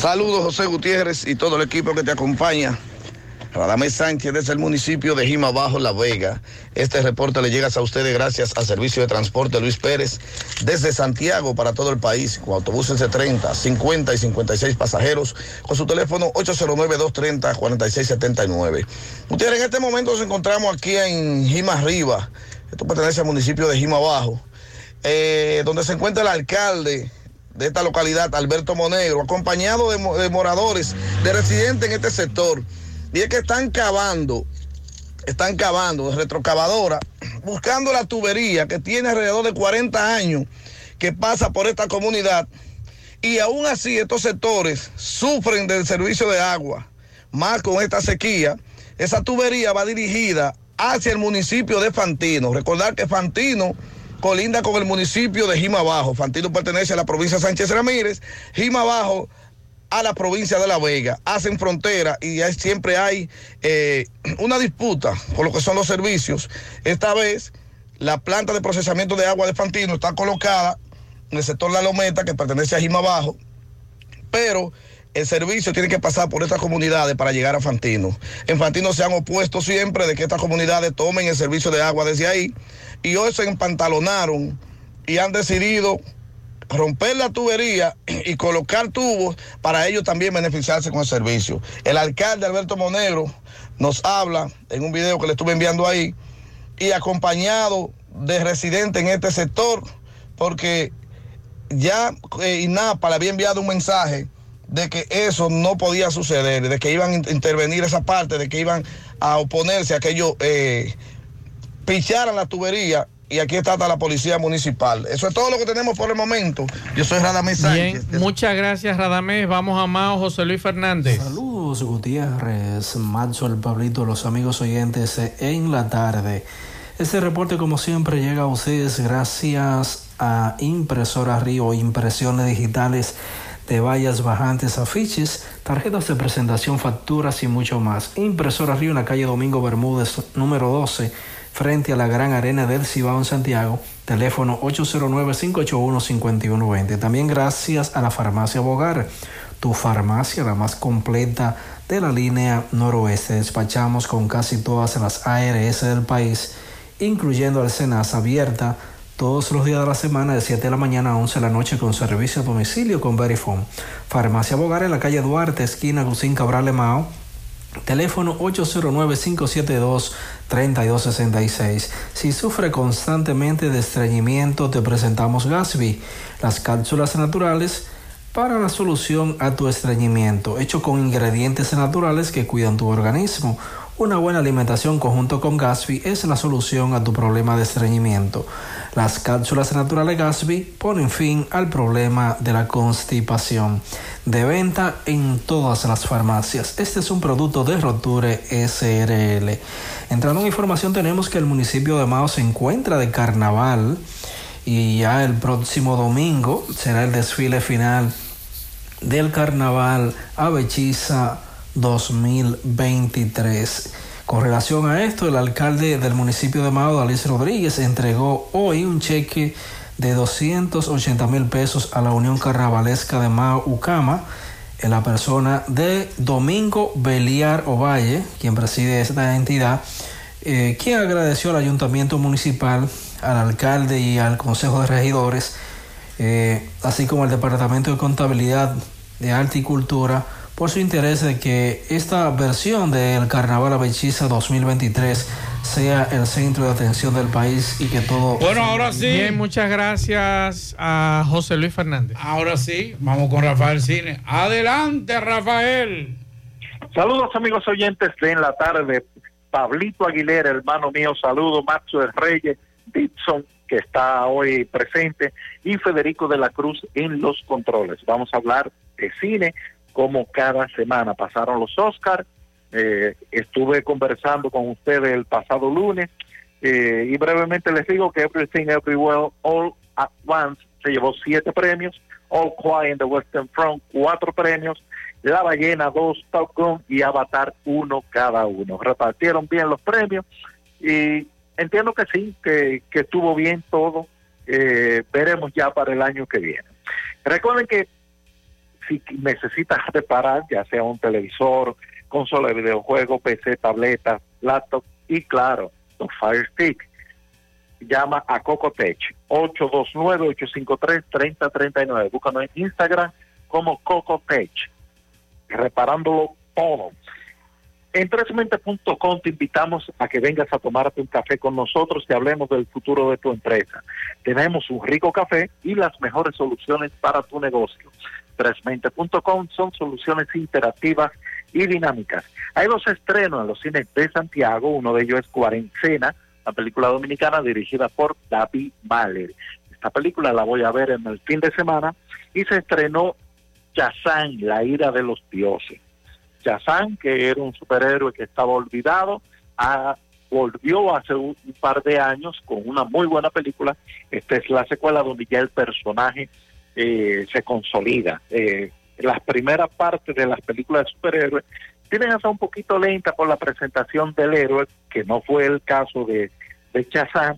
Saludos José Gutiérrez y todo el equipo que te acompaña. Radamés Sánchez desde el municipio de Jima Bajo, La Vega. Este reporte le llega a ustedes gracias al Servicio de Transporte Luis Pérez desde Santiago para todo el país, con autobuses de 30, 50 y 56 pasajeros, con su teléfono 809-230-4679. Ustedes en este momento nos encontramos aquí en Jima Arriba, esto pertenece al municipio de Jima Bajo, eh, donde se encuentra el alcalde de esta localidad, Alberto Monegro, acompañado de, mo- de moradores, de residentes en este sector. Y es que están cavando, están cavando, retrocavadora, (clears throat) buscando la tubería que tiene alrededor de 40 años, que pasa por esta comunidad. Y aún así estos sectores sufren del servicio de agua, más con esta sequía. Esa tubería va dirigida hacia el municipio de Fantino. Recordar que Fantino colinda con el municipio de Jima Bajo. Fantino pertenece a la provincia de Sánchez Ramírez. Jima Bajo a la provincia de La Vega, hacen frontera y siempre hay eh, (clears throat) una disputa por lo que son los servicios. Esta vez, la planta de procesamiento de agua de Fantino está colocada en el sector La Lometa, que pertenece a Jima Bajo, pero el servicio tiene que pasar por estas comunidades para llegar a Fantino. En Fantino se han opuesto siempre de que estas comunidades tomen el servicio de agua desde ahí y hoy se empantalonaron y han decidido romper la tubería y colocar tubos para ellos también beneficiarse con el servicio. El alcalde Alberto Monegro nos habla en un video que le estuve enviando ahí y acompañado de residentes en este sector porque ya eh, INAPA le había enviado un mensaje de que eso no podía suceder, de que iban a in- intervenir esa parte, de que iban a oponerse a que ellos eh, picharan la tubería y aquí está hasta la policía municipal. Eso es todo lo que tenemos por el momento. Yo soy Radamés Bien, Sánchez. muchas gracias Radamés. Vamos a Mao José Luis Fernández. Saludos Gutiérrez, Macho el Pablito, los amigos oyentes en la tarde. Este reporte, como siempre, llega a ustedes gracias a Impresora Río, impresiones digitales de vallas bajantes, afiches, tarjetas de presentación, facturas y mucho más. Impresora Río en la calle Domingo Bermúdez, número 12, frente a la Gran Arena del Cibao en Santiago. Teléfono 809-581-5120. También gracias a la farmacia Bogar, tu farmacia, la más completa de la línea noroeste. Despachamos con casi todas las ARS del país, incluyendo el Senas abierta todos los días de la semana de 7 de la mañana a 11 de la noche con servicio a domicilio con Verifone. Farmacia Bogar en la calle Duarte, esquina Gusín Cabral Mao. Teléfono 809-572-3266. Si sufre constantemente de estreñimiento, te presentamos Gasby, las cápsulas naturales para la solución a tu estreñimiento, hecho con ingredientes naturales que cuidan tu organismo. Una buena alimentación conjunto con Gasby es la solución a tu problema de estreñimiento. Las cápsulas naturales Gasby ponen fin al problema de la constipación. De venta en todas las farmacias. Este es un producto de Roture SRL. Entrando en información tenemos que el municipio de Mao se encuentra de carnaval y ya el próximo domingo será el desfile final del carnaval Avechiza 2023. Con relación a esto, el alcalde del municipio de Mao, Dalís Rodríguez, entregó hoy un cheque de 280 mil pesos a la Unión Carnavalesca de Mao Ucama en la persona de Domingo Beliar Ovalle, quien preside esta entidad, eh, quien agradeció al ayuntamiento municipal, al alcalde y al consejo de regidores, eh, así como al departamento de contabilidad de arte y cultura, por su interés de que esta versión del Carnaval Avechiza 2023 sea el centro de atención del país y que todo... Bueno, ahora sí. Bien, muchas gracias a José Luis Fernández. Ahora sí, vamos con Rafael Cine. Adelante, Rafael. Saludos amigos oyentes de En la Tarde. Pablito Aguilera, hermano mío, saludo. Maxo del Reyes, Dixon, que está hoy presente, y Federico de la Cruz en los controles. Vamos a hablar de cine como cada semana. Pasaron los Oscars, eh, estuve conversando con ustedes el pasado lunes eh, y brevemente les digo que Everything Everywhere All at Once se llevó siete premios, All Quiet in the Western Front cuatro premios, La Ballena dos, Top Gun y Avatar uno cada uno. Repartieron bien los premios y entiendo que sí, que, que estuvo bien todo. Eh, veremos ya para el año que viene. Recuerden que si necesitas reparar, ya sea un televisor, consola de videojuegos, PC, tableta, laptop y claro, los Fire Stick. Llama a Cocotech 829-853-3039. Búscanos en Instagram como Cocotech, reparándolo todo. En tresmente.com te invitamos a que vengas a tomarte un café con nosotros y hablemos del futuro de tu empresa. Tenemos un rico café y las mejores soluciones para tu negocio. 320.com son soluciones interactivas y dinámicas. Hay dos estrenos en los cines de Santiago, uno de ellos es Cuarencena, la película dominicana dirigida por David Mahler. Esta película la voy a ver en el fin de semana y se estrenó Yazán, la ira de los dioses. Yazán, que era un superhéroe que estaba olvidado, volvió hace un par de años con una muy buena película. Esta es la secuela donde ya el personaje eh, se consolida. Eh, las primeras partes de las películas de superhéroes tienen hasta un poquito lenta por la presentación del héroe, que no fue el caso de, de Shazam,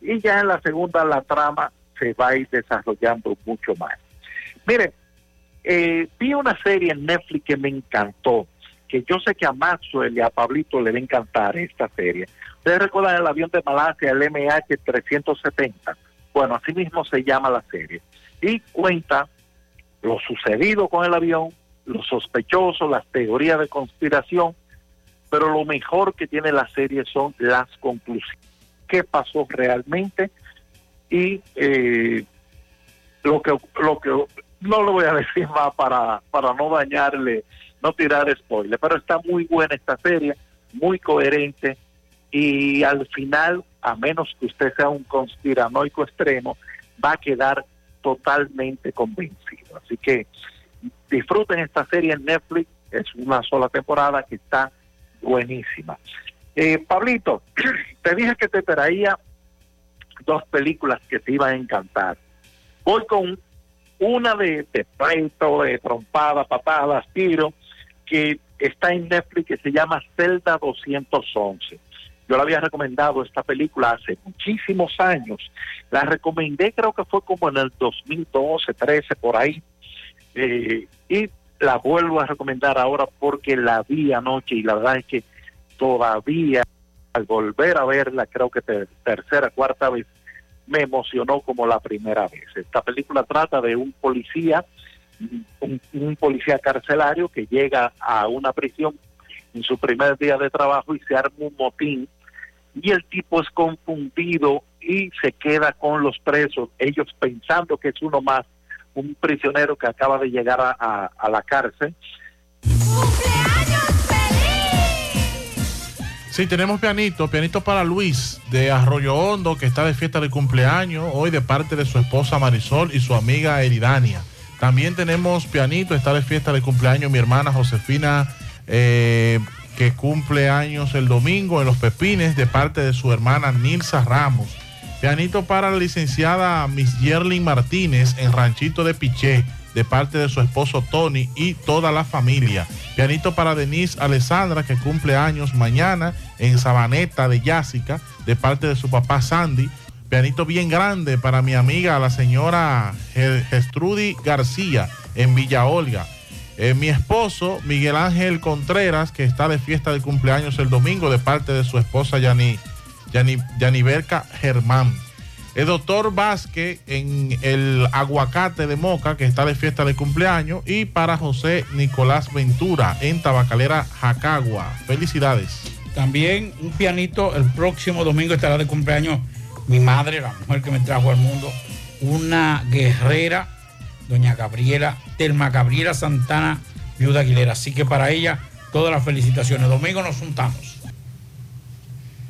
y ya en la segunda la trama se va a ir desarrollando mucho más. Mire, eh, vi una serie en Netflix que me encantó, que yo sé que a Maxwell y a Pablito le va a encantar esta serie. Ustedes recuerdan el avión de Malasia, el MH370. Bueno, así mismo se llama la serie. Y cuenta lo sucedido con el avión, los sospechosos, las teorías de conspiración, pero lo mejor que tiene la serie son las conclusiones. ¿Qué pasó realmente? Y eh, lo que lo que no lo voy a (laughs) decir más para para no dañarle no tirar spoiler pero está muy buena esta serie muy coherente y al final a menos que usted sea un conspiranoico extremo va a quedar totalmente convencido así que disfruten esta serie en Netflix Es una sola temporada que está buenísima. Eh, Pablito, (clears throat) te dije que te traía dos películas que te iban a encantar. Voy con una de, de pleito, de trompada, patadas, tiro, que está en Netflix que se llama Zelda 211. Yo le había recomendado esta película hace muchísimos años. La recomendé creo que fue como en el 2012, 13, por ahí. Eh, y la vuelvo a recomendar ahora porque la vi anoche y la verdad es que todavía al volver a verla, creo que ter- tercera, cuarta vez, me emocionó como la primera vez. Esta película trata de un policía, un, un policía carcelario que llega a una prisión en su primer día de trabajo y se arma un motín y el tipo es confundido y se queda con los presos, ellos pensando que es uno más, un prisionero que acaba de llegar a, a- a la cárcel. Sí, tenemos pianito, pianito para Luis de Arroyo Hondo, que está de fiesta de cumpleaños hoy de parte de su esposa Marisol y su amiga Eridania. También tenemos pianito, está de fiesta de cumpleaños mi hermana Josefina, eh, que cumple años el domingo en Los Pepines de parte de su hermana Nilsa Ramos. Pianito para la licenciada Miss Yerlin Martínez en Ranchito de Piché de parte de su esposo Tony y toda la familia. Pianito para Denise Alessandra que cumple años mañana en Sabaneta de Yásica de parte de su papá Sandy. Pianito bien grande para mi amiga la señora Ge- Gestrudy García en Villa Olga. Eh, mi esposo Miguel Ángel Contreras que está de fiesta de cumpleaños el domingo de parte de su esposa Yani, Yani, Yaniberca Germán. El doctor Vázquez en el aguacate de Moca, que está de fiesta de cumpleaños. Y para José Nicolás Ventura en Tabacalera Jacagua. Felicidades. También un pianito, el próximo domingo estará de cumpleaños mi madre, la mujer que me trajo al mundo, una guerrera, doña Gabriela, Telma Gabriela Santana, viuda Aguilera. Así que para ella, todas las felicitaciones. Domingo nos juntamos.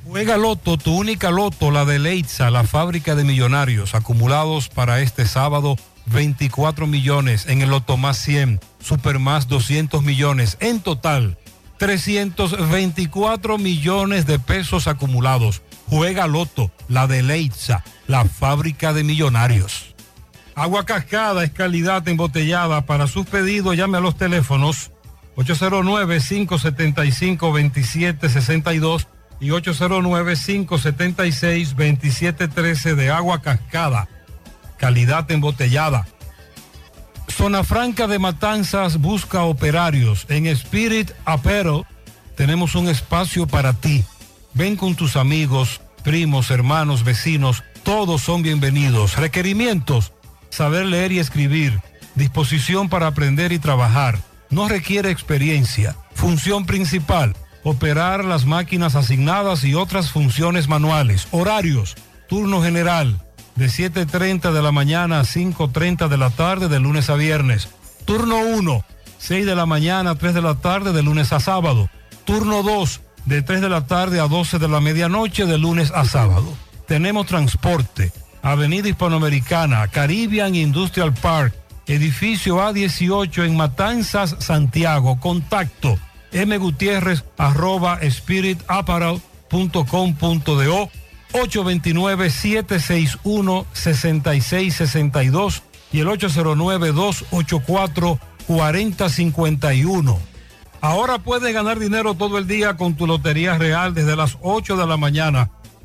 Juega Loto, tu única Loto, la de Leitza, la fábrica de millonarios, acumulados para este sábado 24 millones, en el Loto más 100, Super más 200 millones, en total 324 millones de pesos acumulados. Juega Loto, la de Leitza, la fábrica de millonarios. Agua Cascada es calidad embotellada. Para sus pedidos llame a los teléfonos 809-575-2762 y 809-576-2713 de agua cascada. Calidad embotellada. Zona Franca de Matanzas busca operarios. En Spirit Apparel tenemos un espacio para ti. Ven con tus amigos, primos, hermanos, vecinos. Todos son bienvenidos. Requerimientos. Saber leer y escribir. Disposición para aprender y trabajar. No requiere experiencia. Función principal operar las máquinas asignadas y otras funciones manuales. Horarios, turno general, de 7.30 de la mañana a 5.30 de la tarde de lunes a viernes. Turno 1, 6 de la mañana a 3 de la tarde de lunes a sábado. Turno 2, de 3 de la tarde a 12 de la medianoche de lunes a sábado. Tenemos transporte, Avenida Hispanoamericana, Caribbean Industrial Park, edificio A18 en Matanzas, Santiago. Contacto mgutierrez arroba spiritapparel.com.do 829-761-6662 y el 809-284-4051. Ahora puedes ganar dinero todo el día con tu Lotería Real desde las 8 de la mañana.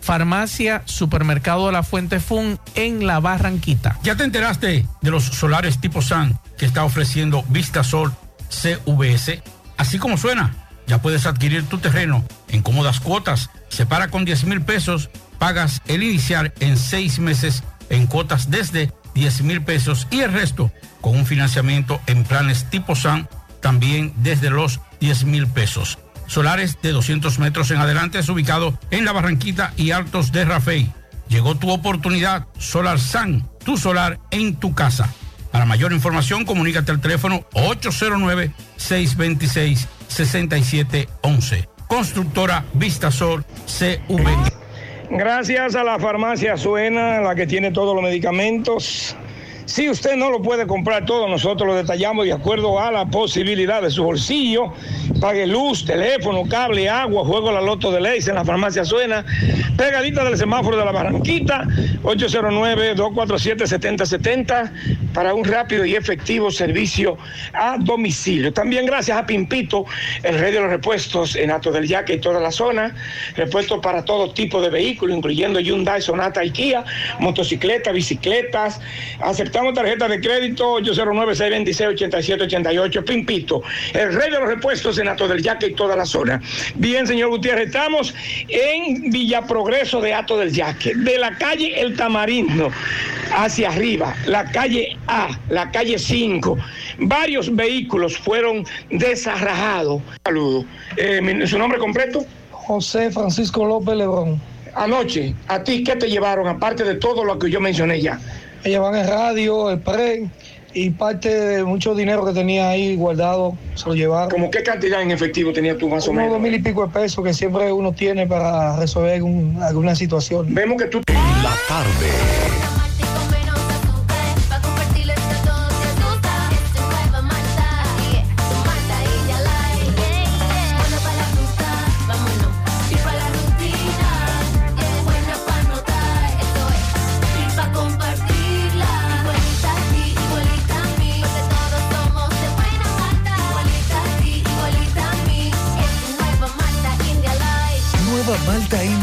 Farmacia Supermercado la Fuente Fun en La Barranquita. ¿Ya te enteraste de los solares tipo SAN que está ofreciendo Vistasol CVS? Así como suena, ya puedes adquirir tu terreno en cómodas cuotas. Separa con 10 mil pesos, pagas el inicial en seis meses en cuotas desde 10 mil pesos y el resto con un financiamiento en planes tipo SAN también desde los 10 mil pesos. Solares de 200 metros en adelante es ubicado en la Barranquita y Altos de Rafey. Llegó tu oportunidad, Solar San, tu solar en tu casa. Para mayor información, comunícate al teléfono 809-626-6711. Constructora Vistasol CV. Gracias a la farmacia Suena, la que tiene todos los medicamentos. Si usted no lo puede comprar todo, nosotros lo detallamos de acuerdo a la posibilidad de su bolsillo. Pague luz, teléfono, cable, agua, juego la loto de leyes en la farmacia Suena. Pegadita del semáforo de la Barranquita, 809-247-7070 para un rápido y efectivo servicio a domicilio. También gracias a Pimpito, el rey de los repuestos en Ato del Yaque y toda la zona. Repuestos para todo tipo de vehículos, incluyendo Hyundai, Sonata y Kia, motocicletas, bicicletas. Aceptamos tarjeta de crédito 809-626-8788. Pimpito, el rey de los repuestos en Ato del Yaque y toda la zona. Bien, señor Gutiérrez, estamos en Villa Progreso de Ato del Yaque, de la calle El Tamarindo hacia arriba, la calle A, la calle 5. Varios vehículos fueron desarrajados. Saludo. Eh, ¿Su nombre completo? José Francisco López Lebrón. Anoche, ¿a ti qué te llevaron, aparte de todo lo que yo mencioné ya? Me llevan el radio, el pre y parte de mucho dinero que tenía ahí guardado se lo llevaron. ¿Cómo qué cantidad en efectivo tenías tú más o Como menos? dos mil y pico de pesos que siempre uno tiene para resolver un- alguna situación. Vemos que tú... La tarde.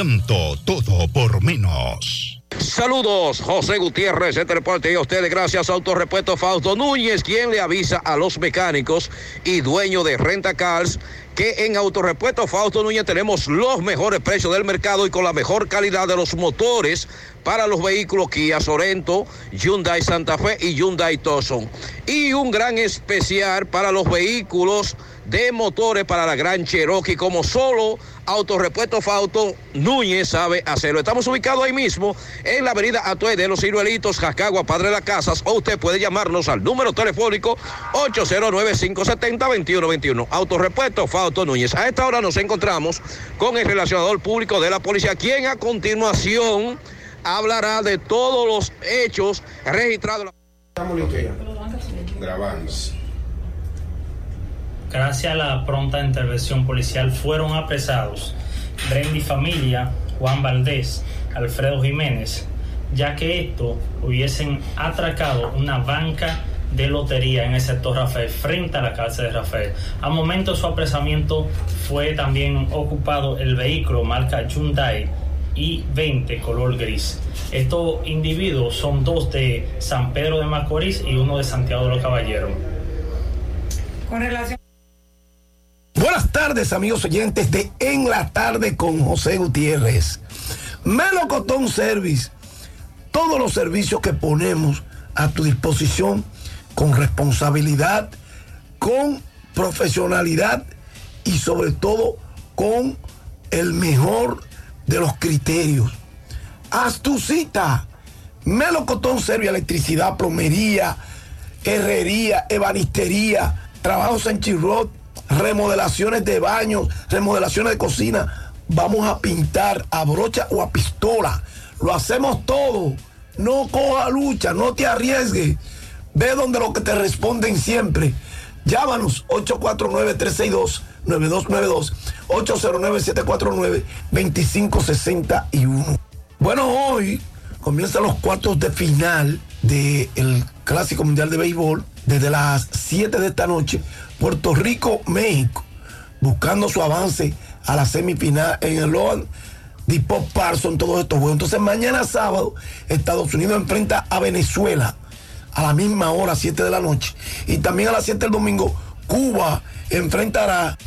El todo por menos. Saludos, José Gutiérrez, este reporte y a ustedes gracias Autorepuesto Fausto Núñez, quien le avisa a los mecánicos y dueño de Renta Cars que en Autorepuesto Fausto Núñez tenemos los mejores precios del mercado y con la mejor calidad de los motores para los vehículos Kia Sorento, Hyundai Santa Fe y Hyundai Tucson. Y un gran especial para los vehículos de motores para la Gran Cherokee, como solo Autorepuesto Fausto Núñez sabe hacerlo. Estamos ubicados ahí mismo en la avenida Atué de los Ciruelitos, Jacagua, Padre de las Casas, o usted puede llamarnos al número telefónico 809-570-2121. Autorepuesto Fausto Núñez. A esta hora nos encontramos con el relacionador público de la policía, quien a continuación hablará de todos los hechos registrados. Grabamos. Gracias a la pronta intervención policial fueron apresados Brendy Familia, Juan Valdés, Alfredo Jiménez, ya que estos hubiesen atracado una banca de lotería en el sector Rafael frente a la cárcel de Rafael. Al momento de su apresamiento fue también ocupado el vehículo marca Hyundai I-20 color gris. Estos individuos son dos de San Pedro de Macorís y uno de Santiago de los Caballeros. Con relación. Buenas tardes, amigos oyentes de En la Tarde con José Gutiérrez. Melocotón Service. Todos los servicios que ponemos a tu disposición con responsabilidad, con profesionalidad y sobre todo con el mejor de los criterios. Haz tu cita. Melocotón Service, electricidad, plomería, herrería, ebanistería, trabajos en chirrot, remodelaciones de baños, remodelaciones de cocina. Vamos a pintar a brocha o a pistola. Lo hacemos todo. No coja lucha, no te arriesgues. Ve donde lo que te responden siempre. Llámanos 849-362-9292, 809-749-2561. Bueno, hoy comienzan los cuartos de final del Clásico Mundial de Béisbol desde las 7 de esta noche. Puerto Rico, México, buscando su avance a la semifinal en el Loan Depot Parson, todos estos juegos. Entonces mañana sábado Estados Unidos enfrenta a Venezuela a la misma hora, 7 de la noche. Y también a las 7 del domingo, Cuba enfrentará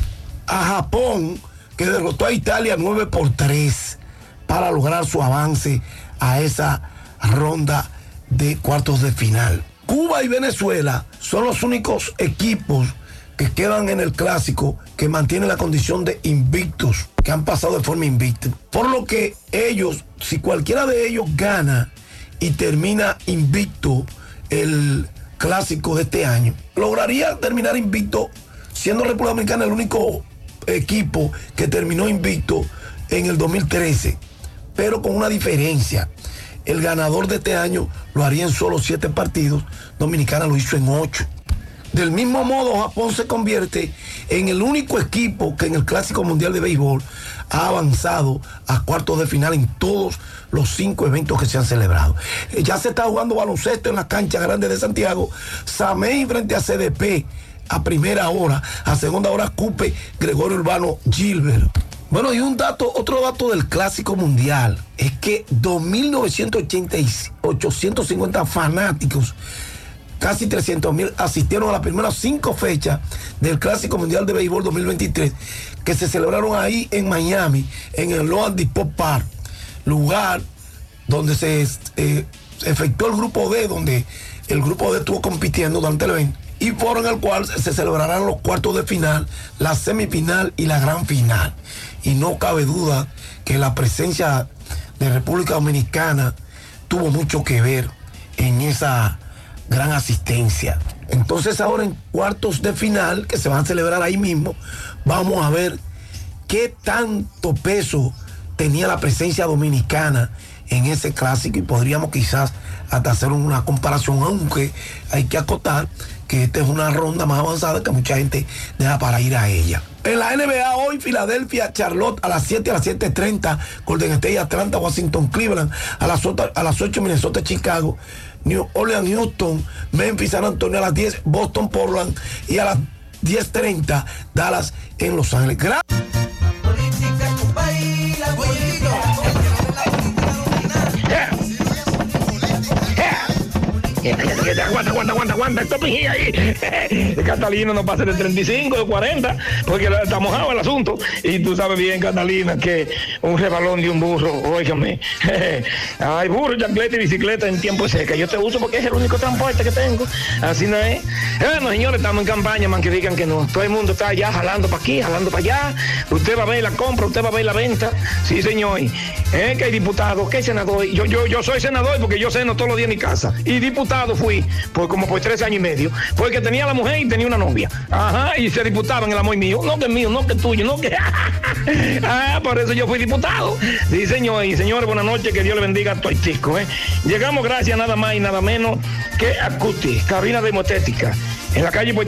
a Japón, que derrotó a Italia 9 por 3 para lograr su avance a esa ronda de cuartos de final. Cuba y Venezuela son los únicos equipos que quedan en el clásico que mantienen la condición de invictos, que han pasado de forma invicta. Por lo que ellos, si cualquiera de ellos gana y termina invicto el clásico de este año, lograría terminar invicto siendo República Dominicana el único equipo que terminó invicto en el 2013, pero con una diferencia. El ganador de este año lo haría en solo siete partidos, Dominicana lo hizo en ocho. Del mismo modo, Japón se convierte en el único equipo que en el Clásico Mundial de Béisbol ha avanzado a cuartos de final en todos los cinco eventos que se han celebrado. Eh, Ya se está jugando baloncesto en la cancha grande de Santiago. Samey frente a CDP a primera hora, a segunda hora Cupe, Gregorio Urbano, Gilbert. Bueno, y un dato, otro dato del Clásico Mundial es que 2.950 fanáticos casi 300 mil asistieron a las primeras cinco fechas del Clásico Mundial de Béisbol 2023 que se celebraron ahí en Miami, en el Loan Depot Park, lugar donde se eh, efectuó el grupo D, donde el grupo D estuvo compitiendo durante el evento y foro en el cual se celebrarán los cuartos de final, la semifinal y la gran final. Y no cabe duda que la presencia de República Dominicana tuvo mucho que ver en esa gran asistencia. Entonces ahora en cuartos de final, que se van a celebrar ahí mismo, vamos a ver qué tanto peso tenía la presencia dominicana en ese clásico y podríamos quizás hasta hacer una comparación, aunque hay que acotar que esta es una ronda más avanzada que mucha gente deja para ir a ella. En la NBA hoy, Filadelfia, Charlotte a las 7, a las 7.30, Golden State, Atlanta, Washington, Cleveland, a las 8, a las 8 Minnesota, Chicago, New Orleans, Houston, Memphis, San Antonio a las 10, Boston, Portland y a las 10.30, Dallas en Los Ángeles. Gra- Aguanta, aguanta, aguanta, aguanta. Esto pijía ahí. (laughs) Catalina no pasa de 35, de 40, porque está mojado el asunto. Y tú sabes bien, Catalina, que un rebalón de un burro, óigame. (laughs) Ay, burro, chancleta y bicicleta en tiempo seca. Yo te uso porque es el único transporte que tengo. Así no es. Bueno, señores, estamos en campaña, man, que digan que no. Todo el mundo está allá jalando para aquí, jalando para allá. Usted va a ver la compra, usted va a ver la venta. Sí, señor. ¿Eh? Que hay diputado, que hay senador. Yo, yo, yo soy senador porque yo ceno todos los días en mi casa. Y diputado fui por como por tres años y medio. Porque tenía la mujer y tenía una novia. Y se diputaban el amor mío. No que mío, no que tuyo, no que. (laughs) ah, por eso yo fui diputado. Sí, señor. Y señores, buenas noches, que Dios le bendiga a Toitico. ¿eh? Llegamos gracias nada más y nada menos que a Cuti, cabina de hemotética. En la calle